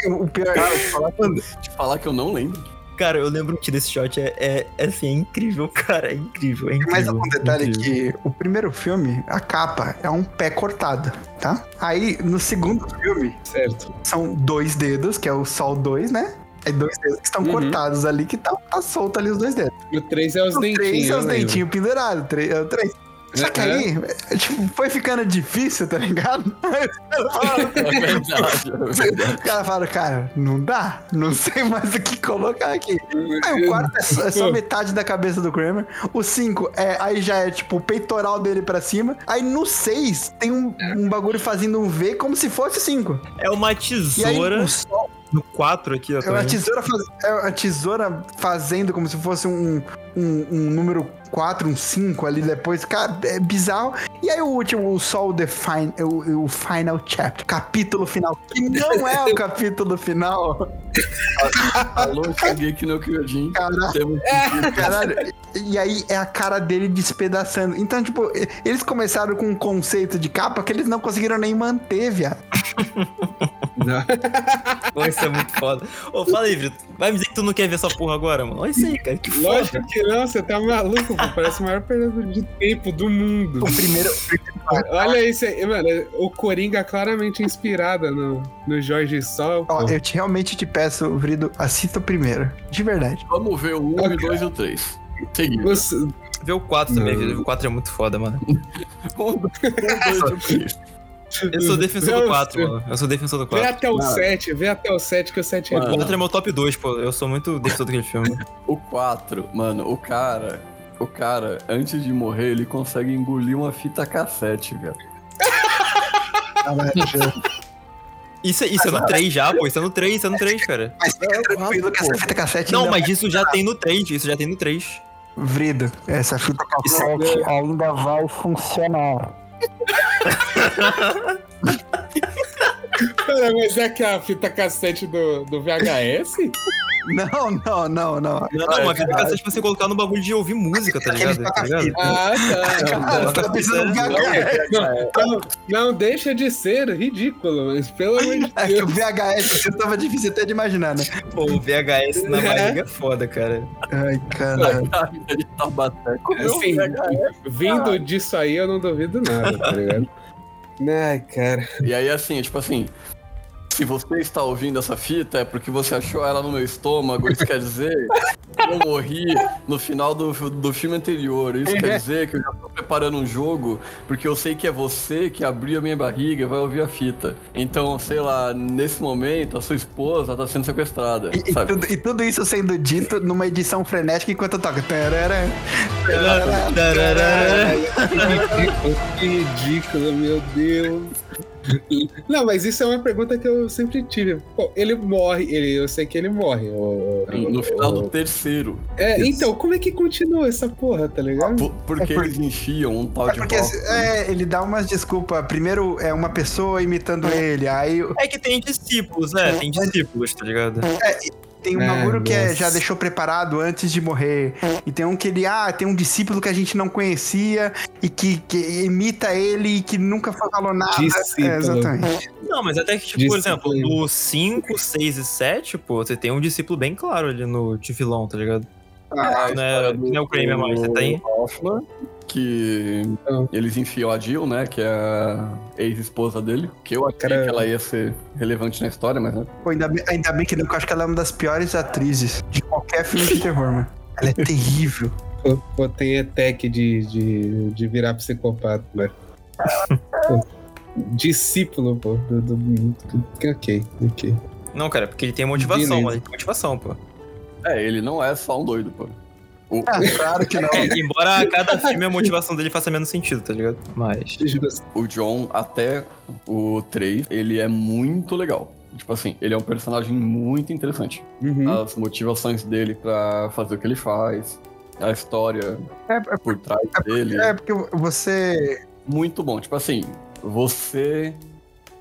O pior [LAUGHS] Cara, te falar, que, te falar que eu não lembro. Cara, eu lembro que desse shot é, é, é, assim, é incrível, cara. É incrível, é incrível. Mais um detalhe incrível. que o primeiro filme, a capa é um pé cortado, tá? Aí, no segundo filme, Certo. são dois dedos, que é o Sol 2, né? É dois dedos que estão Uhum. cortados ali, que tá, tá solto ali os dois dedos. O 3 é os O dentinhos. três é os dentinhos pendurados. Três, é o três. Só que Uhum. aí, é, tipo, foi ficando difícil, tá ligado? [LAUGHS] Aí os caras falaram- É é [LAUGHS] caras falaram, cara, não dá, não sei mais o que colocar aqui. Aí o quarto é só, é só metade da cabeça do Kramer. O cinco é, aí já é tipo o peitoral dele pra cima. Aí no seis tem um, um bagulho fazendo um V como se fosse cinco. É uma E aí tesoura o sol no 4 aqui, ó. é uma vendo? tesoura, faz, é uma tesoura fazendo como se fosse um, um, um número 4, um 5 ali depois. Cara, é bizarro. E aí o último, o Sol The Fin- o, o Final Chapter, capítulo final, que não é o [LAUGHS] capítulo final. Alô, cheguei aqui no Kyojin. Caralho. Temos Caralho. E aí é a cara dele despedaçando. Então, tipo, eles começaram com um conceito de capa que eles não conseguiram nem manter, viado. [LAUGHS] Não. [LAUGHS] Isso é muito foda. Ô, fala aí, Brito. Vai me dizer que tu não quer ver essa porra agora, mano? Olha isso aí, cara. Que foda. Lógico que não, você tá maluco, pô. Parece a maior perda de tempo do mundo. O primeiro. Olha isso aí, mano. O Coringa claramente inspirada no, no Jorge Sol. Ó, eu te, realmente te peço, Vrido, assista o primeiro. De verdade. Vamos ver o 1, o 2 e o 3. Seguido. Você- Vê o 4 também. Vitor. O 4 é muito foda, mano. [LAUGHS] Um, dois e o 3. Eu sou defensor do Não, 4, você- mano. Eu sou defensor do Vê 4. até o Mano. 7, vê até o 7 que o 7 é Mano. O bom. 4 é meu top 2, pô. Eu sou muito defensor daquele filme. [LAUGHS] O 4, mano, o cara. O cara, antes de morrer, ele consegue engolir uma fita cassete, velho. Isso, é- isso é no 3 já, pô. Isso é no 3, isso é no 3, cara. Mas fica tranquilo que essa fita cassete Não, mas isso já tem no 3. Isso já tem no 3. Vrido, essa fita cassete ainda vai funcionar. Mas é que a fita cassete do, do VHS? Não, não, não, não. Não, não, uma fita cassete pra você colocar no bagulho de ouvir música, tá ligado? Tá ligado? Ah, tá. [LAUGHS] Cara, tá pensando. Não, não deixa de ser ridículo, mas pelo amor de É que o Deus. VHS tava difícil até de imaginar, né? Pô, o VHS na É. barriga é foda, cara. Ai. Ele tá batendo. Assim, vindo disso aí, eu não duvido nada, tá ligado? [LAUGHS] Ai, cara. E aí, assim, tipo assim. Se você está ouvindo essa fita, é porque você achou ela no meu estômago. Isso quer dizer que eu morri no final do, do filme anterior. Isso quer dizer que eu já tô preparando um jogo, porque eu sei que é você que abriu a minha barriga e vai ouvir a fita. Então, sei lá, nesse momento, a sua esposa tá sendo sequestrada. E, e tudo, e tudo isso sendo dito numa edição frenética enquanto toca. Tarará, Que ridículo, meu Deus. Não, mas isso é uma pergunta que eu sempre tive. Pô, ele morre, ele, eu sei que ele morre. o- o- No final do o- terceiro. É, então, como é que continua essa porra, tá ligado? Por- Porque É por- eles enfiam um tal É de porque é, ele dá umas desculpas. Primeiro é uma pessoa imitando ele, aí É que tem discípulos, né? Tem discípulos, tá ligado? Tem um É, bagulho que é- já deixou preparado antes de morrer. E tem um que ele, ah, tem um discípulo que a gente não conhecia e que, que imita ele e que nunca falou nada. Discípulo. É, exatamente. Não, mas até que, tipo, por exemplo, no 5, 6 e 7, pô, você tem um discípulo bem claro ali no de vilão, tá ligado? A Não é- não é o Kramer mais, você tem? Hoffman, que Ah. eles enfiam a Jill, né? Que é a ex-esposa dele. Que eu achei que ela ia ser relevante na história, mas né? Pô, ainda, bem, ainda bem que não, porque eu acho que ela é uma das piores atrizes de qualquer filme de terror, mano. Ela é [LAUGHS] terrível. Pô, tem ETEC de, de, de virar psicopata, velho. Pô, Discípulo, pô. Do, do, do- ok, ok. Não, cara, porque ele tem motivação, Beleza. mas ele tem motivação, pô. É, ele não é só um doido, pô. O, Ah, claro que não. É, [LAUGHS] embora a cada filme a motivação dele faça menos sentido, tá ligado? Mas. O John, até o 3, ele é muito legal. Tipo assim, ele é um personagem muito interessante. Uhum. As motivações dele pra fazer o que ele faz, a história É, é, por trás dele. é porque você. Muito bom. Tipo assim, você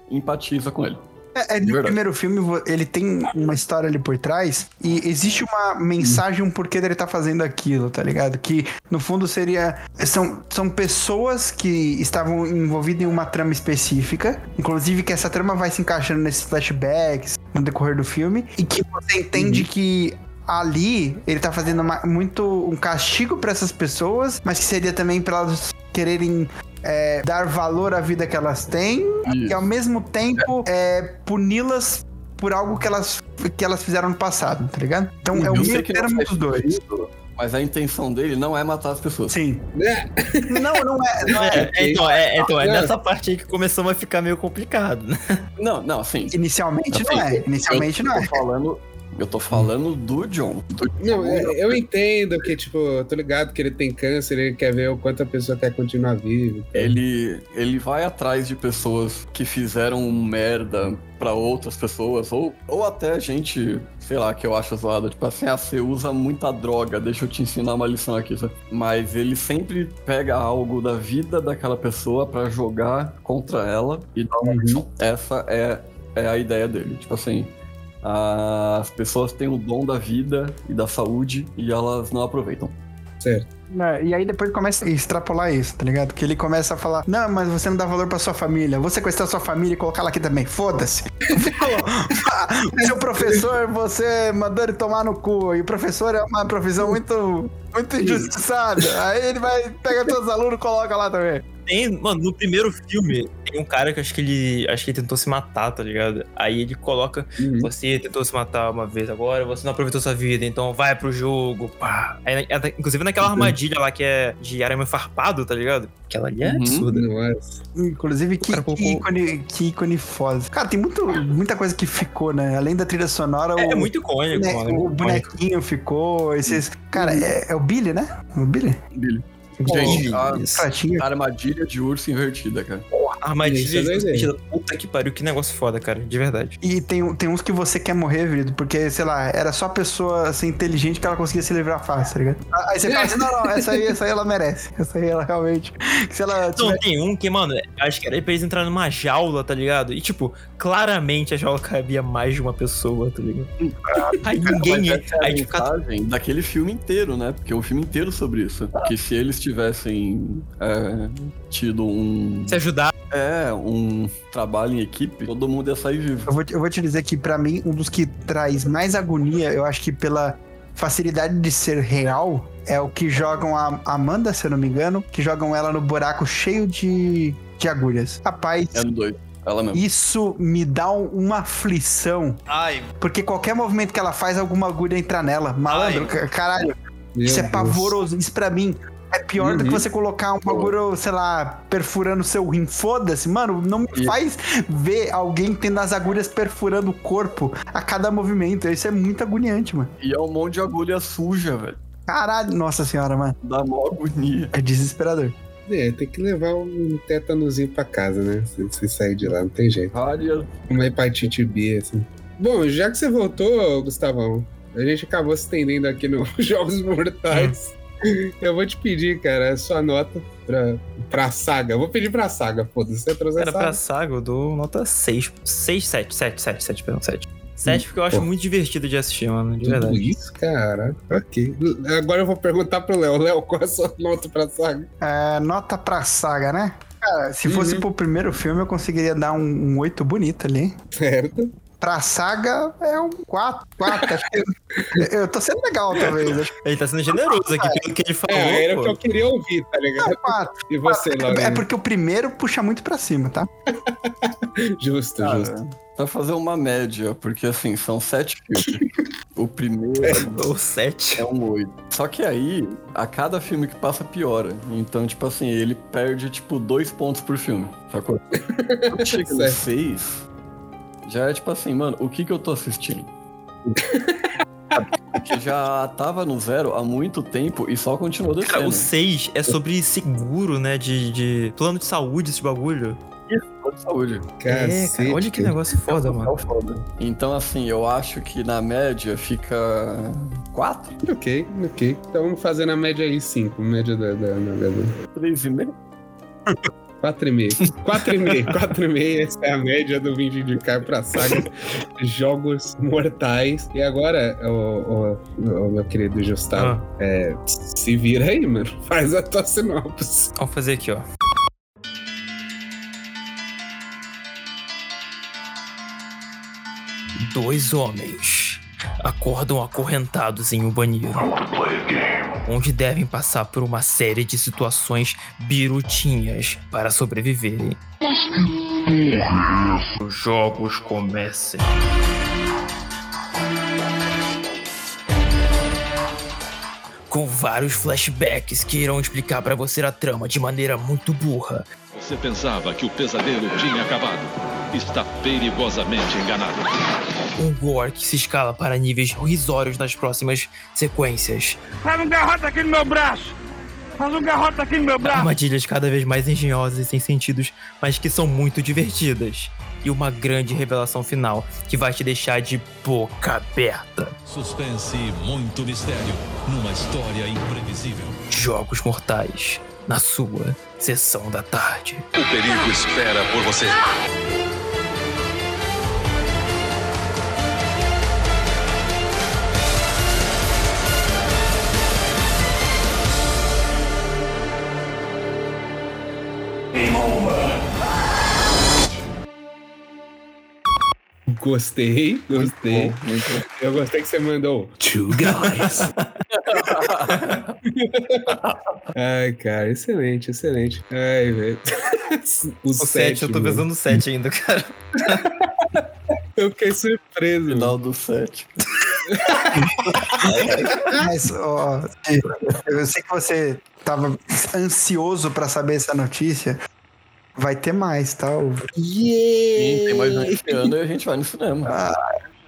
empatiza com ele. É, é, no verdade. primeiro filme, ele tem uma história ali por trás e existe uma mensagem, um porquê dele tá fazendo aquilo, tá ligado? Que no fundo seria. São, são pessoas que estavam envolvidas em uma trama específica, inclusive que essa trama vai se encaixando nesses flashbacks no decorrer do filme, e que você entende que ali ele tá fazendo uma- muito um castigo pra essas pessoas, mas que seria também pra elas quererem é, dar valor à vida que elas têm e Isso. ao mesmo tempo é, puni-las por algo que elas, que elas fizeram no passado, tá ligado? Então é o Eu sei meio que não termo dos dois. sentido, Mas a intenção dele não é matar as pessoas. Sim. É, Não, não é. Não é. É, é, então, é, então, é nessa parte aí que começamos a ficar meio complicado, né? Não, não, assim. Inicialmente não é. Inicialmente eu, não eu é. tô falando. Eu tô falando do John. Do Não, John, é, eu entendo que, tipo, eu tô ligado que ele tem câncer, ele quer ver o quanto a pessoa quer continuar viva. Ele, ele vai atrás de pessoas que fizeram merda pra outras pessoas, ou, ou até gente, sei lá, que eu acho zoado, tipo assim, ah, você usa muita droga, deixa eu te ensinar uma lição aqui. sabe? Mas ele sempre pega algo da vida daquela pessoa pra jogar contra ela e dar uma Uhum. lição. Essa é, é a ideia dele. Tipo assim, as pessoas têm o dom da vida e da saúde e elas não aproveitam. Certo. É, E aí depois começa a extrapolar isso, tá ligado? Que ele começa a falar: Não, mas você não dá valor pra sua família. Vou sequestrar sua família e colocar ela aqui também. Foda-se. [LAUGHS] [LAUGHS] Seu professor, você mandou ele tomar no cu. E o professor é uma profissão muito, muito injustiçada. Aí ele vai, pega todos os alunos e coloca lá também. Tem, mano, no primeiro filme, tem um cara que acho que ele. Acho que ele tentou se matar, tá ligado? Aí ele coloca. Uhum. Você tentou se matar uma vez agora, você não aproveitou sua vida, então vai pro jogo, pá. Aí, inclusive naquela armadilha lá que é de arame farpado, tá ligado? Aquela ali é Uhum. absurda. Nossa. Inclusive, que, cara que colocou- ícone, que ícone foda. Cara, tem muito, muita coisa que ficou, né? Além da trilha sonora, É, o, é muito icônico, né, é o bonequinho ficou. Esses. Cara, é, é o Billy, né? O Billy? Billy. Gente, a. Pratinho. armadilha de urso invertida, cara. Armadilha Isso é de doideira. vestida. Puta que pariu, que negócio foda, cara. De verdade. E tem, tem uns que você quer morrer, Vido, porque, sei lá, era só a pessoa ser inteligente que ela conseguia se livrar fácil, tá ligado? Aí você fala assim, não, não, essa aí, essa aí ela merece. Essa aí ela realmente. Se ela Não, tiver. tem um que, mano, acho que era pra eles entrarem numa jaula, tá ligado? E, tipo, claramente a jaula cabia mais de uma pessoa, tá ligado? [LAUGHS] Aí ninguém. Essa é a Aí tipo, daquele filme inteiro, né? Porque é um filme inteiro sobre isso. Que se eles tivessem é, tido um. se ajudar. É, um trabalho em equipe, todo mundo ia sair vivo. Eu vou, te- eu vou te dizer que, pra mim, um dos que traz mais agonia, eu acho que pela facilidade de ser real, é o que jogam a Amanda, se eu não me engano, que jogam ela no buraco cheio de, de agulhas. Rapaz. É no mesmo. Isso me dá um- uma aflição. Ai, Porque qualquer movimento que ela faz, alguma agulha entra nela. Malandro, ca- caralho, Meu isso é Deus. pavoroso. Isso pra mim é pior do que Uhum. você colocar um bagulho, sei lá, perfurando o seu rim. Foda-se, mano, não me faz ver alguém tendo as agulhas perfurando o corpo a cada movimento. Isso é muito agoniante, mano. E é um monte de agulha suja, velho. Caralho, nossa senhora, mano. Dá mó agonia. É desesperador. É, tem que levar um tétanozinho pra casa, né? Se, se sair de lá, não tem jeito. Várias. Uma hepatite B, assim. Bom, já que você voltou, Gustavão, a gente acabou se estendendo aqui nos [LAUGHS] Jogos Mortais. [LAUGHS] Eu vou te pedir, cara, a sua nota pra, pra saga. Eu vou pedir pra saga, foda-se. Você trouxe a Era saga. pra saga, eu dou nota 6. 6, 7, 7, 7, 7, perdão, 7. 7 porque eu acho Pô. muito divertido de assistir, mano, de Tudo verdade. isso, cara. Ok. Agora eu vou perguntar pro Léo. Léo, qual é a sua nota pra saga? É, nota pra saga, né? Cara, se fosse Uhum. pro primeiro filme, eu conseguiria dar um, um 8 bonito ali. Certo. Pra saga, é um 4. 4 acho que. Eu tô sendo legal, talvez. Ele tá sendo generoso aqui pelo que ele falou. É, era o que eu queria ouvir, tá que é ligado? 4. E você, Léo? É porque o primeiro puxa muito pra cima, tá? [LAUGHS] Justo, Cara, justo. pra fazer uma média, porque assim, são sete filmes. o primeiro [LAUGHS] Ou 7. é um oito. Só que aí, a cada filme que passa, piora. Então, tipo assim, ele perde, tipo, dois pontos por filme. Sacou? [LAUGHS] Chega no seis, já é tipo assim, mano, o que que eu tô assistindo? [LAUGHS] Porque já tava no zero há muito tempo e só continuou Cara, descendo. o 6 é sobre seguro, né? De, de plano de saúde, esse bagulho. Plano de saúde. é, Cacete, cara, olha que negócio foda, É mano. foda. Então, assim, eu acho que na média fica quatro, Ok, ok. Então vamos fazer na média aí 5. Média da. da, da, da. três e meio. [LAUGHS] 4,5. 4,5. 4,5. Essa é a média do vídeo indicar pra saga Jogos Mortais. E agora, o, o- o meu querido Gustavo, Ah, é, se vira aí, mano. Faz a tua sinopse. vamos fazer aqui, ó. Dois homens acordam acorrentados em um banheiro, Onde devem passar por uma série de situações birutinhas para sobreviverem. Os jogos comecem. Com vários flashbacks que irão explicar para você a trama de maneira muito burra. Você pensava que o pesadelo tinha acabado. Está perigosamente enganado. Um gore que se escala para níveis risórios nas próximas sequências. Faz um garrote aqui no meu braço! Faz um garrote aqui no meu braço! Armadilhas cada vez mais engenhosas e sem sentidos, mas que são muito divertidas. E uma grande revelação final que vai te deixar de boca aberta. Suspense e muito mistério numa história imprevisível. Jogos Mortais, na sua sessão da tarde. O perigo espera por você. Gostei, gostei. Eu gostei que você mandou Two Guys. [LAUGHS] Ai, cara, excelente, excelente. Ai, velho. O, O 7, eu tô mano. pensando no 7 ainda, cara. Eu fiquei surpreso. mano. Final do set. Mas, ó, eu sei que você tava ansioso pra saber essa notícia. Vai ter mais, tá? O- Sim, tem mais um ano e a gente vai no cinema.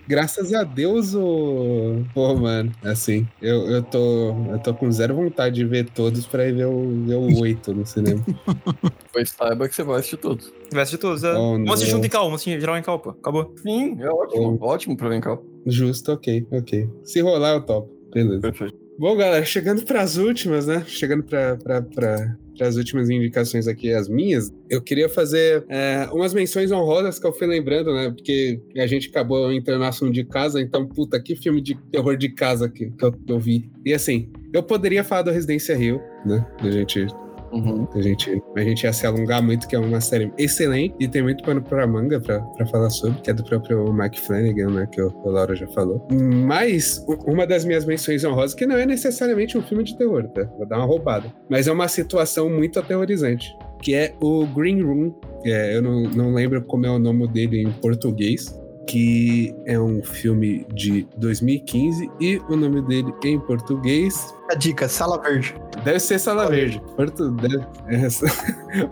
Graças a Deus, o. Pô, mano, assim, eu, eu, tô, eu tô com zero vontade de ver todos pra ir ver o, ver o 8 no cinema. [LAUGHS] Pois saiba que você vai assistir todos. Vai assistir todos, é. Oh, Vamos assistir junto em cal, vamos assistir geral em cal, pô. Acabou. Sim, é ótimo. Ótimo pra Vencal. Justo, ok, ok. Se rolar, eu topo. Beleza. Perfeito. Bom, galera, chegando pras últimas, né? Chegando pra, pra, pras últimas indicações aqui, as minhas, eu queria fazer é, umas menções honrosas que eu fui lembrando, né? Porque a gente acabou entrando no assunto de casa, então, puta, que filme de terror de casa que, que eu, que eu vi. E assim, eu poderia falar do Residência Rio, né? A gente Uhum. a gente, a gente ia se alongar muito, que é uma série excelente e tem muito pano pra manga pra, pra falar sobre, que é do próprio Mike Flanagan, né? Que o, o Laura já falou. Mas uma das minhas menções honrosas, que não é necessariamente um filme de terror, tá? Vou dar uma roubada. Mas é uma situação muito aterrorizante. Que é o Green Room. É, eu não, não lembro como é o nome dele em português. Que é um filme de 2015 e o nome dele em português A dica, Sala Verde. Deve ser Sala Verde. Porto, deve... é.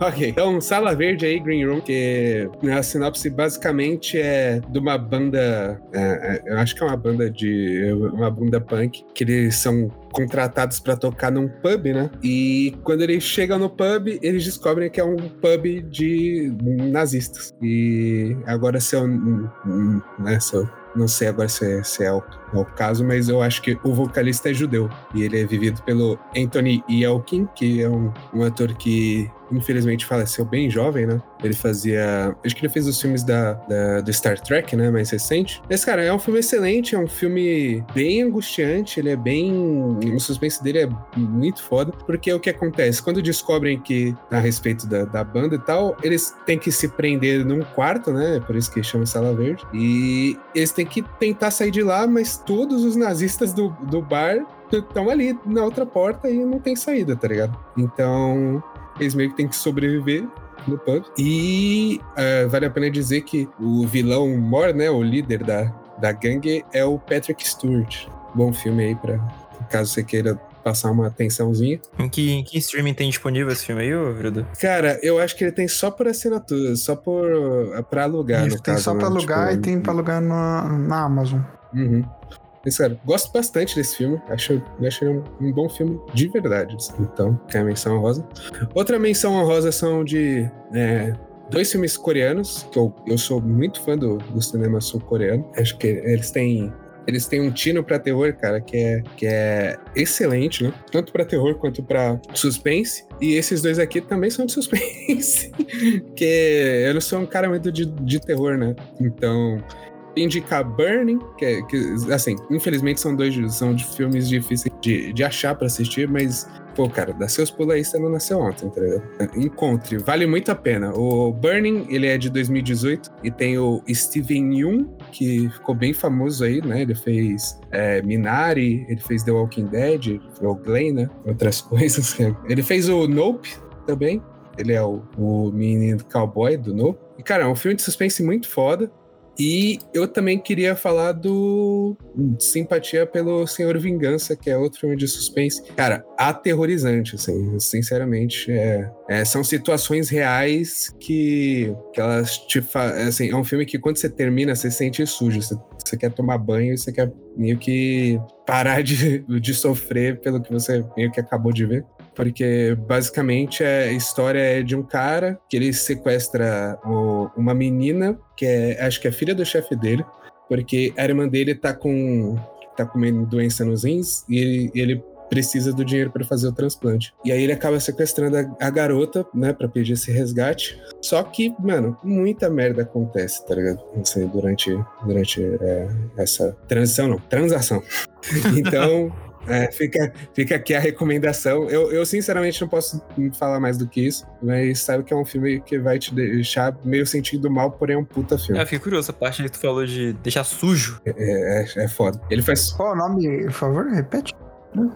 [LAUGHS] ok, então Sala Verde aí, Green Room, que a sinopse basicamente é de uma banda. é, é, eu acho que é uma banda de. uma banda punk, que eles são contratados pra tocar num pub, né? E quando eles chegam no pub, eles descobrem que é um pub de nazistas. E agora se eu. Né, se eu não sei agora se é, se é o, é o caso, mas eu acho que o vocalista é judeu. E ele é vivido pelo Anthony Yelkin, que é um, um ator que infelizmente faleceu bem jovem, né? Ele fazia. Acho que ele fez os filmes da, da- do Star Trek, né? Mais recente. Esse cara é um filme excelente, é um filme bem angustiante, ele é bem. O suspense dele é muito foda, porque o que acontece? Quando descobrem que a respeito da, da banda e tal, eles têm que se prender num quarto, né? Por isso que chama Sala Verde. E eles têm que tentar sair de lá, mas todos os nazistas do, do bar estão ali na outra porta e não tem saída, tá ligado? Então, eles meio que têm que sobreviver no pub. E eh, vale a pena dizer que o vilão Mor, né, o líder da, da gangue, é o Patrick Stewart. Bom filme aí, pra, caso você queira passar uma atençãozinha. Em que, em que streaming tem disponível esse filme aí, ô Vrido? Cara, eu acho que ele tem só por assinatura, só por pra alugar, Isso, no tem caso. só pra né? alugar Tipo, e tem pra alugar na, na Amazon. Uhum. Mas, cara, gosto bastante desse filme. Acho, acho um, um bom filme de verdade. Então, que é a menção honrosa. Outra menção honrosa são de é, dois filmes coreanos, que eu, eu sou muito fã do, do cinema sul-coreano. Acho que eles têm. Eles têm um tino pra terror, cara, que é, que é excelente, né? Tanto pra terror quanto pra suspense. E esses dois aqui também são de suspense. [LAUGHS] que eu não sou um cara muito de, de terror, né? Então, indicar Burning, que, é- que, assim, infelizmente são dois são de filmes difíceis de, de achar pra assistir, mas, pô, cara, dá seus pulos aí, você não nasceu ontem, ligado? Encontre, vale muito a pena. O Burning, ele é de 2018 e tem o Steven Yeun que ficou bem famoso aí, né? Ele fez é, Minari, ele fez The Walking Dead, o Glenn, né? Outras [LAUGHS] coisas. Ele fez o Nope também. Ele é o, o menino cowboy do Nope. E, cara, é um filme de suspense muito foda. E eu também queria falar do Simpatia pelo Senhor Vingança, que é outro filme de suspense. Cara, aterrorizante, assim, sinceramente. É, é, são situações reais que, que elas te fazem. Assim, é um filme que quando você termina, você se sente sujo. Você, você quer tomar banho você quer meio que parar de, de sofrer pelo que você meio que acabou de ver porque basicamente a história é de um cara que ele sequestra o, uma menina que é, acho que é filha do chefe dele, porque a irmã dele tá com tá com uma doença nos rins e ele, ele precisa do dinheiro para fazer o transplante. E aí ele acaba sequestrando a, a garota, né, para pedir esse resgate. Só que, mano, muita merda acontece, tá ligado? Durante durante é, essa transição, não, transação. [LAUGHS] então, é, fica, fica aqui a recomendação. Eu, eu, sinceramente, não posso falar mais do que isso, mas sabe que é um filme que vai te deixar meio sentindo mal, porém é um puta filme. É, eu fiquei curioso, a parte que tu falou de deixar sujo. É, é, é foda. Ele faz. Qual o nome, por favor? Repete.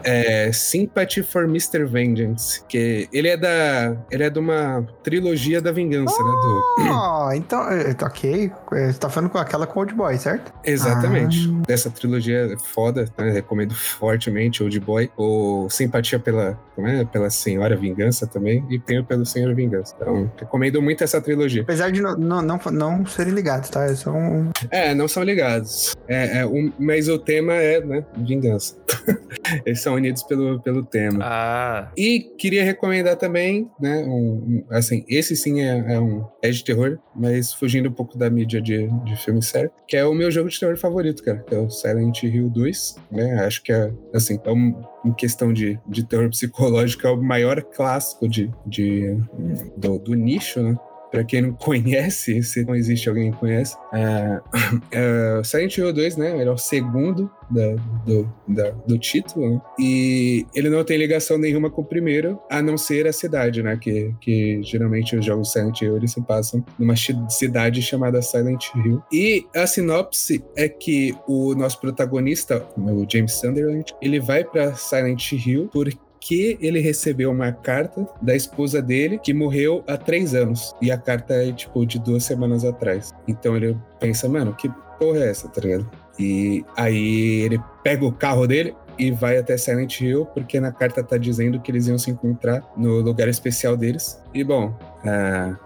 É Sympathy for Mr. Vengeance, que ele é da ele é de uma trilogia da vingança, né, oh, né, do... então, ok, você tá falando com aquela com Old Boy, certo? Exatamente. Ah. Dessa trilogia foda, né, recomendo fortemente Old Boy, ou Simpatia pela, como é? pela Senhora Vingança também, e tenho pelo Senhor Vingança. Então, recomendo muito essa trilogia. Apesar de não, não, não, não serem ligados, tá? É um... É, não são ligados. É, é um, mas o tema é, né, vingança. [LAUGHS] Eles são unidos pelo, pelo tema. Ah. E queria recomendar também, né? Um, um, assim, esse sim é, é, um é de terror, mas fugindo um pouco da mídia de, de filme sério, que é o meu jogo de terror favorito, cara, que é o Silent Hill 2, né? Acho que é, assim, é um, em questão de, de terror psicológico, é o maior clássico de, de, do, do nicho, né? Pra quem não conhece, [LAUGHS] se não existe alguém que conhece, é, [COUGHS] é, Silent Hill 2, né? Ele é o segundo da, do, da, do título, né? E ele não tem ligação nenhuma com o primeiro, a não ser a cidade, né? Que, que geralmente os jogos Silent Hill eles se passam numa cidade chamada Silent Hill. E a sinopse é que o nosso protagonista, o James Sunderland, ele vai para Silent Hill porque que ele recebeu uma carta da esposa dele que morreu há três anos. E a carta é, tipo, de duas semanas atrás. Então ele pensa, mano, que porra é essa, tá ligado? E aí ele pega o carro dele e vai até Silent Hill, porque na carta tá dizendo que eles iam se encontrar no lugar especial deles. E bom, uh,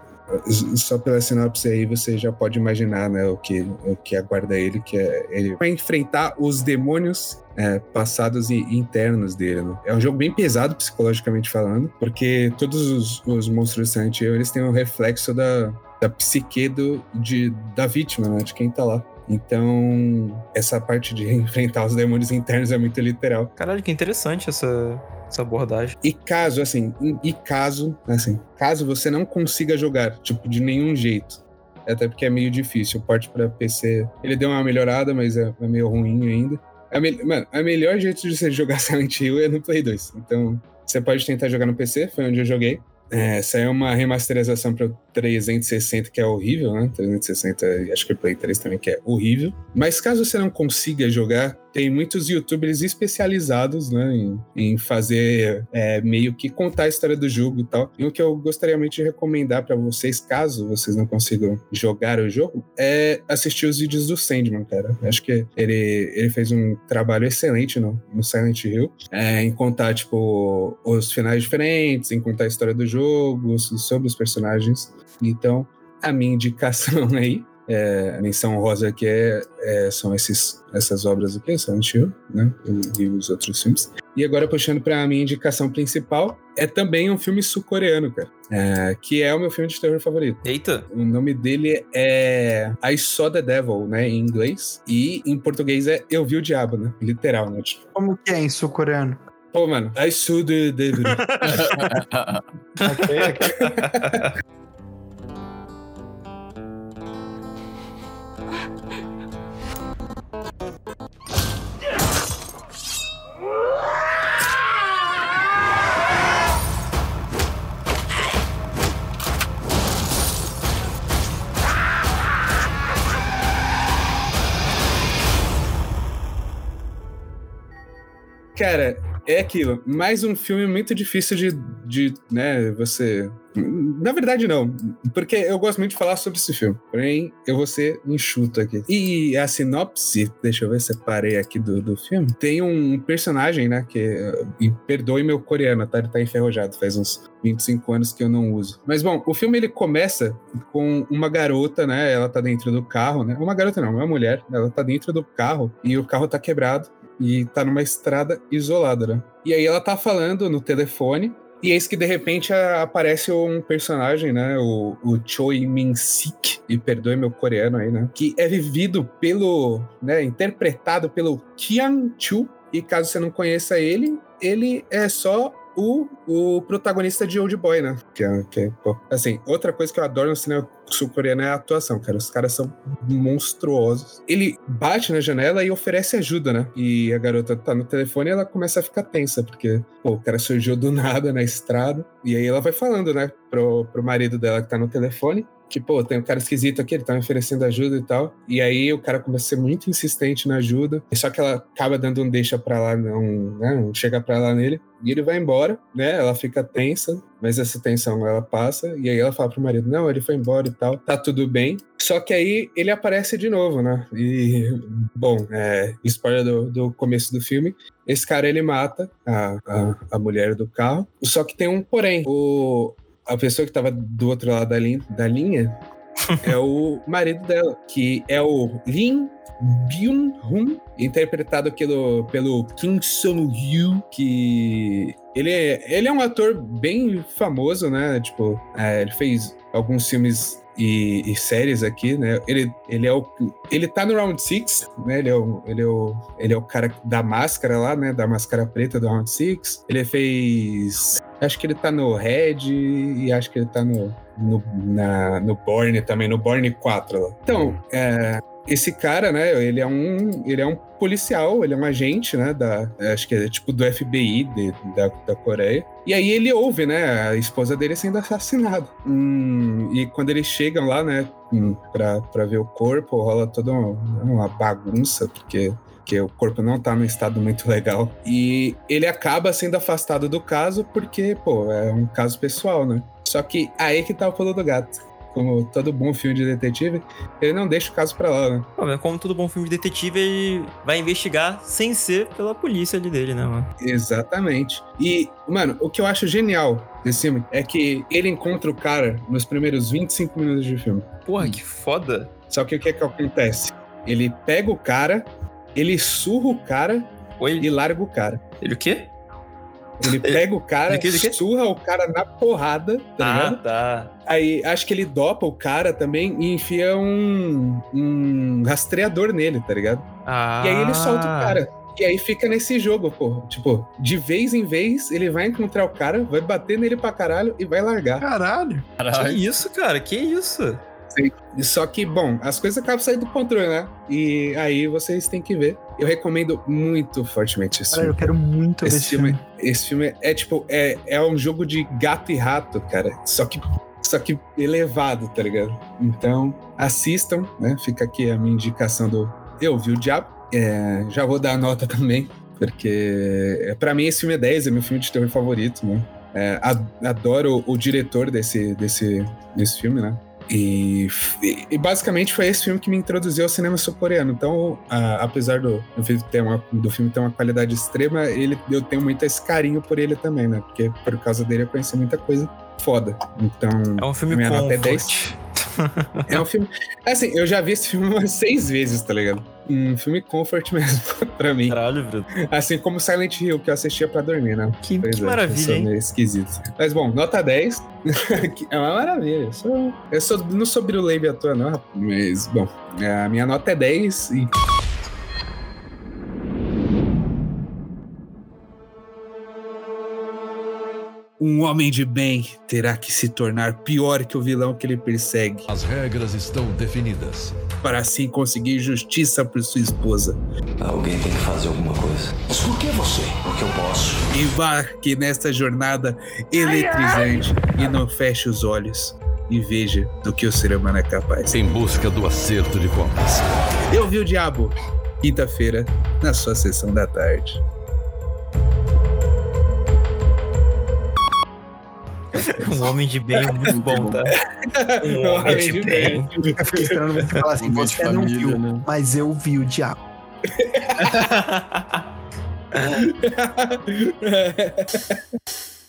só pela sinopse aí você já pode imaginar né, o, que, o que aguarda ele, que é ele vai enfrentar os demônios é, passados e internos dele. Né? É um jogo bem pesado psicologicamente falando, porque todos os, os monstros de eles têm um reflexo da, da psique do, de, da vítima, né, de quem tá lá. Então, essa parte de [LAUGHS] enfrentar os demônios internos é muito literal. Caralho, que interessante essa, essa abordagem. E caso, assim, e caso, assim, caso você não consiga jogar, tipo, de nenhum jeito, até porque é meio difícil, o porte para PC, ele deu uma melhorada, mas é, é meio ruim ainda. A me... Mano, o melhor jeito de você jogar [LAUGHS] Silent Hill é no Play 2. Então, você pode tentar jogar no PC, foi onde eu joguei. É, saiu uma remasterização para 360 que é horrível, né? 360, acho que o Play 3 também que é horrível. Mas caso você não consiga jogar, tem muitos youtubers especializados né, em, em fazer é, meio que contar a história do jogo e tal. E o que eu gostaria muito de recomendar para vocês, caso vocês não consigam jogar o jogo, é assistir os vídeos do Sandman, cara. Acho que ele, ele fez um trabalho excelente no, no Silent Hill, é, em contar, tipo, os finais diferentes, em contar a história do jogo, sobre os personagens. Então, a minha indicação [LAUGHS] aí é, a menção rosa aqui é, é, são esses, essas obras aqui, Silent Hill, né? E, e os outros filmes. E agora, puxando para a minha indicação principal, é também um filme sul-coreano, cara. É, que é o meu filme de terror favorito. Eita! O nome dele é I Saw the Devil, né? Em inglês. E em português é Eu Vi o Diabo, né? Literal, né? Tipo. Como que é em sul-coreano? Pô, mano, I Saw the Devil. [LAUGHS] ok, ok. [LAUGHS] cara, é aquilo. Mais um filme muito difícil de, de né, você. Na verdade, não. Porque eu gosto muito de falar sobre esse filme. Porém, eu vou ser enxuto aqui. E a sinopse, deixa eu ver se eu parei aqui do, do filme. Tem um personagem, né? Que. E perdoe meu coreano, tá? Ele tá enferrujado. Faz uns 25 anos que eu não uso. Mas bom, o filme ele começa com uma garota, né? Ela tá dentro do carro, né? Uma garota não, uma mulher. Ela tá dentro do carro e o carro tá quebrado e tá numa estrada isolada, né? E aí ela tá falando no telefone e eis que de repente aparece um personagem, né? O, o Choi Min Sik, e perdoe meu coreano aí, né? Que é vivido pelo, né? Interpretado pelo Kian Chu. E caso você não conheça ele, ele é só o, o protagonista de Old Boy, né? Que é, que é, assim, outra coisa que eu adoro no cinema sul-coreano é a atuação, cara. Os caras são monstruosos. Ele bate na janela e oferece ajuda, né? E a garota tá no telefone e ela começa a ficar tensa, porque, pô, o cara surgiu do [LAUGHS] nada na estrada. E aí ela vai falando, né, pro, pro marido dela que tá no telefone. Que, pô, tem um cara esquisito aqui, ele tá me oferecendo ajuda e tal. E aí o cara começa a ser muito insistente na ajuda. Só que ela acaba dando um deixa pra lá, não, né, não chega pra lá nele. E ele vai embora, né? Ela fica tensa, mas essa tensão ela passa. E aí ela fala pro marido: Não, ele foi embora e tal, tá tudo bem. Só que aí ele aparece de novo, né? E, bom, é, spoiler do, do começo do filme: esse cara ele mata a, a, a mulher do carro. Só que tem um porém: o, a pessoa que tava do outro lado da, lin, da linha [LAUGHS] é o marido dela, que é o Lin Byung-hun, interpretado pelo, pelo Kim Sung-ryu, que ele é, ele é um ator bem famoso, né? Tipo, é, ele fez alguns filmes e, e, séries aqui, né? Ele, ele é o. Ele tá no Round 6, né? Ele é, o, ele, é o, ele é o cara da máscara lá, né? Da máscara preta do Round 6. Ele fez. Acho que ele tá no Red e acho que ele tá no. No, na, no Borne também, no Borne 4 lá. Então, é, esse cara, né, ele é um, ele é um policial, ele é um agente, né, da, acho que é tipo do FBI de, da, da Coreia. E aí ele ouve, né, a esposa dele sendo assassinada. Hum, e quando eles chegam lá, né, hum, pra, pra ver o corpo, rola toda uma, uma bagunça, porque porque o corpo não tá num estado muito legal. E ele acaba sendo afastado do caso porque, pô, é um caso pessoal, né? Só que aí que tá o pulo do gato como todo bom filme de detetive, ele não deixa o caso pra lá, né? Como todo bom filme de detetive, ele vai investigar sem ser pela polícia ali dele, né, mano? Exatamente. E, mano, o que eu acho genial desse filme é que ele encontra o cara nos primeiros 25 minutos de filme. Porra, que foda. Só que o que é que acontece? Ele pega o cara, ele surra o cara Oi? e larga o cara. Ele o quê? Ele [LAUGHS] pega o cara, surra o cara na porrada, tá ah, ligado? tá. Aí acho que ele dopa o cara também e enfia um, um rastreador nele, tá ligado? Ah. E aí ele solta o cara. E aí fica nesse jogo, pô. Tipo, de vez em vez, ele vai encontrar o cara, vai bater nele pra caralho e vai largar. Caralho. Que isso, cara? Que isso? Só que, bom, as coisas acabam saindo do controle, né? E aí vocês têm que ver. Eu recomendo muito fortemente esse Cara, eu filme. quero muito ver Esse filme, filme. esse filme é tipo, é, é um jogo de gato e rato, cara. Só que, só que elevado, tá ligado? Então, assistam, né? Fica aqui a minha indicação do Eu Vi o Diabo. É, já vou dar a nota também, porque para mim esse filme é 10, é meu filme de terror favorito, né? É, adoro o, o diretor desse, desse, desse filme, né? E, e basicamente foi esse filme que me introduziu ao cinema sul-coreano. Então, a- apesar do, do, filme ter uma, do filme ter uma qualidade extrema, ele, eu tenho muito esse carinho por ele também, né? Porque por causa dele eu conheci muita coisa foda. Então, É um filme minha nota é comfort. 10. É um filme. Assim, eu já vi esse filme umas seis vezes, tá ligado? Um filme comfort [LAUGHS] mesmo, pra mim. Caralho, Bruno. Assim como Silent Hill, que eu assistia pra dormir, né? Que, que é, maravilha, hein? meio esquisito. Mas bom, nota 10. [LAUGHS] Que é uma maravilha. Eu, sou, eu sou, não sou à toa, não, rapaz. Mas, bom, a minha nota é 10 e. Um homem de bem terá que se tornar pior que o vilão que ele persegue, As regras estão definidas. para assim conseguir justiça por sua esposa. Alguém tem que fazer alguma coisa. Mas por que você? Porque eu posso. Embarque nesta jornada eletrizante e não feche os olhos e veja do que o ser humano é capaz. Em busca do acerto de contas. Eu vi o Diabo, quinta-feira, na sua sessão da tarde. Um homem de bem muito bom, tá? [LAUGHS] Um homem de bem. Eu fiquei esperando você falar assim, você não viu, né? mas eu vi o diabo. [LAUGHS]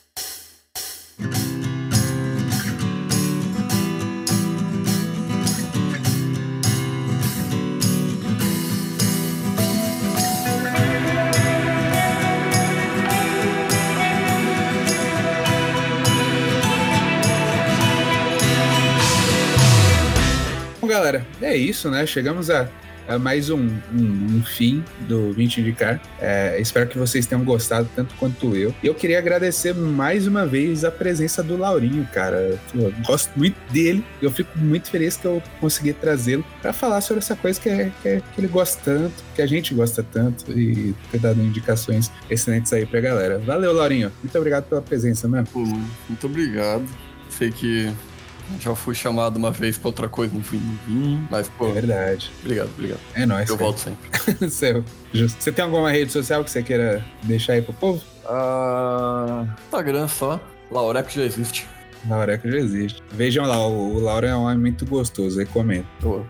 galera, é isso, né? Chegamos a, a mais um, um- um fim do 20 Indicar. É, espero que vocês tenham gostado tanto quanto eu. E eu queria agradecer mais uma vez a presença do Laurinho, cara. Eu gosto muito dele eu fico muito feliz que eu consegui trazê-lo para falar sobre essa coisa que, é- que, é- que ele gosta tanto, que a gente gosta tanto e ter dado indicações excelentes aí pra galera. Valeu, Laurinho. Muito obrigado pela presença, mano, muito obrigado. Sei que já fui chamado uma vez pra outra coisa, não fui, não vim, mas, pô, É verdade. obrigado, obrigado. É nóis. Eu cara. volto sempre. [LAUGHS] Seu, justo. Você tem alguma rede social que você queira deixar aí pro povo? Ah, Instagram só, Laureco já existe. Laureco já existe. Vejam lá, o, o Laura é um homem muito gostoso, recomendo. Pô,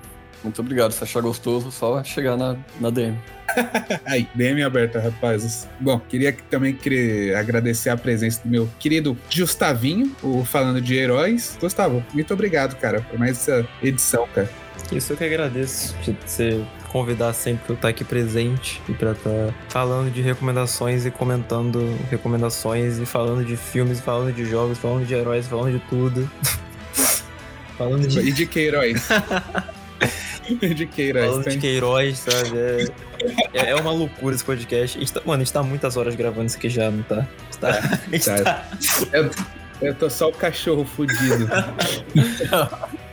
muito obrigado. Se achar gostoso, só chegar na, na DM. [LAUGHS] Aí, DM aberta, rapazes. Bom, queria que- também querer agradecer a presença do meu querido Gustavinho, o Falando de Heróis. Gustavo, muito obrigado, cara, por mais essa edição, cara. Isso eu que agradeço de você convidar sempre pra eu estar aqui presente e pra estar falando de recomendações e comentando recomendações e falando de filmes, falando de jogos, falando de heróis, falando de tudo. [LAUGHS] falando de, E de que heróis? [LAUGHS] [LAUGHS] De que heróis? falando de Queiroz, sabe? É, é, é uma loucura esse podcast. A tá- mano, a gente tá muitas horas gravando isso aqui já, não tá? Tá- tá. tá- Eu, eu tô só o cachorro fudido. [LAUGHS]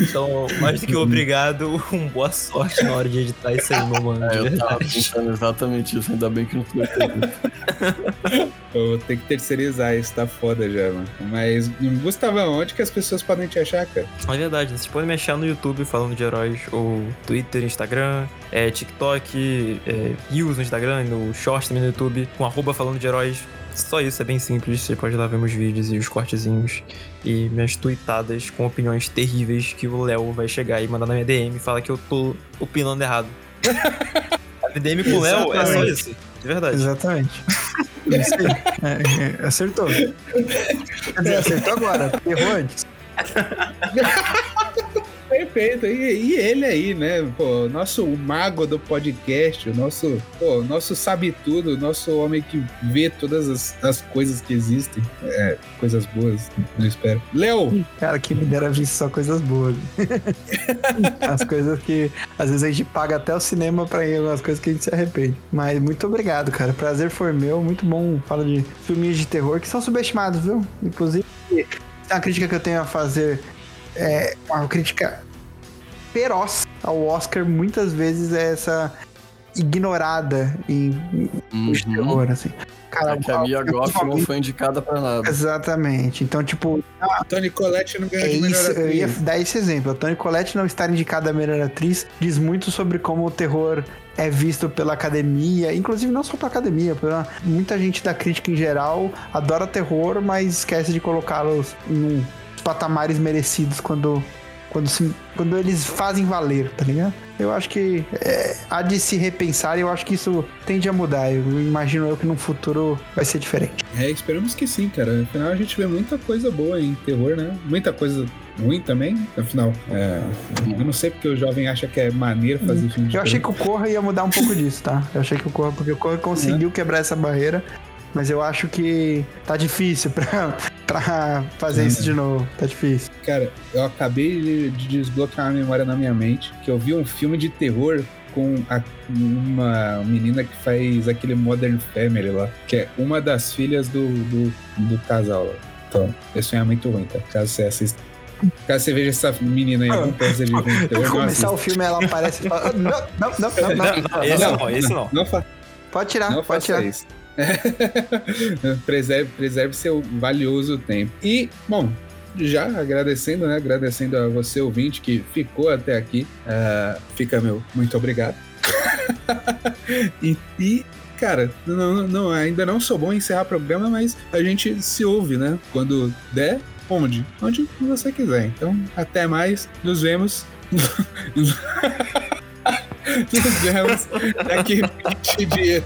Então, mais do que obrigado, um boa sorte na hora de editar isso aí, meu mano. É, eu tava pensando exatamente isso, ainda bem que não foi. [LAUGHS] Eu vou ter que terceirizar isso, tá foda já, mano. Mas, Gustavão, onde que as pessoas podem te achar, cara? É verdade, vocês podem me achar no YouTube falando de heróis, ou Twitter, Instagram, é, TikTok, é, Reels no Instagram, no Shorts também no YouTube, com arroba falando de heróis. Só isso, é bem simples. Você pode ir lá ver meus vídeos e os cortezinhos e minhas tweetadas com opiniões terríveis que o Léo vai chegar e mandar na minha DM e falar que eu tô opinando errado. [LAUGHS] A DM com o Léo é só isso, de verdade. Exatamente. Isso aí. É, é, acertou. Quer dizer, acertou agora. Errou antes. [LAUGHS] Perfeito. E, e ele aí, né? Pô, nosso mago do podcast, o nosso, pô, nosso sabe tudo, o nosso homem que vê todas as, as coisas que existem. É, coisas boas, não espero. Léo, Cara, que me dera ver só coisas boas. [LAUGHS] As coisas que às vezes a gente paga até o cinema pra ir, algumas coisas que a gente se arrepende. Mas muito obrigado, cara. Prazer foi meu. Muito bom. Fala de filminhos de terror que são subestimados, viu? Inclusive, uma crítica que eu tenho a fazer. É uma crítica feroz ao Oscar. Muitas vezes é essa ignorada em, Uhum. terror, assim. Cara, É que a Mia Goff não foi indicada pra nada. Exatamente. Então, tipo, Tony Collette não ganhou é de melhor isso, eu ia dar esse exemplo. A Toni Collette não estar indicada a melhor atriz diz muito sobre como o terror é visto pela academia, inclusive não só pela academia, pela muita gente da crítica em geral adora terror, mas esquece de colocá-los em uns patamares merecidos quando quando, se- quando eles fazem valer, tá ligado? Eu acho que é, há de se repensar e eu acho que isso tende a mudar. Eu imagino eu que no futuro vai ser diferente. É, esperamos que sim, cara. Afinal, a gente vê muita coisa boa em terror, né? Muita coisa ruim também. Afinal, é, eu não sei porque o jovem acha que é maneiro fazer filme de Eu achei que o Corra ia mudar um pouco disso, tá? Eu achei que o Corra, porque o Corra conseguiu quebrar essa barreira, mas eu acho que tá difícil pra, pra fazer É. isso de novo. Tá difícil. Cara, eu acabei de, de desbloquear uma memória na minha mente que eu vi um filme de terror com a- uma menina que faz aquele Modern Family lá, que é uma das filhas do, do, do casal lá. Então, esse filme é muito ruim, tá? Caso você assista. Caso você veja essa menina aí, Ah, algum peça de filme de terror, Pra não começar o filme, ela aparece e fala: "Ah, Não, não, não, não, não, Não, não, esse não, esse não. Não, Pode tirar, não pode tirar. isso. [LAUGHS] preserve, preserve seu valioso tempo. E, bom, já agradecendo, né? Agradecendo a você, ouvinte, que ficou até aqui. ah, fica meu muito obrigado. [LAUGHS] e, e cara, não, não, ainda não sou bom em encerrar programa, mas a gente se ouve, né? Quando der, onde? Onde você quiser. Então, até mais, nos vemos. [LAUGHS] nos vemos daqui 20 dias.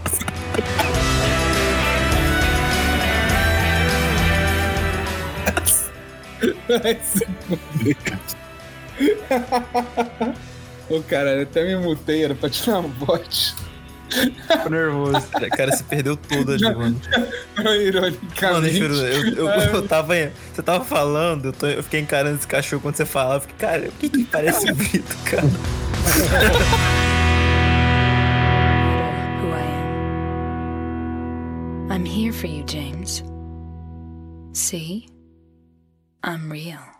[LAUGHS] Ô, cara, eu até me mutei, era pra tirar um bote. Tô nervoso. [LAUGHS] Cara, se perdeu todo ali, mano. Não, Mano, ironicamente. juro, eu, eu, eu tava. Você tava falando, eu, tô- eu fiquei encarando esse cachorro quando você falava. Eu fiquei, cara, o que que parece [LAUGHS] um grito, cara? I'm here for you, James. See? I'm real.